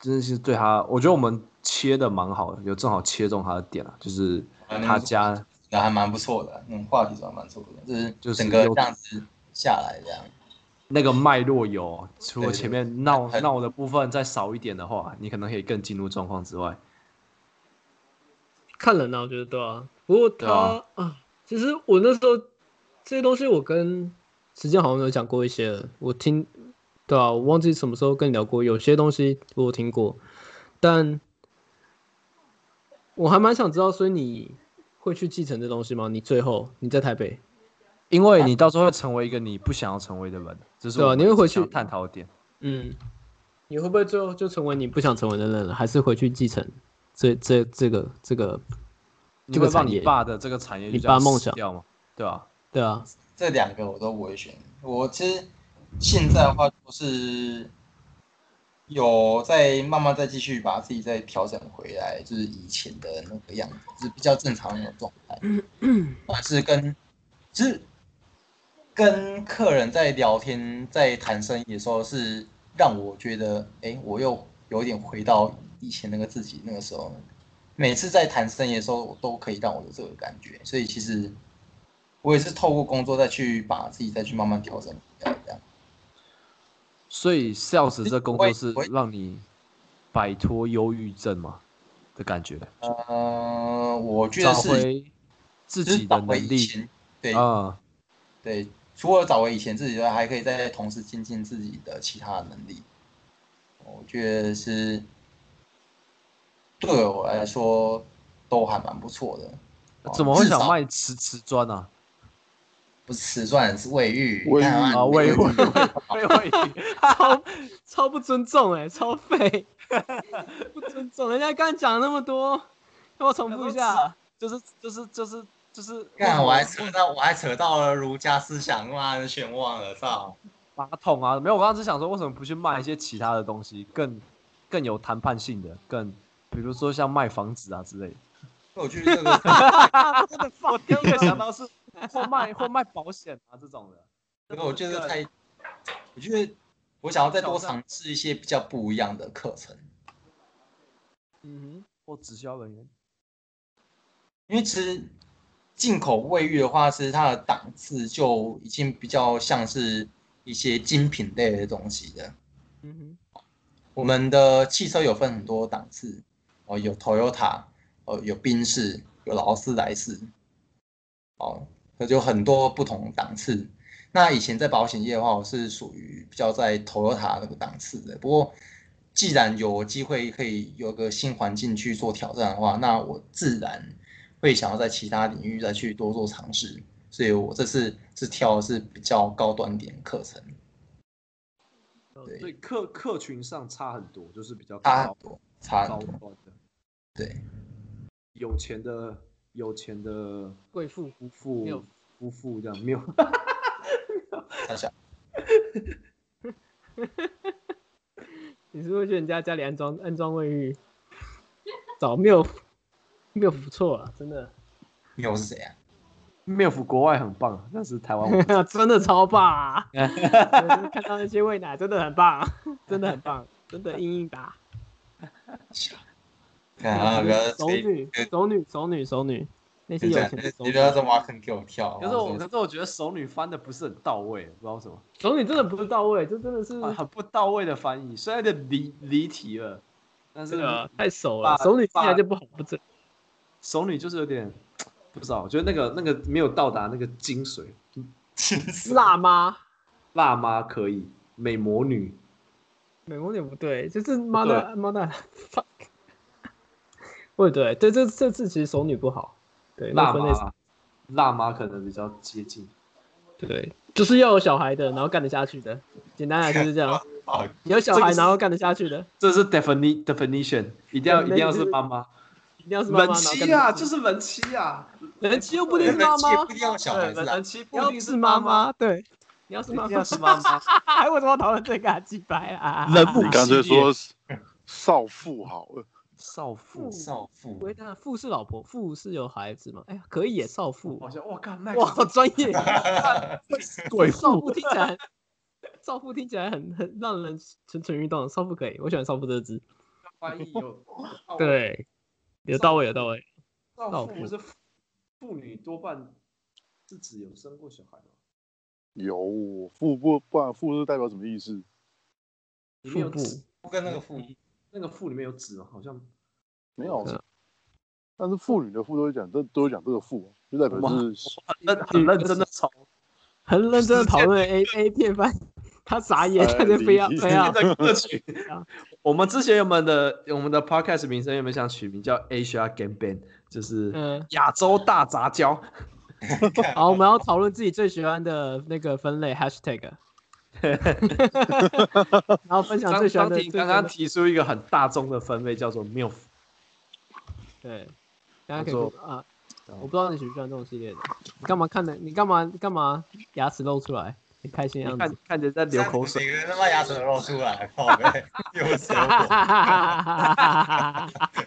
真的是对他，我觉得我们切的蛮好的，有正好切中他的点啊，就是他家还蛮不错的，嗯，话题还蛮不错的，就是就是整个这样子下来这样。那个脉络有，除了前面闹闹的部分再少一点的话，你可能可以更进入状况之外。看人啊，我觉得对啊。不过他啊啊其实我那时候这些东西，我跟时间好像有讲过一些了。我听，对啊，我忘记什么时候跟你聊过。有些东西我有听过，但我还蛮想知道，所以你会去继承这东西吗？你最后你在台北，因为你到时候会成为一个你不想要成为的人，这是对啊你会回去探讨的点。嗯，你会不会最后就成为你不想成为的人了？还是回去继承这这这个这个你会让你这个产业？爸的这个产业你爸梦想掉吗？对啊？对啊，这两个我都不会选。我其实现在的话，就是有在慢慢再继续把自己再调整回来，就是以前的那个样子，就是比较正常的那种状态。但是跟就是跟客人在聊天、在谈生意的时候，是让我觉得，哎，我又有点回到以前那个自己那个时候。每次在谈生意的时候，都可以让我有这个感觉，所以其实我也是透过工作再去把自己再去慢慢调整回来，这样。所以 sales 这工作是让你摆脱忧郁症嘛的感觉，呃，我觉得是回自己的能力，对、啊。对，除了找回以前自己之外，还可以再同时精进自己的其他的能力。我觉得是对我来说都还蛮不错的。哦怎么会想卖瓷瓷砖啊？不是瓷砖，是卫浴。卫浴啊，卫卫卫浴 超超不尊重哎、超废，不尊重。人家刚讲那么多，要我重复一下？就是就是就是就是，看，我还扯到，我还扯到了儒家思想，妈的，全忘了，操！马桶啊，没有，我刚刚只想说，为什么不去卖一些其他的东西，更更有谈判性的，更比如说像卖房子啊之类的。我觉得这个，我第一个想到是或卖或卖保险啊这种的。这个我觉得太，我觉得我想要再多尝试一些比较不一样的课程，嗯哼或直销人员。因为其实进口卫浴的话，其实它的档次就已经比较像是一些精品类的东西的。嗯。哼，嗯我们的汽车有分很多档次，哦，有 Toyota，哦，有宾士，有劳斯莱斯，哦，那就很多不同档次。那以前在保险业的话，我是属于比较在 Toyota 那个档次的。不过既然有机会可以有个新环境去做挑战的话，那我自然会想要在其他领域再去多做尝试。所以我这次是挑的是比较高端点课程，对客客群上差很多，就是比较高差很多，差高很多。端的，对，有钱的有钱的贵妇夫妇没有夫妇这样没有，大 小你是不是去人家家里安装安装卫浴？找没有没有不错啊，真的缪是谁啊？妙福国外很棒，但是台湾我 真的超棒啊！看到那些喂奶真的很棒，真的很棒，真的硬硬打。看啊，不要 熟女熟女熟女熟女，那些有钱的熟女你不，要再挖坑给我跳。可是我哇可是我觉得熟女翻的不是很到位，不知道为什么，熟女真的不是到位，这真的是很很不到位的翻译，虽然有点离离题了，但是这个太熟了，熟女听起来就不好不正。熟女就是有点不知道，我觉得那个那个没有到达那个精髓。辣妈，辣妈可以，美魔女美魔女不对，就是妈的妈的 不对，对这这次其实熟女不好，对，那辣分类是妈辣妈可能比较接近。对，就是要有小孩的，然后干得下去的，简单来说就是这样，哦有小孩然后干得下去的，这是 defini definition，一定要一定要是妈妈，一定要是妈妈人妻啊，就是人妻啊，人妻又不一定是妈妈人气不一，定要小孩人，妻不要一定是妈，妈，对，你要是妈妈一定要，是妈妈。还为什么要讨论这个啊？鸡掰啊！人母你干脆说少妇好了，少妇，少妇喂，那妇是老婆，妇是有孩子吗？哎呀，可以耶，少妇，好像我靠哇，好专业 鬼少妇妇听起来，少妇听起来很很让人蠢蠢欲动，少妇可以，我喜欢少妇这个字，翻译有对，有到位，有到位，少少妇是妇女多半是指有生过小孩吗？有妇不不然妇是代表什么意思？腹部不跟那个妇那个妇里面有指吗？好像没有嗯，但是妇女的妇都会讲，这都会讲这个妇，就代表是很认很认真的吵 很认真的讨论 A A 片番，他傻眼，他就非要非要的歌曲。我们之前我们的我们的 podcast 名称有没有想取名叫 Asia Game Band，就是嗯，亚洲大杂交。好，我们要讨论自己最喜欢的那个分类 hashtag，然后分享最喜欢的。张婷刚刚提出一个很大众的分类，叫做 MILF。对，大家可以啊，我不知道你喜不喜欢这种系列的，你干嘛看的？你干嘛干嘛牙齿露出来？很开心的样看子。看着在流口水，每个人他妈牙齿都露出来，靠背，又是我。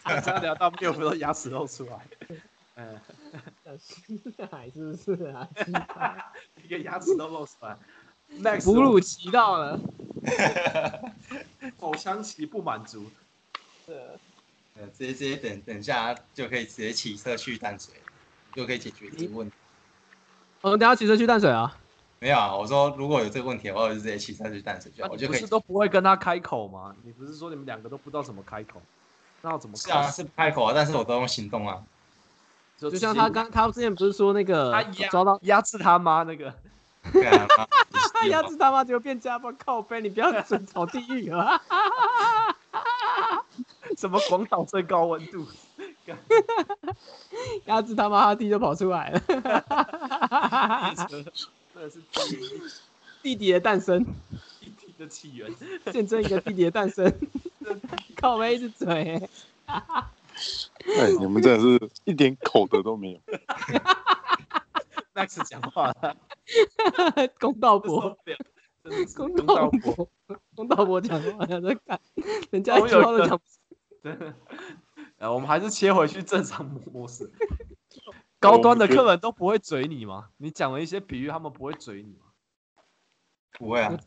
刚刚聊到 MILF 都牙齿露出来，呃，还是不是啊？鸡 掰一个牙齿都露出来。Max 哺乳期到了，口腔期不满足，呃，直接直接等等下就可以直接骑车去淡水，就可以解决这个问题。我们等下骑车去淡水啊。没有啊，我说如果有这个问题的话，我就直接骑车去淡水就好，我就可以那不是。都不会跟他开口吗？你不是说你们两个都不知道怎么开口？那我怎么开？是啊，是开口啊，但是我都用行动啊。就就像他刚他之前不是说那个他压抓到压制他妈那个，压制他妈就变家暴靠背，你不要准炒地狱啊！什么广岛最高温度？鸭子他妈他弟就跑出来了，真的是地弟弟的诞生，地的起源。见证一个弟弟的诞生，靠背一直嘴，哎，你们真的是一点口德都没有。Max 讲话了，公道受伯，公公道道伯，公道伯讲话在看，人家一句话都讲不真的。呃，我们还是切回去正常模模式。高端的客人都不会嘴你吗？你讲了一些比喻，他们不会嘴你吗？不会啊，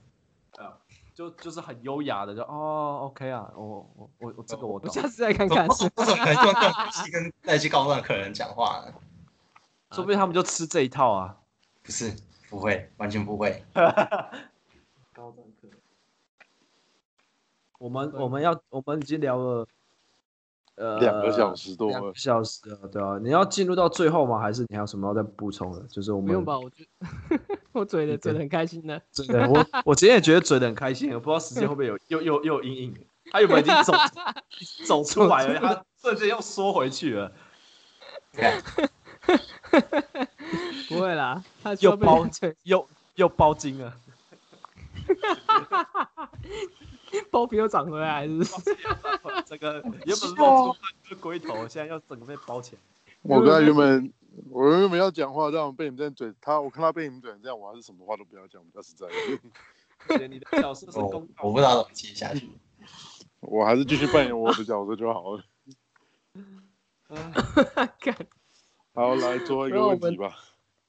就就是很优雅的，就哦，OK 啊，我我我我这个我懂。我下次再看看。我怎么可能用这种语气跟那些高端的客人讲话呢？说不定他们就吃这一套啊。不是，不会，完全不会。高端客人，我们我们要我们已经聊了呃两个小时多两个了，小时了，对啊，你要进入到最后吗？还是你还有什么要再补充的？就是我们不用吧，我觉得 我嘴的嘴的很开心的。真的，我我今天也觉得嘴的很开心，我不知道时间会不会有 又又又有阴影。他原本已经走走出来了，他瞬间又缩回去了。看，不会啦，他又包吹又又包金了，包皮又长回来，是不是？这个原本露出半个龟头，现在要整个被包起来。我刚才原本我原本要讲话，让被你们这样怼他，我看他被你们怼成这样，我还是什么话都不要讲，比较实在你的角色是我公道我不知道怎么接下去。我还是继续扮演我的角色就好了。看，好，来最后一个问题吧。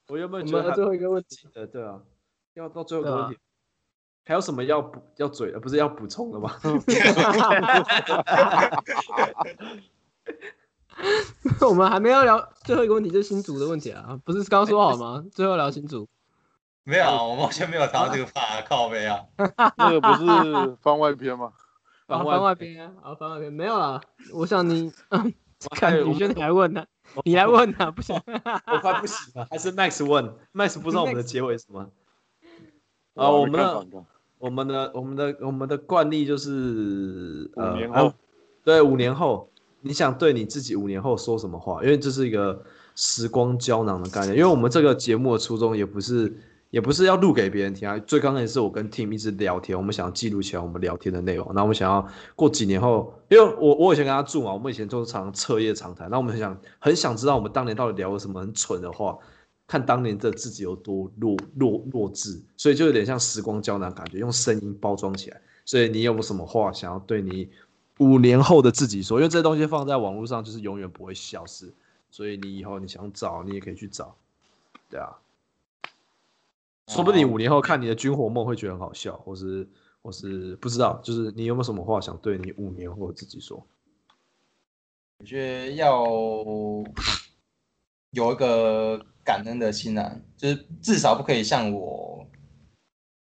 我原本觉得最后一个问题，的对啊，要到最后一个问题，还有什么要补要嘴的？不是要补充的吗？我们还没有聊最后一个问题，就是新竹的问题啊，不是刚刚说好吗？最后聊新竹，没有啊，我完全没有谈到这个话，靠背啊。那个不是番外篇吗？啊，番番外篇篇啊，啊，番外篇没有啦。我想你，看宇轩你来问他，你来问他，不行。我快不行了，还是 Max 问，Max 不知道我们的结尾是什么？啊，我我们的我们的我们的我们的惯例就是呃五年后啊对，五年后，你想对你自己五年后说什么话？因为这是一个时光胶囊的概念。因为我们这个节目的初衷也不是也不是要录给别人听啊，最刚开始是我跟 Tim 一直聊天，我们想要记录起来我们聊天的内容，然后我们想要过几年后，因为我我以前跟他住嘛，我们以前都是常彻夜长谈，那我们很想很想知道我们当年到底聊了什么很蠢的话。看当年的自己有多弱弱弱智，所以就有点像时光胶囊感觉，用声音包装起来。所以你有没有什么话想要对你五年后的自己说？因为这些东西放在网络上就是永远不会消失，所以你以后你想找，你也可以去找，对啊。说不定五年后看你的军火梦会觉得很好笑，或是或是不知道，就是你有没有什么话想对你五年后的自己说？我觉得要有一个感恩的心啊，就是至少不可以像我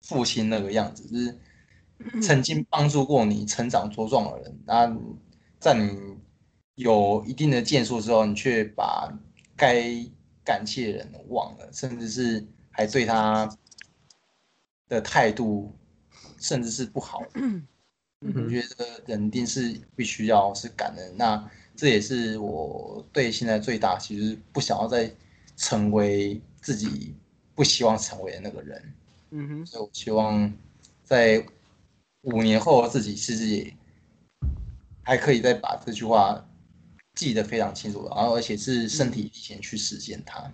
父亲那个样子，就是 曾经帮助过你成长茁壮的人，那在你有一定的建树之后，你却把该感谢的人忘了，甚至是还对他的态度甚至是不好的。我觉得人一定是必须要是感恩，那这也是我对现在最大，其实不想要再成为自己不希望成为的那个人，嗯哼，所以我希望在五年后自己其实也还可以再把这句话记得非常清楚，然后而且是身体力行去实现它，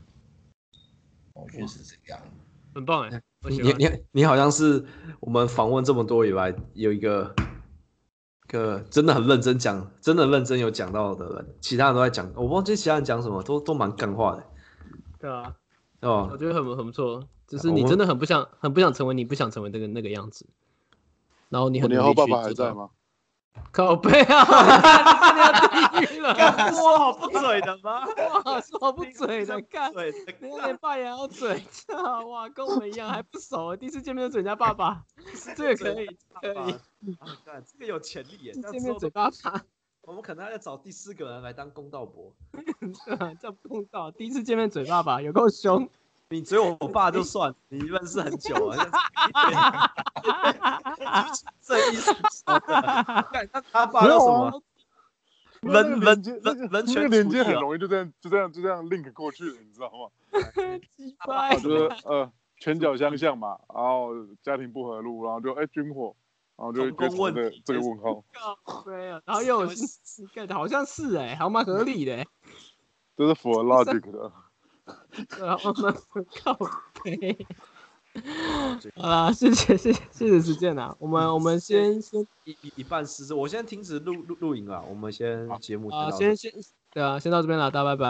我觉得是这个样子。很棒哎，你你你好像是我们访问这么多以来有一个个真的很认真讲，真的认真有讲到的人，其他人都在讲，我忘记其他人讲什么，都都蛮干话的，对啊，哦我。觉得很不很不错，就是你真的很不想很不想成为你不想成为那个那个样子，然后你很努力年后爸爸还？在吗？靠背啊，你真的要地狱了！说好不嘴的吗？哇，说不嘴的，干，对，人家连爸也要嘴，操哇，跟我们一样还不熟，第一次见面就嘴人 家爸爸，这个可以，可以，啊干这个有潜力耶！见面嘴爸爸，我们可能还要找第四个人来当公道伯。对吧？这碰到第一次见面嘴爸爸，有够凶，你只有我爸就算，你认识很久了，这意思说的。干那他爸叫什么？人人接人人那权个连接很容易就这样就这样就这样 link 过去了，你知道吗？鸡掰我，觉得呃拳脚相向嘛，然后家庭不和睦，然后就哎军火，然后就总共问就这题这个问号，靠背啊，然后又有是，干好像是哎，还蛮合理的欸，这是符合 logic 的。对啊，我们靠背。好啦，谢谢谢谢谢谢时间啊，我们我们先先一一一半失事，我先停止录录录影啊，我们先节目啊先先对啊，先到这边了，大家拜拜。